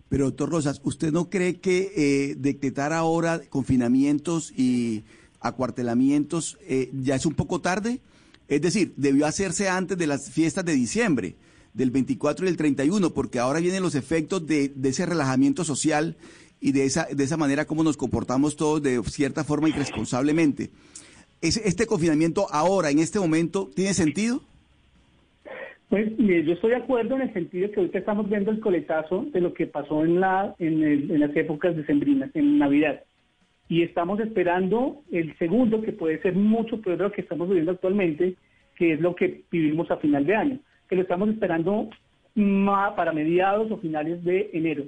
Pero, doctor Rosas, ¿usted no cree que eh, decretar ahora confinamientos y acuartelamientos, eh, ya es un poco tarde. Es decir, debió hacerse antes de las fiestas de diciembre, del 24 y el 31, porque ahora vienen los efectos de, ese relajamiento social y de esa, de esa manera como nos comportamos todos de cierta forma irresponsablemente. ¿Este confinamiento ahora, en este momento, tiene sentido? Pues yo estoy de acuerdo en el sentido que ahorita estamos viendo el coletazo de lo que pasó en, la, en, en las épocas decembrinas, en Navidad. Y estamos esperando el segundo, que puede ser mucho peor de lo que estamos viviendo actualmente, que es lo que vivimos a final de año, que lo estamos esperando para mediados o finales de enero.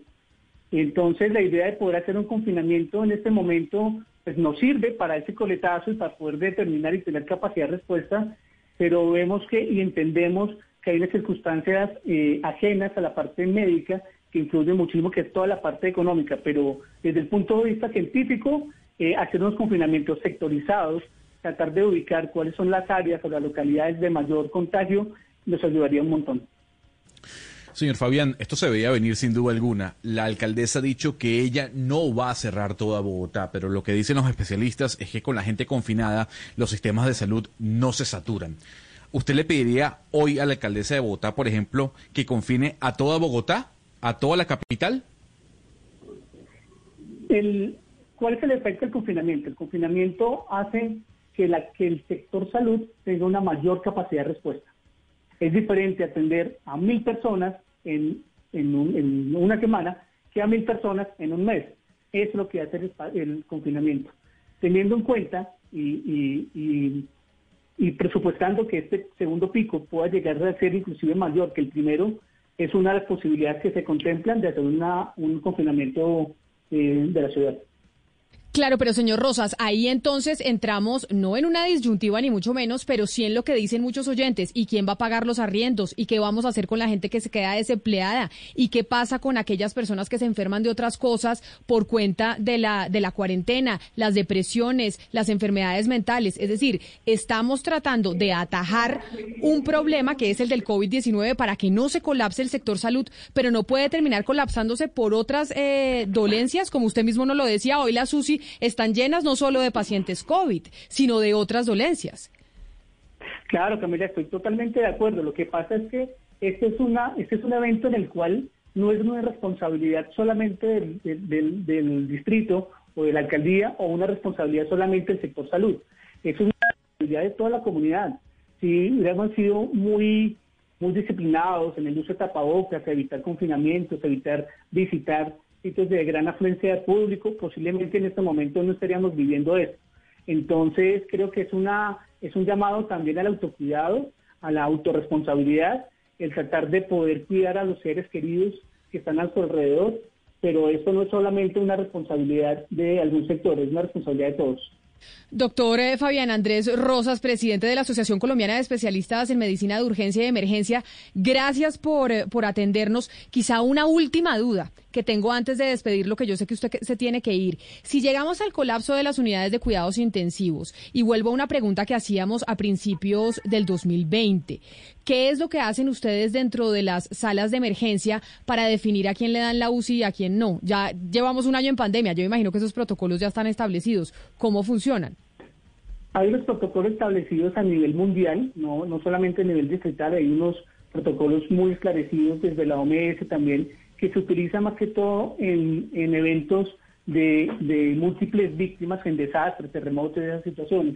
Entonces, la idea de poder hacer un confinamiento en este momento, pues nos sirve para ese coletazo y para poder determinar y tener capacidad de respuesta, pero vemos que y entendemos que hay unas circunstancias eh, ajenas a la parte médica que influyen muchísimo, que es toda la parte económica, pero desde el punto de vista científico, eh, hacer unos confinamientos sectorizados, tratar de ubicar cuáles son las áreas o las localidades de mayor contagio, nos ayudaría un montón. Señor Fabián, esto se veía venir sin duda alguna. La alcaldesa ha dicho que ella no va a cerrar toda Bogotá, pero lo que dicen los especialistas es que con la gente confinada los sistemas de salud no se saturan. ¿Usted le pediría hoy a la alcaldesa de Bogotá, por ejemplo, que confine a toda Bogotá, a toda la capital? ¿Cuál es el efecto del confinamiento? El confinamiento hace que, la, que el sector salud tenga una mayor capacidad de respuesta. Es diferente atender a mil personas en, en, una semana que a mil personas en un mes. Es lo que hace el, confinamiento. Teniendo en cuenta y, y, presupuestando que este segundo pico pueda llegar a ser inclusive mayor que el primero, es una de las posibilidades que se contemplan de hacer una, un confinamiento eh, de la ciudad. Claro, pero señor Rosas, ahí entonces entramos no en una disyuntiva ni mucho menos, pero sí en lo que dicen muchos oyentes. ¿Y quién va a pagar los arriendos? ¿Y qué vamos a hacer con la gente que se queda desempleada? ¿Y qué pasa con aquellas personas que se enferman de otras cosas por cuenta de la, de la cuarentena, las depresiones, las enfermedades mentales? Es decir, estamos tratando de atajar un problema que es el del COVID-19 para que no se colapse el sector salud, pero no puede terminar colapsándose por otras eh, dolencias, como usted mismo nos lo decía hoy la SUSI están llenas no solo de pacientes COVID, sino de otras dolencias. Claro, Camila, estoy totalmente de acuerdo. Lo que pasa es que este es, una, este es un evento en el cual no es una responsabilidad solamente del, del, distrito o de la alcaldía o una responsabilidad solamente del sector salud. Es una responsabilidad de toda la comunidad. Si hubiéramos sido muy, muy disciplinados en el uso de tapabocas, evitar confinamientos, evitar visitar sitios de gran afluencia de público, posiblemente en este momento no estaríamos viviendo eso. Entonces, creo que es, una, es un llamado también al autocuidado, a la autorresponsabilidad, el tratar de poder cuidar a los seres queridos que están a su alrededor, pero esto no es solamente una responsabilidad de algún sector, es una responsabilidad de todos. Doctor eh, Fabián Andrés Rosas, presidente de la Asociación Colombiana de Especialistas en Medicina de Urgencia y Emergencia, gracias por, eh, por atendernos. Quizá una última duda que tengo antes de despedir lo que yo sé que usted se tiene que ir. Si llegamos al colapso de las unidades de cuidados intensivos, y vuelvo a una pregunta que hacíamos a principios del 2020, ¿qué es lo que hacen ustedes dentro de las salas de emergencia para definir a quién le dan la UCI y a quién no? Ya llevamos un año en pandemia, yo imagino que esos protocolos ya están establecidos. ¿Cómo funcionan? Hay unos protocolos establecidos a nivel mundial, no, no solamente a nivel distrital, hay unos protocolos muy esclarecidos desde la OMS también, que se utiliza más que todo en, en eventos de, de, múltiples víctimas en desastres, terremotos y esas situaciones.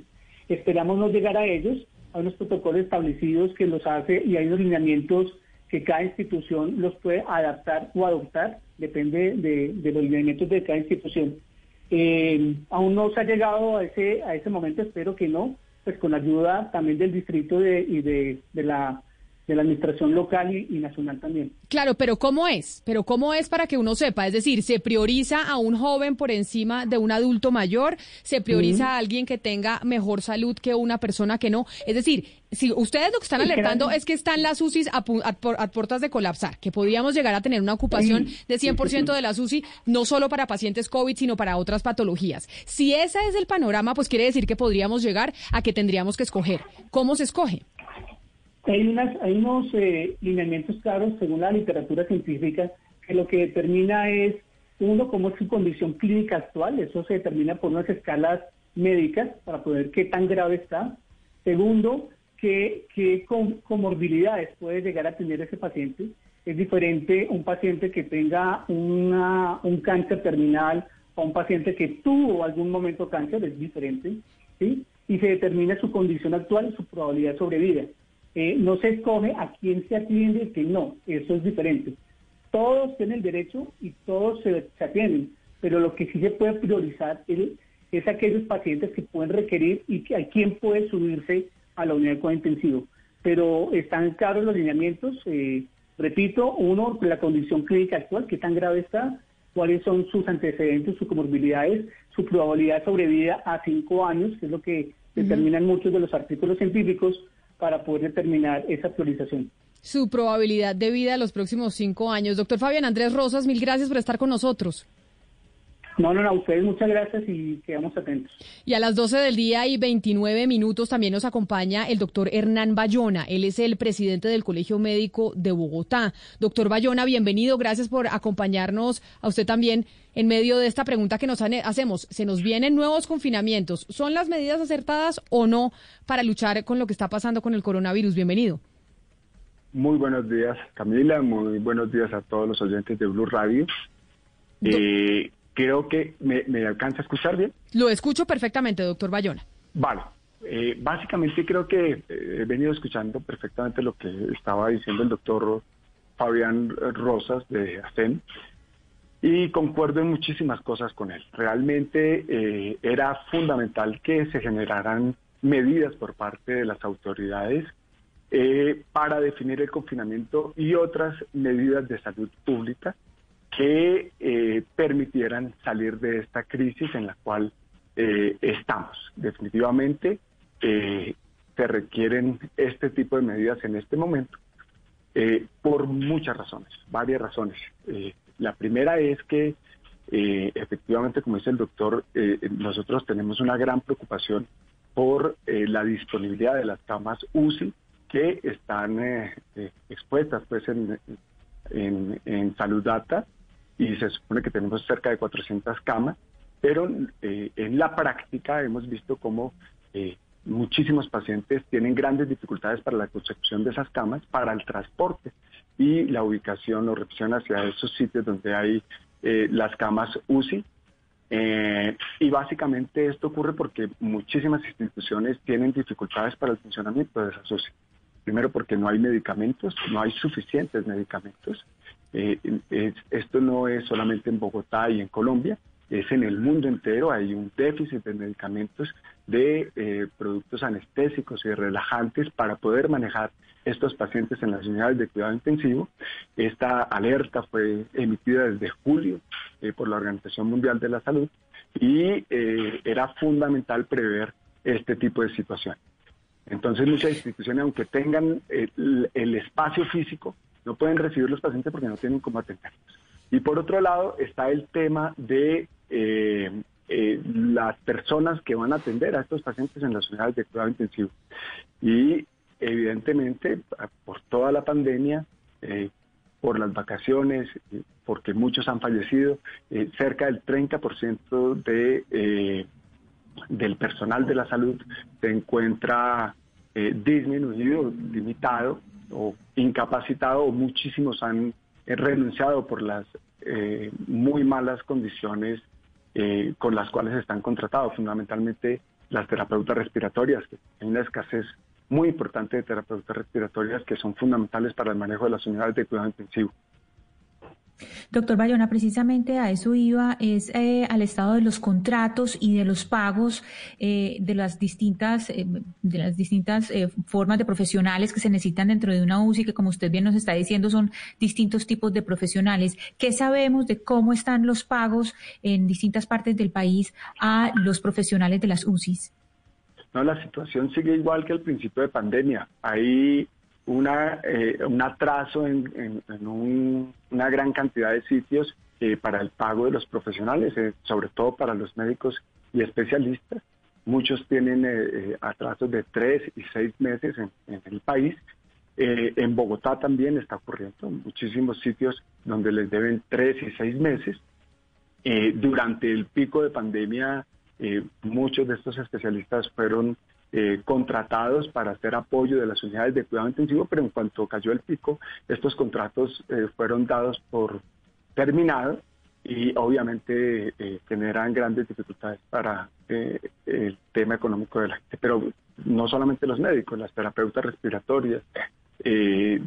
Esperamos no llegar a ellos, hay unos protocolos establecidos que los hace y hay unos lineamientos que cada institución los puede adaptar o adoptar, depende de, de los lineamientos de cada institución. Eh, aún no se ha llegado a ese, a ese momento, espero que no, pues con la ayuda también del distrito de, y de, de la de la administración local y, nacional también. Claro, pero ¿cómo es? Pero ¿cómo es para que uno sepa? Es decir, ¿se prioriza a un joven por encima de un adulto mayor? ¿Se prioriza a alguien que tenga mejor salud que una persona que no? Es decir, si ustedes lo que están alertando es que están las UCIs a, puertas de colapsar, que podríamos llegar a tener una ocupación de 100% de las UCI, no solo para pacientes COVID, sino para otras patologías. Si ese es el panorama, pues quiere decir que podríamos llegar a que tendríamos que escoger. ¿Cómo se escoge? Hay, unas, hay unos eh, lineamientos claros, según la literatura científica, que lo que determina es, uno, cómo es su condición clínica actual, eso se determina por unas escalas médicas para poder qué tan grave está. Segundo, qué, qué comorbilidades puede llegar a tener ese paciente. Es diferente un paciente que tenga una, un cáncer terminal o un paciente que tuvo algún momento cáncer, es diferente, ¿sí? Y se determina su condición actual y su probabilidad de sobrevida. Eh, no se escoge a quién se atiende y quién no, eso es diferente. Todos tienen el derecho y todos se, atienden, pero lo que sí se puede priorizar es es aquellos pacientes que pueden requerir y que, a quién puede subirse a la unidad de cuidado intensivo. Pero están claros los lineamientos. Eh, repito, uno, la condición clínica actual, qué tan grave está, cuáles son sus antecedentes, sus comorbilidades, su probabilidad de sobrevida a cinco años, que es lo que determinan muchos de los artículos científicos para poder determinar esa priorización. Su probabilidad de vida los próximos cinco años. Doctor Fabián Andrés Rosas, mil gracias por estar con nosotros. No, no, no, a ustedes muchas gracias y quedamos atentos. Y a las 12 del día y 29 minutos también nos acompaña el doctor Hernán Bayona. Él es el presidente del Colegio Médico de Bogotá. Doctor Bayona, bienvenido. Gracias por acompañarnos a usted también en medio de esta pregunta que nos hacemos. Se nos vienen nuevos confinamientos. ¿Son las medidas acertadas o no para luchar con lo que está pasando con el coronavirus? Bienvenido. Muy buenos días, Camila. Muy buenos días a todos los oyentes de Blue Radio. Eh, Creo que me, alcanza a escuchar bien. Lo escucho perfectamente, doctor Bayona. Vale. Eh, básicamente creo que eh, he venido escuchando perfectamente lo que estaba diciendo el doctor Fabián Rosas de ASEM y concuerdo en muchísimas cosas con él. Realmente eh, era fundamental que se generaran medidas por parte de las autoridades para definir el confinamiento y otras medidas de salud pública que eh, permitieran salir de esta crisis en la cual eh, estamos. Definitivamente eh, se requieren este tipo de medidas en este momento por muchas razones, varias razones. La primera es que efectivamente, como dice el doctor, nosotros tenemos una gran preocupación por la disponibilidad de las camas UCI que están expuestas pues en, en, en Salud Data y se supone que tenemos cerca de 400 camas, pero eh, en la práctica hemos visto cómo eh, muchísimos pacientes tienen grandes dificultades para la construcción de esas camas, para el transporte y la ubicación o recepción hacia esos sitios donde hay eh, las camas UCI. y básicamente esto ocurre porque muchísimas instituciones tienen dificultades para el funcionamiento de esas UCI. Primero porque no hay medicamentos, no hay suficientes medicamentos. Eh, esto no es solamente en Bogotá y en Colombia, es en el mundo entero. Hay un déficit de medicamentos, de eh, productos anestésicos y relajantes para poder manejar estos pacientes en las unidades de cuidado intensivo. Esta alerta fue emitida desde julio eh, por la Organización Mundial de la Salud y era fundamental prever este tipo de situación. Entonces muchas instituciones, aunque tengan el espacio físico, no pueden recibir los pacientes porque no tienen cómo atenderlos. Y por otro lado está el tema de eh, eh, las personas que van a atender a estos pacientes en las unidades de cuidado intensivo. Y evidentemente, por toda la pandemia, eh, por las vacaciones, porque muchos han fallecido, cerca del 30% de, del personal de la salud se encuentra disminuido, limitado o incapacitado o muchísimos han eh, renunciado por las eh, muy malas condiciones eh, con las cuales están contratados, fundamentalmente las terapeutas respiratorias, que hay una escasez muy importante de terapeutas respiratorias que son fundamentales para el manejo de las unidades de cuidado intensivo. Doctor Bayona, precisamente a eso iba, es eh, al estado de los contratos y de los pagos eh, de las distintas, eh, de las distintas formas de profesionales que se necesitan dentro de una UCI, que como usted bien nos está diciendo son distintos tipos de profesionales. ¿Qué sabemos de cómo están los pagos en distintas partes del país a los profesionales de las UCIs? No, la situación sigue igual que al principio de pandemia. Hay una, eh, un atraso en, una gran cantidad de sitios eh, para el pago de los profesionales, eh, sobre todo para los médicos y especialistas. Muchos tienen atrasos de tres y seis meses en, el país. en Bogotá también está ocurriendo muchísimos sitios donde les deben tres y seis meses. durante el pico de pandemia, muchos de estos especialistas fueron eh, contratados para hacer apoyo de las unidades de cuidado intensivo, pero en cuanto cayó el pico, estos contratos eh, fueron dados por terminados y obviamente eh, generan grandes dificultades para el tema económico de la gente. Pero no solamente los médicos, las terapeutas respiratorias,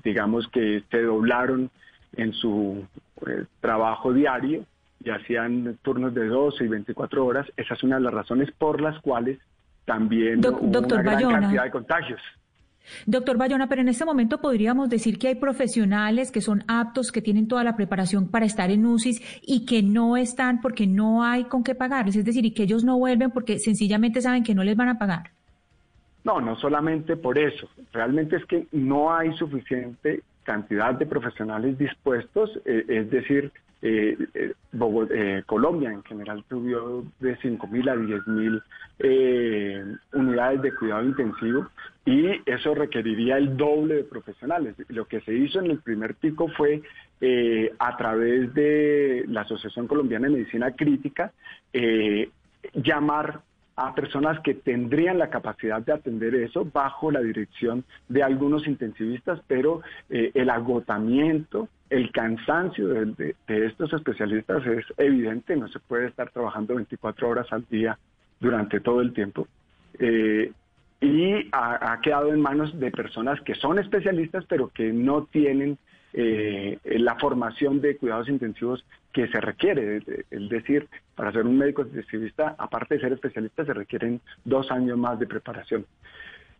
digamos que se doblaron en su trabajo diario y hacían turnos de 12 y 24 horas. Esa es una de las razones por las cuales también hubo doctor una gran cantidad de contagios. Doctor Bayona, pero en este momento podríamos decir que hay profesionales que son aptos, que tienen toda la preparación para estar en UCIs y que no están porque no hay con qué pagarles, es decir, y que ellos no vuelven porque sencillamente saben que no les van a pagar. No, no solamente por eso. Realmente es que no hay suficiente cantidad de profesionales dispuestos, eh, es decir, eh, Colombia en general tuvo de 5.000 a 10.000 eh, unidades de cuidado intensivo y eso requeriría el doble de profesionales. Lo que se hizo en el primer pico fue eh, a través de la Asociación Colombiana de Medicina Crítica eh, llamar a personas que tendrían la capacidad de atender eso bajo la dirección de algunos intensivistas, pero eh, el agotamiento, el cansancio de, estos especialistas es evidente, no se puede estar trabajando 24 horas al día durante todo el tiempo. Eh, y ha quedado en manos de personas que son especialistas, pero que no tienen eh, la formación de cuidados intensivos que se requiere. Es decir, para ser un médico intensivista, aparte de ser especialista, se requieren dos años más de preparación.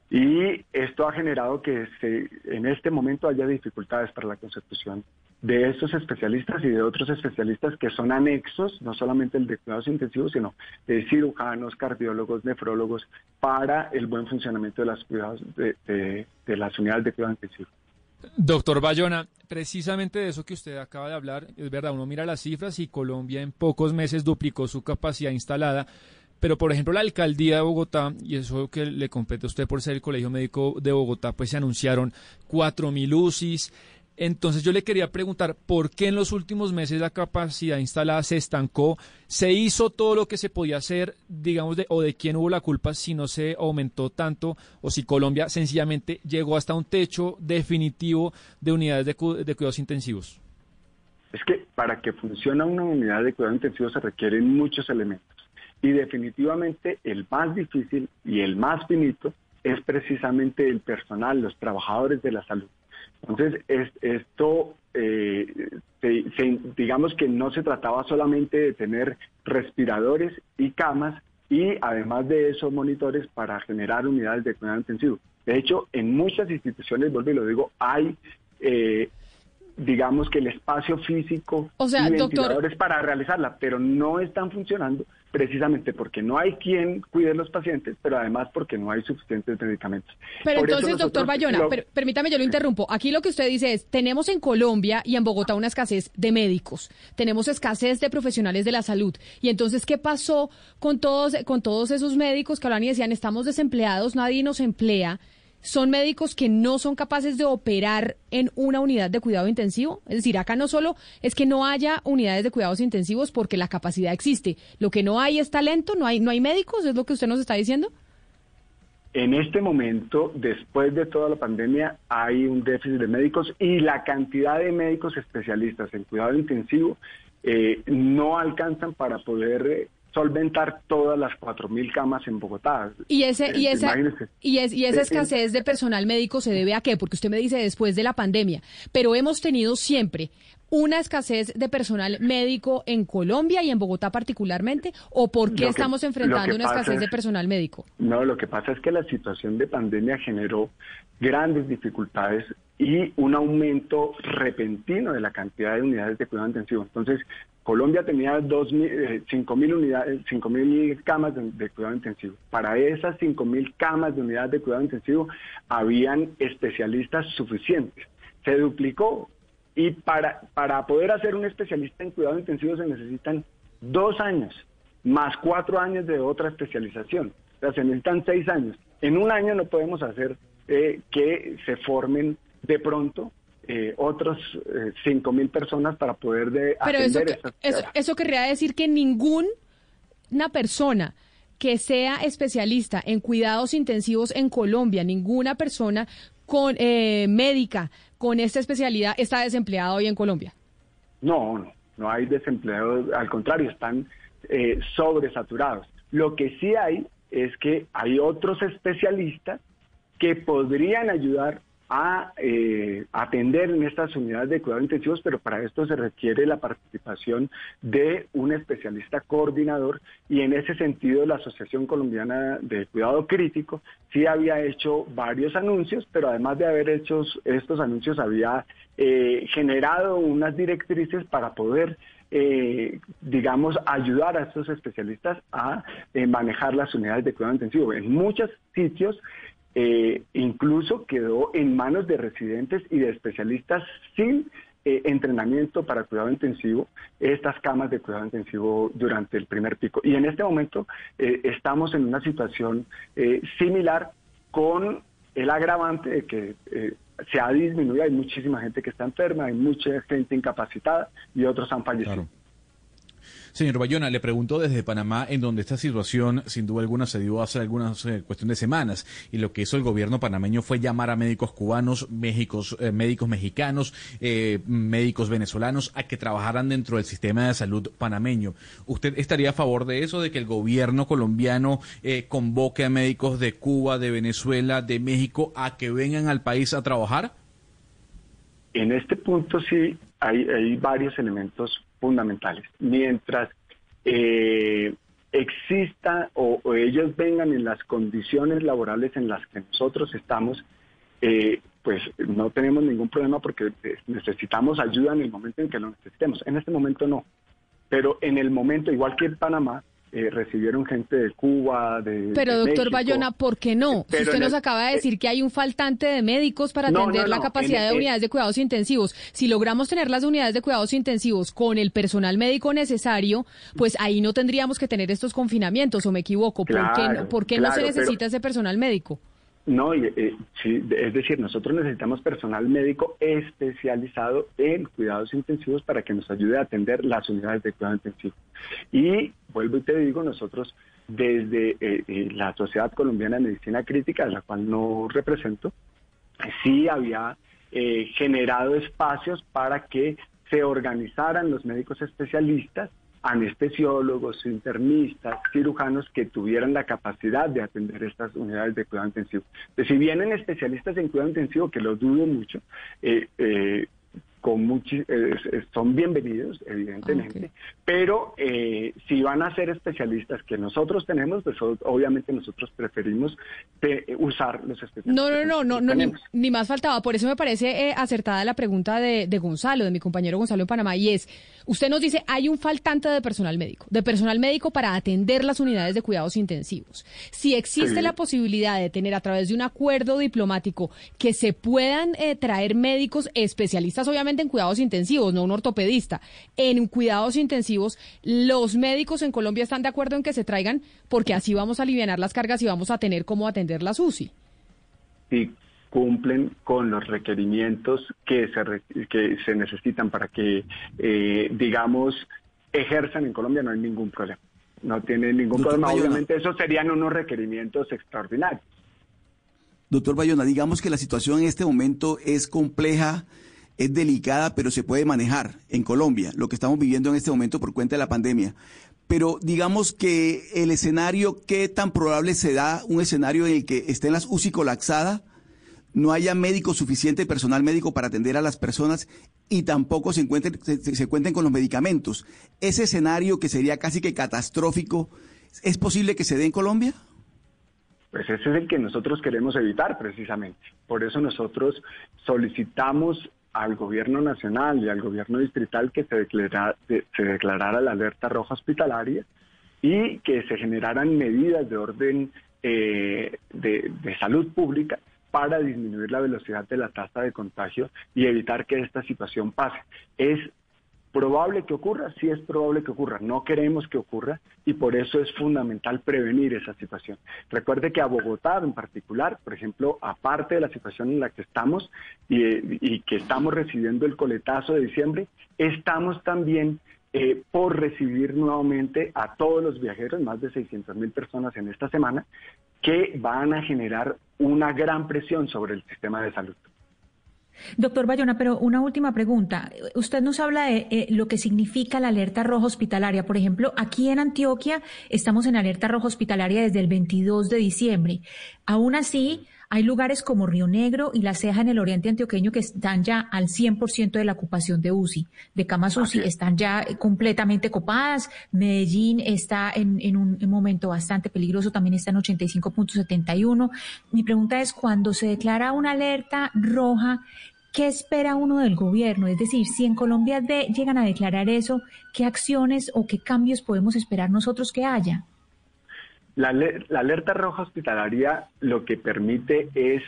Y esto ha generado que se, en este momento haya dificultades para la consecución de estos especialistas y de otros especialistas que son anexos, no solamente el de cuidados intensivos, sino de cirujanos, cardiólogos, nefrólogos, para el buen funcionamiento de las, cuidados, de, de- de las unidades de cuidado intensivo. Doctor Bayona, precisamente de eso que usted acaba de hablar, es verdad, uno mira las cifras y Colombia en pocos meses duplicó su capacidad instalada, pero por ejemplo la alcaldía de Bogotá, y eso que le compete a usted por ser el Colegio Médico de Bogotá, pues se anunciaron 4.000 UCIs. Entonces yo le quería preguntar, ¿por qué en los últimos meses la capacidad instalada se estancó? ¿Se hizo todo lo que se podía hacer, digamos, de, o de quién hubo la culpa si no se aumentó tanto o si Colombia sencillamente llegó hasta un techo definitivo de unidades de, de cuidados intensivos? Es que para que funcione una unidad de cuidado intensivo se requieren muchos elementos. Y definitivamente el más difícil y el más finito es precisamente el personal, los trabajadores de la salud. Entonces, es- esto, eh, se- se- digamos que no se trataba solamente de tener respiradores y camas y además de eso monitores para generar unidades de cuidado intensivo. De hecho, en muchas instituciones, vuelvo y lo digo, hay, eh, digamos que el espacio físico O sea, y doctor- ventiladores para realizarla, pero no están funcionando precisamente porque no hay quien cuide los pacientes, pero además porque no hay suficientes medicamentos. Pero Por entonces, doctor Bayona, lo- per- permítame, yo lo interrumpo. Aquí lo que usted dice es, tenemos en Colombia y en Bogotá una escasez de médicos, tenemos escasez de profesionales de la salud. Y entonces, ¿qué pasó con todos, con todos esos médicos que hablan y decían, estamos desempleados, nadie nos emplea? ¿Son médicos que no son capaces de operar en una unidad de cuidado intensivo? Es decir, acá no solo es que no haya unidades de cuidados intensivos porque la capacidad existe, lo que no hay es talento, no hay, no hay médicos, es lo que usted nos está diciendo. En este momento, después de toda la pandemia, hay un déficit de médicos y la cantidad de médicos especialistas en cuidado intensivo eh, no alcanzan para poder eh, solventar todas las 4.000 camas en Bogotá. Y ese y Eh, esa y es y esa Eh, eh, escasez de personal médico se debe a qué? Porque usted me dice después de la pandemia, pero hemos tenido siempre una escasez de personal médico en Colombia y en Bogotá particularmente o por qué que- estamos enfrentando una escasez es- de personal médico? No, lo que pasa es que la situación de pandemia generó grandes dificultades y un aumento repentino de la cantidad de unidades de cuidado intensivo. Entonces, Colombia tenía dos mil, eh, 5.000 unidades, 5.000 camas de, de cuidado intensivo. Para esas 5.000 camas de unidades de cuidado intensivo habían especialistas suficientes. Se duplicó y para, para poder hacer un especialista en cuidado intensivo se necesitan dos años, más cuatro años de otra especialización. O sea, se necesitan seis años. En un año no podemos hacer eh, que se formen de pronto eh, otros eh, cinco mil personas para poder de Pero eso, que- eso eso querría decir que ninguna persona que sea especialista en cuidados intensivos en Colombia, ninguna persona con eh, médica con esta especialidad está desempleada hoy en Colombia. No, no, no hay desempleados, al contrario, están eh, sobresaturados. Lo que sí hay es que hay otros especialistas que podrían ayudar a eh, atender en estas unidades de cuidado intensivos, pero para esto se requiere la participación de un especialista coordinador y en ese sentido la Asociación Colombiana de Cuidado Crítico sí había hecho varios anuncios, pero además de haber hecho estos anuncios había eh, generado unas directrices para poder eh, digamos, ayudar a estos especialistas a manejar las unidades de cuidado intensivo. En muchos sitios eh, incluso quedó en manos de residentes y de especialistas sin eh, entrenamiento para cuidado intensivo, estas camas de cuidado intensivo durante el primer pico. Y en este momento eh, estamos en una situación similar con el agravante de que se ha disminuido, hay muchísima gente que está enferma, hay mucha gente incapacitada y otros han fallecido. Señor Bayona, le pregunto desde Panamá, en donde esta situación, sin duda alguna, se dio hace algunas eh, cuestión de semanas, y lo que hizo el gobierno panameño fue llamar a médicos cubanos, médicos, eh, médicos mexicanos, eh, médicos venezolanos, a que trabajaran dentro del sistema de salud panameño. ¿Usted estaría a favor de eso, de que el gobierno colombiano convoque a médicos de Cuba, de Venezuela, de México, a que vengan al país a trabajar? En este punto sí hay varios elementos fundamentales. Mientras eh, exista o, ellos vengan en las condiciones laborales en las que nosotros estamos, eh, pues no tenemos ningún problema porque eh, necesitamos ayuda en el momento en que lo necesitemos. En este momento no. Pero en el momento, igual que en Panamá, eh, recibieron gente de Cuba, de Pero doctor Bayona, ¿por qué no? si usted nos acaba de decir que hay un faltante de médicos para atender la capacidad de unidades de cuidados intensivos, si logramos tener las unidades de cuidados intensivos con el personal médico necesario, pues ahí no tendríamos que tener estos confinamientos, ¿o me equivoco? ¿Por qué, no se necesita ese personal médico? No, eh, sí, es decir, nosotros necesitamos personal médico especializado en cuidados intensivos para que nos ayude a atender las unidades de cuidado intensivo. Y vuelvo y te digo, nosotros desde eh, eh, la Sociedad Colombiana de Medicina Crítica, la cual no represento, sí había generado espacios para que se organizaran los médicos especialistas anestesiólogos, internistas, cirujanos que tuvieran la capacidad de atender estas unidades de cuidado intensivo. Pues, si vienen especialistas en cuidado intensivo, que lo dudo mucho, eh, eh, con son bienvenidos, evidentemente, pero eh, si van a ser especialistas que nosotros tenemos, pues obviamente nosotros preferimos usar los especialistas. No, no, no, no, ni, más faltaba. Por eso me parece eh, acertada la pregunta de, de, Gonzalo, de mi compañero Gonzalo en Panamá, y es, usted nos dice, hay un faltante de personal médico, de personal médico para atender las unidades de cuidados intensivos. Si existe la posibilidad de tener a través de un acuerdo diplomático que se puedan eh, traer médicos especialistas, obviamente, en cuidados intensivos, no un ortopedista. En cuidados intensivos, los médicos en Colombia están de acuerdo en que se traigan porque así vamos a aliviar las cargas y vamos a tener cómo atender la UCI. Sí, cumplen con los requerimientos que se, que se necesitan para que, eh, digamos, ejerzan en Colombia, no hay ningún problema. No tiene ningún problema. Obviamente, esos serían unos requerimientos extraordinarios. Doctor Bayona, digamos que la situación en este momento es compleja es delicada, pero se puede manejar en Colombia, lo que estamos viviendo en este momento por cuenta de la pandemia. Pero digamos que el escenario, ¿qué tan probable se da un escenario en el que estén las UCI colapsada, no haya médico suficiente, personal médico para atender a las personas y tampoco se, encuentren, se, cuenten con los medicamentos? ¿Ese escenario que sería casi que catastrófico, es posible que se dé en Colombia? Pues ese es el que nosotros queremos evitar precisamente. Por eso nosotros solicitamos al gobierno nacional y al gobierno distrital que se, declara, se declarara la alerta roja hospitalaria y que se generaran medidas de orden eh, de, de salud pública para disminuir la velocidad de la tasa de contagio y evitar que esta situación pase. Es ¿Probable que ocurra? Sí es probable que ocurra. No queremos que ocurra y por eso es fundamental prevenir esa situación. Recuerde que a Bogotá en particular, por ejemplo, aparte de la situación en la que estamos y, que estamos recibiendo el coletazo de diciembre, estamos también eh, por recibir nuevamente a todos los viajeros, más de 600 mil personas en esta semana, que van a generar una gran presión sobre el sistema de salud. Doctor Bayona, pero una última pregunta. Usted nos habla de eh, lo que significa la alerta roja hospitalaria. Por ejemplo, aquí en Antioquia estamos en alerta roja hospitalaria desde el 22 de diciembre. Aún así, hay lugares como Río Negro y La Ceja en el oriente antioqueño que están ya al 100% de la ocupación de UCI, de camas UCI, están ya eh, completamente copadas. Medellín está en, en un momento bastante peligroso, también está en 85.71. Mi pregunta es, cuando se declara una alerta roja, ¿qué espera uno del gobierno? Es decir, si en Colombia de, llegan a declarar eso, ¿qué acciones o qué cambios podemos esperar nosotros que haya? La, alerta roja hospitalaria lo que permite es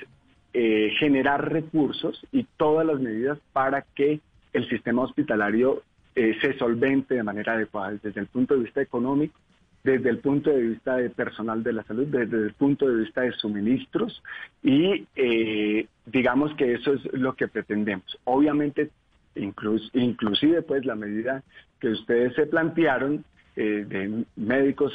eh, generar recursos y todas las medidas para que el sistema hospitalario eh, se solvente de manera adecuada desde el punto de vista económico, desde el punto de vista de personal de la salud, desde el punto de vista de suministros y eh, digamos que eso es lo que pretendemos. Obviamente, inclusive pues la medida que ustedes se plantearon de médicos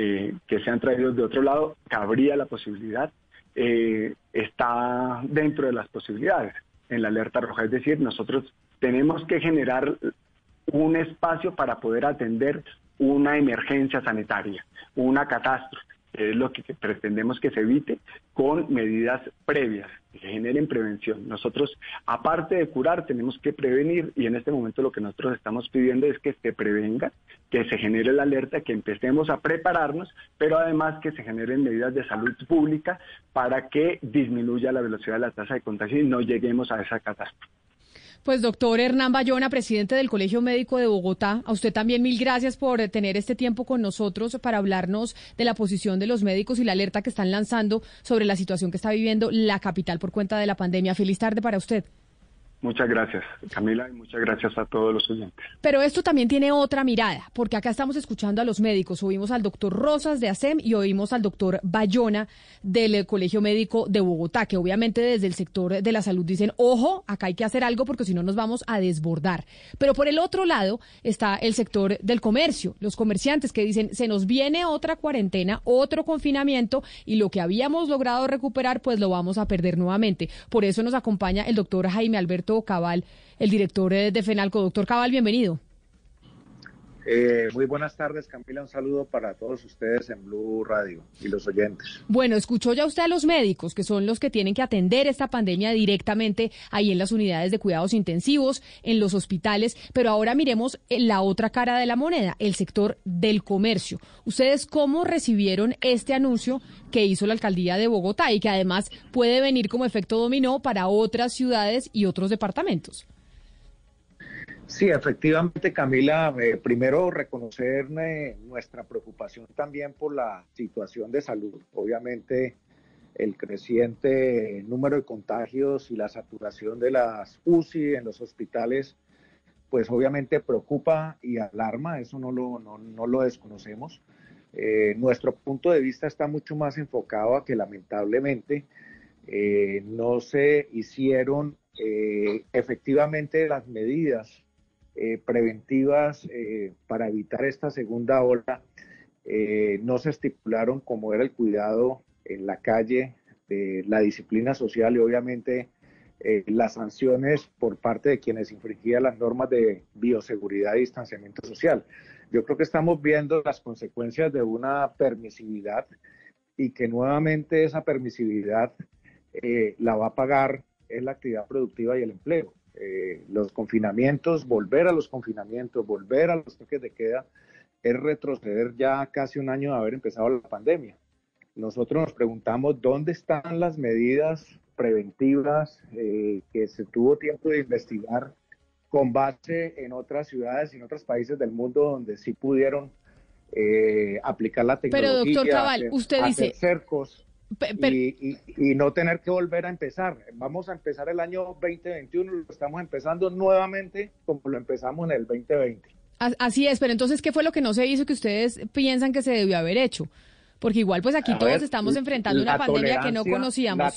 eh, que se han traído de otro lado, cabría la posibilidad, eh, está dentro de las posibilidades en la alerta roja. Es decir, nosotros tenemos que generar un espacio para poder atender una emergencia sanitaria, una catástrofe es lo que pretendemos que se evite con medidas previas que generen prevención. Nosotros, aparte de curar, tenemos que prevenir y en este momento lo que nosotros estamos pidiendo es que se prevenga, que se genere la alerta, que empecemos a prepararnos, pero además que se generen medidas de salud pública para que disminuya la velocidad de la tasa de contagio y no lleguemos a esa catástrofe. Pues doctor Hernán Bayona, presidente del Colegio Médico de Bogotá, a usted también mil gracias por tener este tiempo con nosotros para hablarnos de la posición de los médicos y la alerta que están lanzando sobre la situación que está viviendo la capital por cuenta de la pandemia. Feliz tarde para usted. Muchas gracias, Camila, y muchas gracias a todos los oyentes. Pero esto también tiene otra mirada, porque acá estamos escuchando a los médicos. Oímos al doctor Rosas de ASEM y oímos al doctor Bayona del Colegio Médico de Bogotá, que obviamente desde el sector de la salud dicen, ojo, acá hay que hacer algo porque si no nos vamos a desbordar. Pero por el otro lado está el sector del comercio, los comerciantes que dicen, se nos viene otra cuarentena, otro confinamiento y lo que habíamos logrado recuperar, pues lo vamos a perder nuevamente. Por eso nos acompaña el doctor Jaime Alberto Cabal, el director eh, de FENALCO. Doctor Cabal, bienvenido. Eh, muy buenas tardes, Camila. Un saludo para todos ustedes en Blue Radio y los oyentes. Bueno, escuchó ya usted a los médicos, que son los que tienen que atender esta pandemia directamente ahí en las unidades de cuidados intensivos, en los hospitales, pero ahora miremos la otra cara de la moneda, el sector del comercio. ¿Ustedes cómo recibieron este anuncio que hizo la alcaldía de Bogotá y que además puede venir como efecto dominó para otras ciudades y otros departamentos? Sí, efectivamente, Camila, eh, primero reconocer eh, nuestra preocupación también por la situación de salud. Obviamente, el creciente número de contagios y la saturación de las UCI en los hospitales, pues obviamente preocupa y alarma, eso no lo, no, lo desconocemos. Eh, nuestro punto de vista está mucho más enfocado a que lamentablemente no se hicieron efectivamente las medidas eh, preventivas eh, para evitar esta segunda ola eh, no se estipularon como era el cuidado en la calle, la disciplina social y obviamente las sanciones por parte de quienes infringían las normas de bioseguridad y distanciamiento social. Yo creo que estamos viendo las consecuencias de una permisividad y que nuevamente esa permisividad la va a pagar en la actividad productiva y el empleo. Eh, los confinamientos, volver a los confinamientos, volver a los toques de queda, es retroceder ya casi un año de haber empezado la pandemia. Nosotros nos preguntamos dónde están las medidas preventivas eh, que se tuvo tiempo de investigar con base en otras ciudades y en otros países del mundo donde sí pudieron eh, aplicar la tecnología. Pero doctor Cabal, usted dice cercos y, no tener que volver a empezar. Vamos a empezar el año 2021, lo estamos empezando nuevamente como lo empezamos en el 2020. Así es, pero entonces, ¿qué fue lo que no se hizo que ustedes piensan que se debió haber hecho? Porque igual, pues aquí todos estamos enfrentando una pandemia que no conocíamos.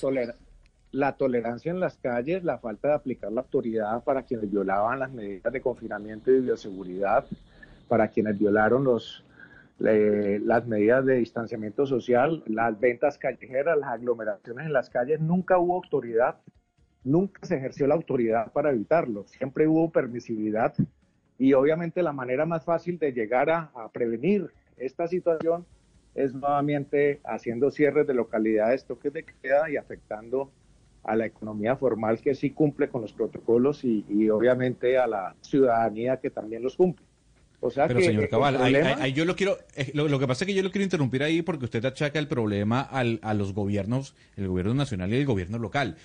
la tolerancia en las calles, la falta de aplicar la autoridad para quienes violaban las medidas de confinamiento y bioseguridad, para quienes violaron los las medidas de distanciamiento social, las ventas callejeras, las aglomeraciones en las calles, nunca hubo autoridad, nunca se ejerció la autoridad para evitarlo, siempre hubo permisividad y obviamente la manera más fácil de llegar a, prevenir esta situación es nuevamente haciendo cierres de localidades, toques de queda y afectando a la economía formal que sí cumple con los protocolos y, obviamente a la ciudadanía que también los cumple. O sea Pero que señor Cabal, ahí, yo lo quiero, eh, lo, que pasa es que yo lo quiero interrumpir ahí porque usted achaca el problema al, a los gobiernos, el gobierno nacional y el gobierno local.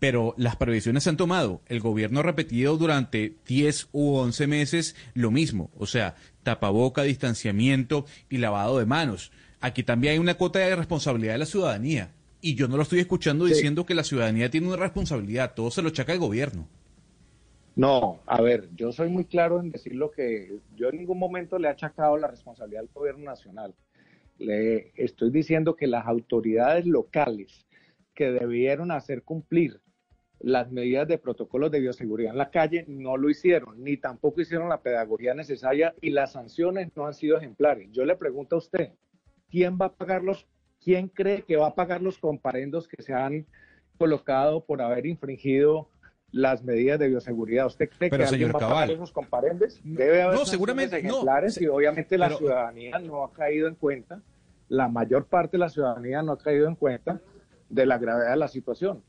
Pero las previsiones se han tomado. El gobierno ha repetido durante 10 u 11 meses lo mismo. O sea, tapaboca, distanciamiento y lavado de manos. Aquí también hay una cuota de responsabilidad de la ciudadanía. Y yo no lo estoy escuchando diciendo que la ciudadanía tiene una responsabilidad. Todo se lo achaca el gobierno. No, a ver, yo soy muy claro en decir lo que yo en ningún momento le he achacado la responsabilidad al gobierno nacional. Le estoy diciendo que las autoridades locales que debieron hacer cumplir las medidas de protocolos de bioseguridad en la calle no lo hicieron, ni tampoco hicieron la pedagogía necesaria y las sanciones no han sido ejemplares. Yo le pregunto a usted, ¿quién va a pagar los, quién cree que va a pagar los comparendos que se han colocado por haber infringido las medidas de bioseguridad. ¿Usted cree que alguien va a pagar esos comparendes? Debe haber no, seguramente, ejemplares y obviamente la ciudadanía no ha caído en cuenta, la mayor parte de la ciudadanía no ha caído en cuenta de la gravedad de la situación.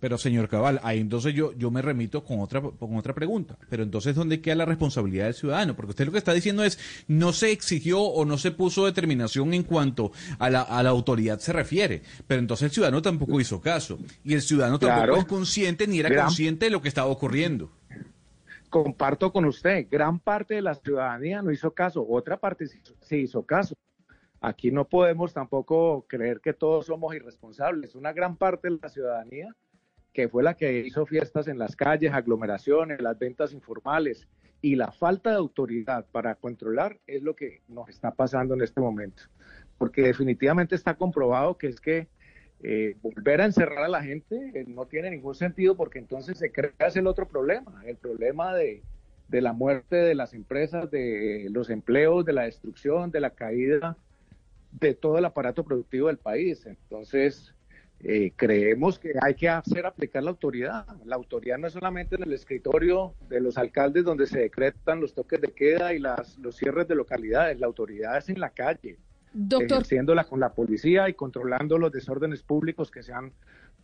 Pero señor Cabal, ahí entonces yo, yo me remito con otra, con otra pregunta. Pero entonces, ¿dónde queda la responsabilidad del ciudadano? Porque usted lo que está diciendo es, no se exigió o no se puso determinación en cuanto a la, a la autoridad se refiere. Pero entonces el ciudadano tampoco hizo caso. Y el ciudadano tampoco es consciente ni era consciente de lo que estaba ocurriendo. Comparto con usted, gran parte de la ciudadanía no hizo caso, otra parte sí hizo caso. Aquí no podemos tampoco creer que todos somos irresponsables. Una gran parte de la ciudadanía que fue la que hizo fiestas en las calles, aglomeraciones, las ventas informales y la falta de autoridad para controlar es lo que nos está pasando en este momento. Porque definitivamente está comprobado que es que eh, volver a encerrar a la gente eh, no tiene ningún sentido porque entonces se crea el otro problema, el problema de, de la muerte de las empresas, de los empleos, de la destrucción, de la caída de todo el aparato productivo del país. Entonces, eh, creemos que hay que hacer aplicar la autoridad. La autoridad no es solamente en el escritorio de los alcaldes donde se decretan los toques de queda y las, los cierres de localidades. La autoridad es en la calle, Doctor. ejerciéndola con la policía y controlando los desórdenes públicos que se han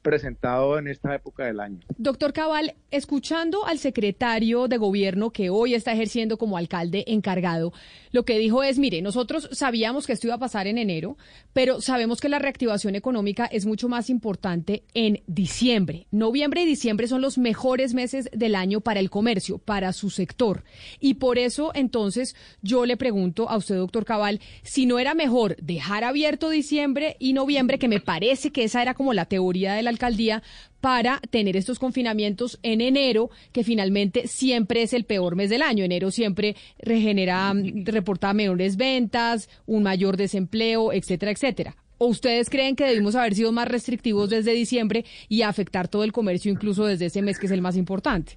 presentado en esta época del año. Doctor Cabal, escuchando al secretario de gobierno que hoy está ejerciendo como alcalde encargado, lo que dijo es, mire, nosotros sabíamos que esto iba a pasar en enero, pero sabemos que la reactivación económica es mucho más importante en diciembre. Noviembre y diciembre son los mejores meses del año para el comercio, para su sector. Y por eso, entonces, yo le pregunto a usted, doctor Cabal, si no era mejor dejar abierto diciembre y noviembre, que me parece que esa era como la teoría de la alcaldía para tener estos confinamientos en enero, que finalmente siempre es el peor mes del año. Enero siempre regenera, reporta menores ventas, un mayor desempleo, etcétera, etcétera. ¿O ustedes creen que debimos haber sido más restrictivos desde diciembre y afectar todo el comercio incluso desde ese mes que es el más importante?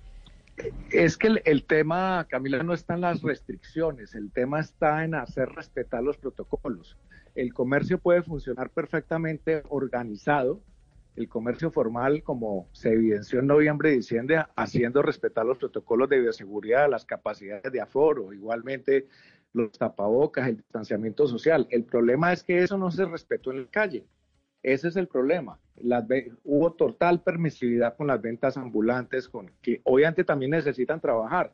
Es que el, el, tema, Camila, no está en las restricciones, el tema está en hacer respetar los protocolos. El comercio puede funcionar perfectamente organizado, el comercio formal, como se evidenció en noviembre y diciembre, haciendo respetar los protocolos de bioseguridad, las capacidades de aforo, igualmente los tapabocas, el distanciamiento social. El problema es que eso no se respetó en la calle. Ese es el problema. hubo total permisividad con las ventas ambulantes, con, que obviamente también necesitan trabajar,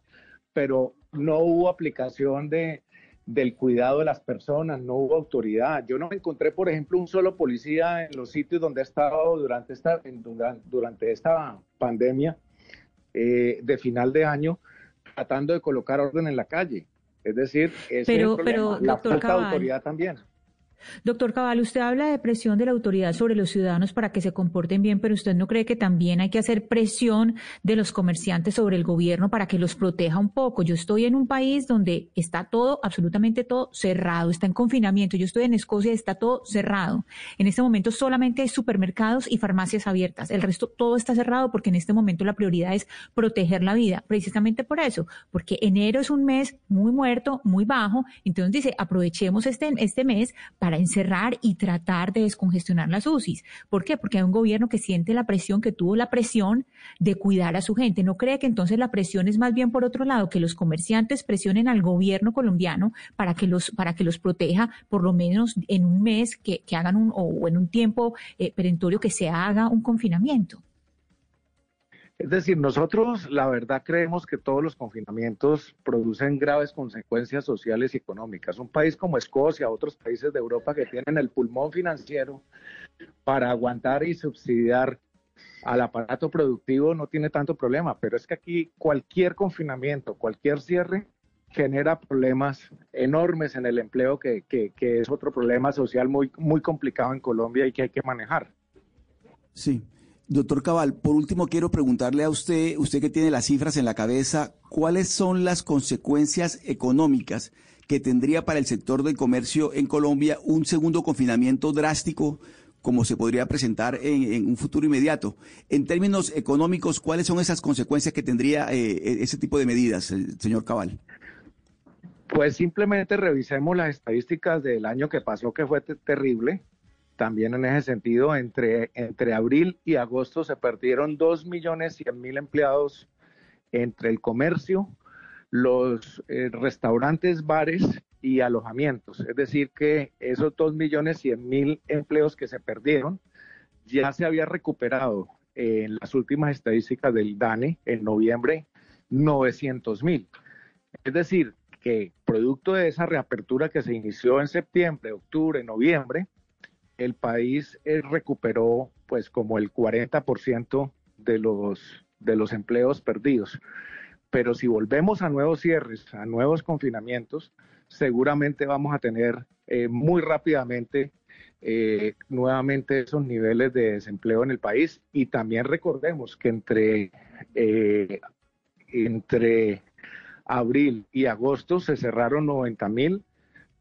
pero no hubo aplicación de, del cuidado de las personas, no hubo autoridad. Yo no encontré, por ejemplo, un solo policía en los sitios donde he estado durante esta, durante esta pandemia eh, de final de año, tratando de colocar orden en la calle. Es decir, es pero, pero, la falta de autoridad también. Doctor Cabal, usted habla de presión de la autoridad sobre los ciudadanos para que se comporten bien, pero usted no cree que también hay que hacer presión de los comerciantes sobre el gobierno para que los proteja un poco. Yo estoy en un país donde está todo, absolutamente todo cerrado, está en confinamiento. Yo estoy en Escocia, está todo cerrado. En este momento solamente hay supermercados y farmacias abiertas. El resto todo está cerrado porque en este momento la prioridad es proteger la vida. Precisamente por eso, porque enero es un mes muy muerto, muy bajo. Entonces dice, aprovechemos este, este mes para para encerrar y tratar de descongestionar las UCIs. ¿Por qué? Porque hay un gobierno que siente la presión, que tuvo la presión de cuidar a su gente. ¿No cree que entonces la presión es más bien por otro lado, que los comerciantes presionen al gobierno colombiano para que los, para que los proteja por lo menos en un mes, que, que hagan un, o en un tiempo eh, perentorio que se haga un confinamiento? Es decir, nosotros la verdad creemos que todos los confinamientos producen graves consecuencias sociales y económicas. Un país como Escocia, otros países de Europa que tienen el pulmón financiero para aguantar y subsidiar al aparato productivo no tiene tanto problema, pero es que aquí cualquier confinamiento, cualquier cierre genera problemas enormes en el empleo, que, que, que es otro problema social muy, muy complicado en Colombia y que hay que manejar. Sí. Doctor Cabal, por último quiero preguntarle a usted, usted que tiene las cifras en la cabeza, ¿cuáles son las consecuencias económicas que tendría para el sector del comercio en Colombia un segundo confinamiento drástico como se podría presentar en, un futuro inmediato? En términos económicos, ¿cuáles son esas consecuencias que tendría eh, ese tipo de medidas, señor Cabal? Pues simplemente revisemos las estadísticas del año que pasó, que fue terrible también en ese sentido, entre, entre abril y agosto se perdieron 2 millones 100 mil empleados entre el comercio, los eh, restaurantes, bares y alojamientos. Es decir, que esos 2 millones 100 mil empleos que se perdieron ya se había recuperado en las últimas estadísticas del DANE en noviembre 900 mil. Es decir, que producto de esa reapertura que se inició en septiembre, octubre, noviembre, el país eh, recuperó pues como el 40% de los, de los empleos perdidos. Pero si volvemos a nuevos cierres, a nuevos confinamientos, seguramente vamos a tener eh, muy rápidamente eh, nuevamente esos niveles de desempleo en el país. Y también recordemos que entre, entre abril y agosto se cerraron 90 mil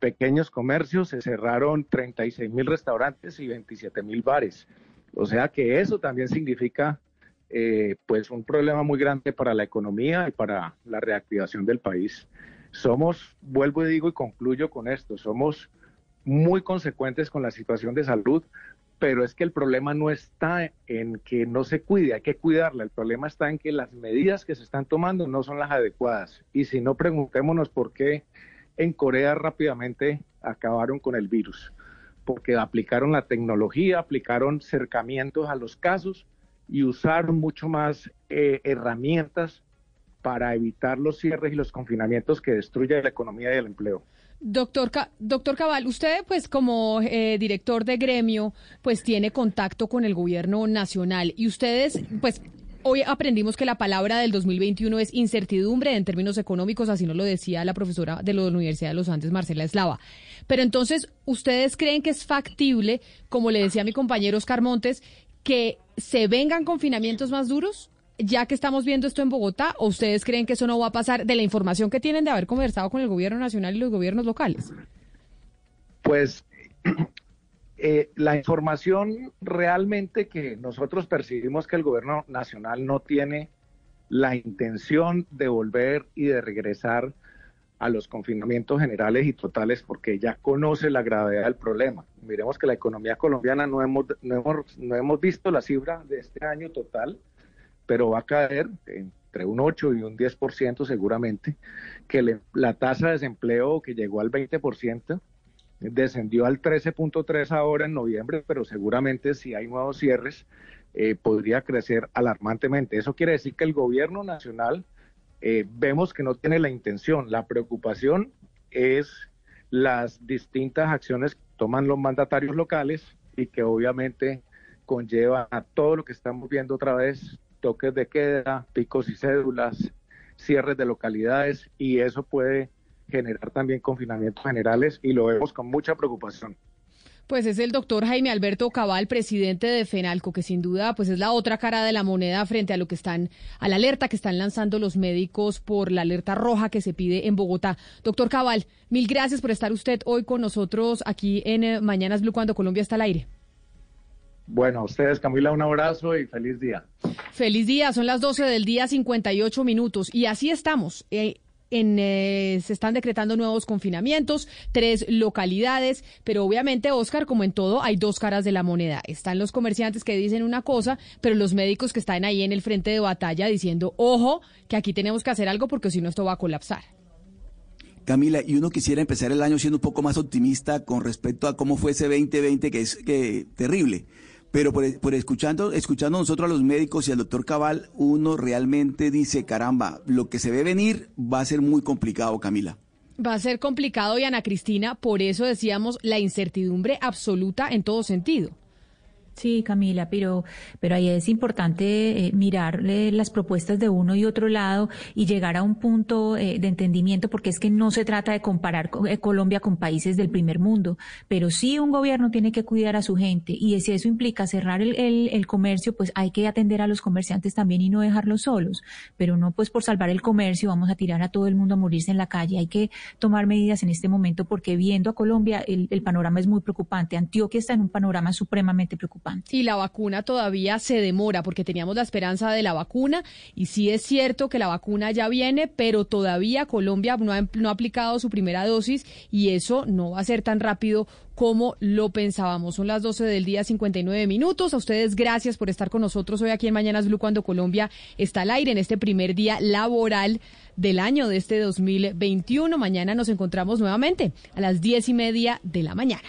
pequeños comercios, se cerraron 36 mil restaurantes y 27 mil bares. O sea que eso también significa eh, pues un problema muy grande para la economía y para la reactivación del país. Somos, vuelvo y digo y concluyo con esto, somos muy consecuentes con la situación de salud, pero es que el problema no está en que no se cuide, hay que cuidarla, el problema está en que las medidas que se están tomando no son las adecuadas. Y si no, preguntémonos por qué en Corea rápidamente acabaron con el virus, porque aplicaron la tecnología, aplicaron cercamientos a los casos y usaron mucho más eh, herramientas para evitar los cierres y los confinamientos que destruyen la economía y el empleo. Doctor, doctor Cabal, usted pues como eh, director de gremio pues tiene contacto con el gobierno nacional y ustedes pues Hoy aprendimos que la palabra del 2021 es incertidumbre en términos económicos, así nos lo decía la profesora de la Universidad de los Andes, Marcela Eslava. Pero entonces, ¿ustedes creen que es factible, como le decía mi compañero Oscar Montes, que se vengan confinamientos más duros? ya que estamos viendo esto en Bogotá, o ustedes creen que eso no va a pasar de la información que tienen de haber conversado con el gobierno nacional y los gobiernos locales? Pues eh, la información realmente que nosotros percibimos que el gobierno nacional no tiene la intención de volver y de regresar a los confinamientos generales y totales porque ya conoce la gravedad del problema. Miremos que la economía colombiana no hemos, no hemos, no hemos visto la cifra de este año total, pero va a caer entre un 8 y un 10% seguramente, que la tasa de desempleo que llegó al 20%, descendió al 13.3 ahora en noviembre, pero seguramente si hay nuevos cierres eh, podría crecer alarmantemente. Eso quiere decir que el gobierno nacional eh, vemos que no tiene la intención. La preocupación es las distintas acciones que toman los mandatarios locales y que obviamente conlleva a todo lo que estamos viendo otra vez, toques de queda, picos y cédulas, cierres de localidades y eso puede generar también confinamientos generales y lo vemos con mucha preocupación. Pues es el doctor Jaime Alberto Cabal, presidente de FENALCO, que sin duda pues es la otra cara de la moneda frente a lo que están, a la alerta que están lanzando los médicos por la alerta roja que se pide en Bogotá. Doctor Cabal, mil gracias por estar usted hoy con nosotros aquí en eh, Mañanas Blue cuando Colombia está al aire. Bueno, a ustedes, Camila, un abrazo y feliz día. Feliz día, son las 12 del día, 58 minutos. Y así estamos. Eh, en, eh, se están decretando nuevos confinamientos, tres localidades, pero obviamente, Oscar, como en todo, hay dos caras de la moneda. Están los comerciantes que dicen una cosa, pero los médicos que están ahí en el frente de batalla diciendo, ojo, que aquí tenemos que hacer algo porque si no esto va a colapsar. Camila, y uno quisiera empezar el año siendo un poco más optimista con respecto a cómo fue ese 2020, que es que, terrible. Pero por, escuchando, escuchando nosotros a los médicos y al doctor Cabal, uno realmente dice, caramba, lo que se ve venir va a ser muy complicado, Camila. Va a ser complicado y Ana Cristina, por eso decíamos la incertidumbre absoluta en todo sentido. Sí, Camila, pero, pero ahí es importante eh, mirar las propuestas de uno y otro lado y llegar a un punto eh, de entendimiento, porque es que no se trata de comparar eh, Colombia con países del primer mundo, pero sí un gobierno tiene que cuidar a su gente y si eso implica cerrar el, el, comercio, pues hay que atender a los comerciantes también y no dejarlos solos, pero no pues por salvar el comercio vamos a tirar a todo el mundo a morirse en la calle, hay que tomar medidas en este momento porque viendo a Colombia el, el panorama es muy preocupante, Antioquia está en un panorama supremamente preocupante. Y la vacuna todavía se demora porque teníamos la esperanza de la vacuna y sí es cierto que la vacuna ya viene, pero todavía Colombia no ha, no ha aplicado su primera dosis y eso no va a ser tan rápido como lo pensábamos. Son las 12 del día, 59 minutos. A ustedes gracias por estar con nosotros hoy aquí en Mañanas Blue cuando Colombia está al aire en este primer día laboral del año de este 2021. Mañana nos encontramos nuevamente a las diez y media de la mañana.